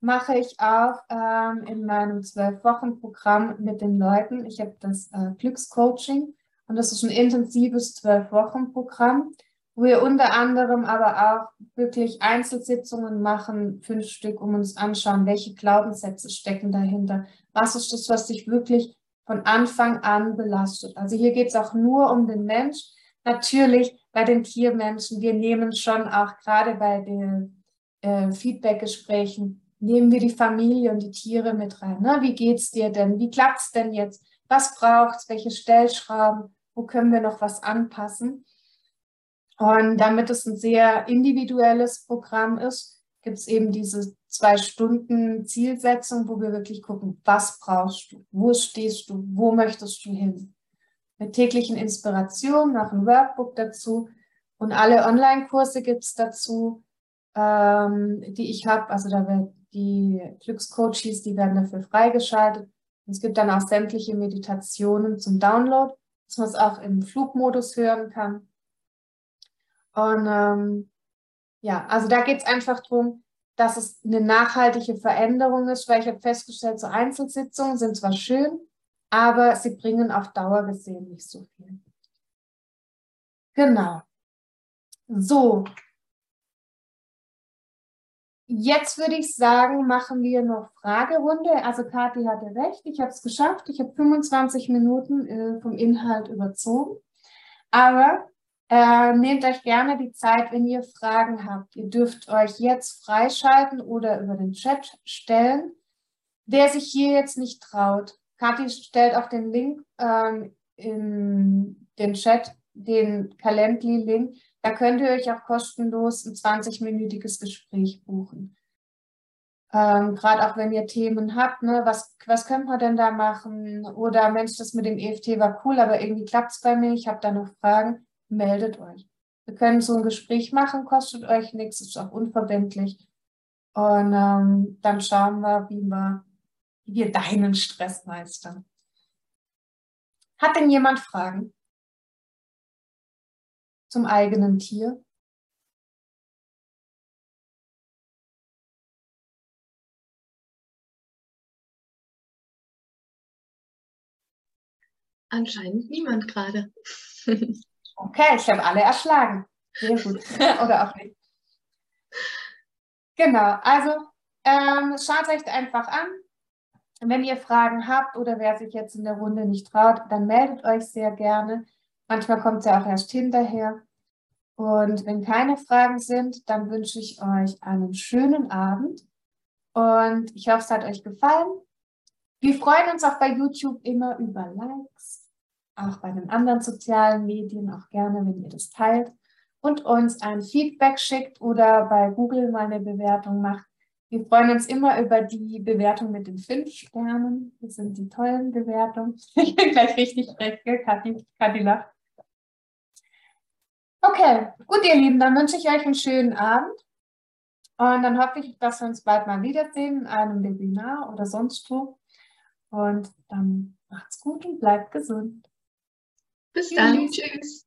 A: mache ich auch ähm, in meinem Zwölf-Wochen-Programm mit den Leuten. Ich habe das äh, Glückscoaching und das ist ein intensives Zwölf-Wochen-Programm, wo wir unter anderem aber auch wirklich Einzelsitzungen machen, fünf Stück, um uns anschauen, welche Glaubenssätze stecken dahinter. Was ist das, was dich wirklich von Anfang an belastet? Also hier geht es auch nur um den Mensch. Natürlich bei den Tiermenschen, wir nehmen schon auch gerade bei den äh, Feedbackgesprächen, nehmen wir die Familie und die Tiere mit rein. Ne? Wie geht's dir denn? Wie klappt's denn jetzt? Was braucht's? Welche Stellschrauben? Wo können wir noch was anpassen? Und damit es ein sehr individuelles Programm ist, gibt es eben diese zwei Stunden Zielsetzung, wo wir wirklich gucken, was brauchst du? Wo stehst du? Wo möchtest du hin? Mit täglichen Inspirationen, noch ein Workbook dazu und alle Online-Kurse gibt es dazu, ähm, die ich habe. Also da wird die Glückscoaches, die werden dafür freigeschaltet. Und es gibt dann auch sämtliche Meditationen zum Download, dass man es auch im Flugmodus hören kann. Und ähm, ja, also da geht es einfach darum, dass es eine nachhaltige Veränderung ist, weil ich habe festgestellt, so Einzelsitzungen sind zwar schön, aber sie bringen auf Dauer gesehen nicht so viel. Genau. So. Jetzt würde ich sagen, machen wir noch Fragerunde. Also Kathi hatte recht, ich habe es geschafft. Ich habe 25 Minuten äh, vom Inhalt überzogen. Aber äh, nehmt euch gerne die Zeit, wenn ihr Fragen habt. Ihr dürft euch jetzt freischalten oder über den Chat stellen. Wer sich hier jetzt nicht traut, Kathi stellt auch den Link ähm, in den Chat, den Calendly-Link. Da könnt ihr euch auch kostenlos ein 20-minütiges Gespräch buchen. Ähm, Gerade auch wenn ihr Themen habt, ne, was, was könnte man denn da machen? Oder Mensch, das mit dem EFT war cool, aber irgendwie klappt es bei mir, ich habe da noch Fragen, meldet euch. Wir können so ein Gespräch machen, kostet euch nichts, ist auch unverbindlich. Und ähm, dann schauen wir, wie wir, wie wir deinen Stress meistern. Hat denn jemand Fragen zum eigenen Tier?
B: Anscheinend niemand gerade.
A: okay, ich habe alle erschlagen. Sehr gut. Oder auch nicht. Genau, also ähm, schaut euch einfach an. Wenn ihr Fragen habt oder wer sich jetzt in der Runde nicht traut, dann meldet euch sehr gerne. Manchmal kommt es ja auch erst hinterher. Und wenn keine Fragen sind, dann wünsche ich euch einen schönen Abend. Und ich hoffe, es hat euch gefallen. Wir freuen uns auch bei YouTube immer über Likes auch bei den anderen sozialen Medien auch gerne, wenn ihr das teilt und uns ein Feedback schickt oder bei Google mal eine Bewertung macht. Wir freuen uns immer über die Bewertung mit den fünf Sternen. Das sind die tollen Bewertungen. Ich bin gleich richtig frech, gell, Kathi? Kathi lacht. Okay, gut, ihr Lieben, dann wünsche ich euch einen schönen Abend. Und dann hoffe ich, dass wir uns bald mal wiedersehen in einem Webinar oder sonst wo. Und dann macht's gut und bleibt gesund.
B: Bis dann. Tschüss.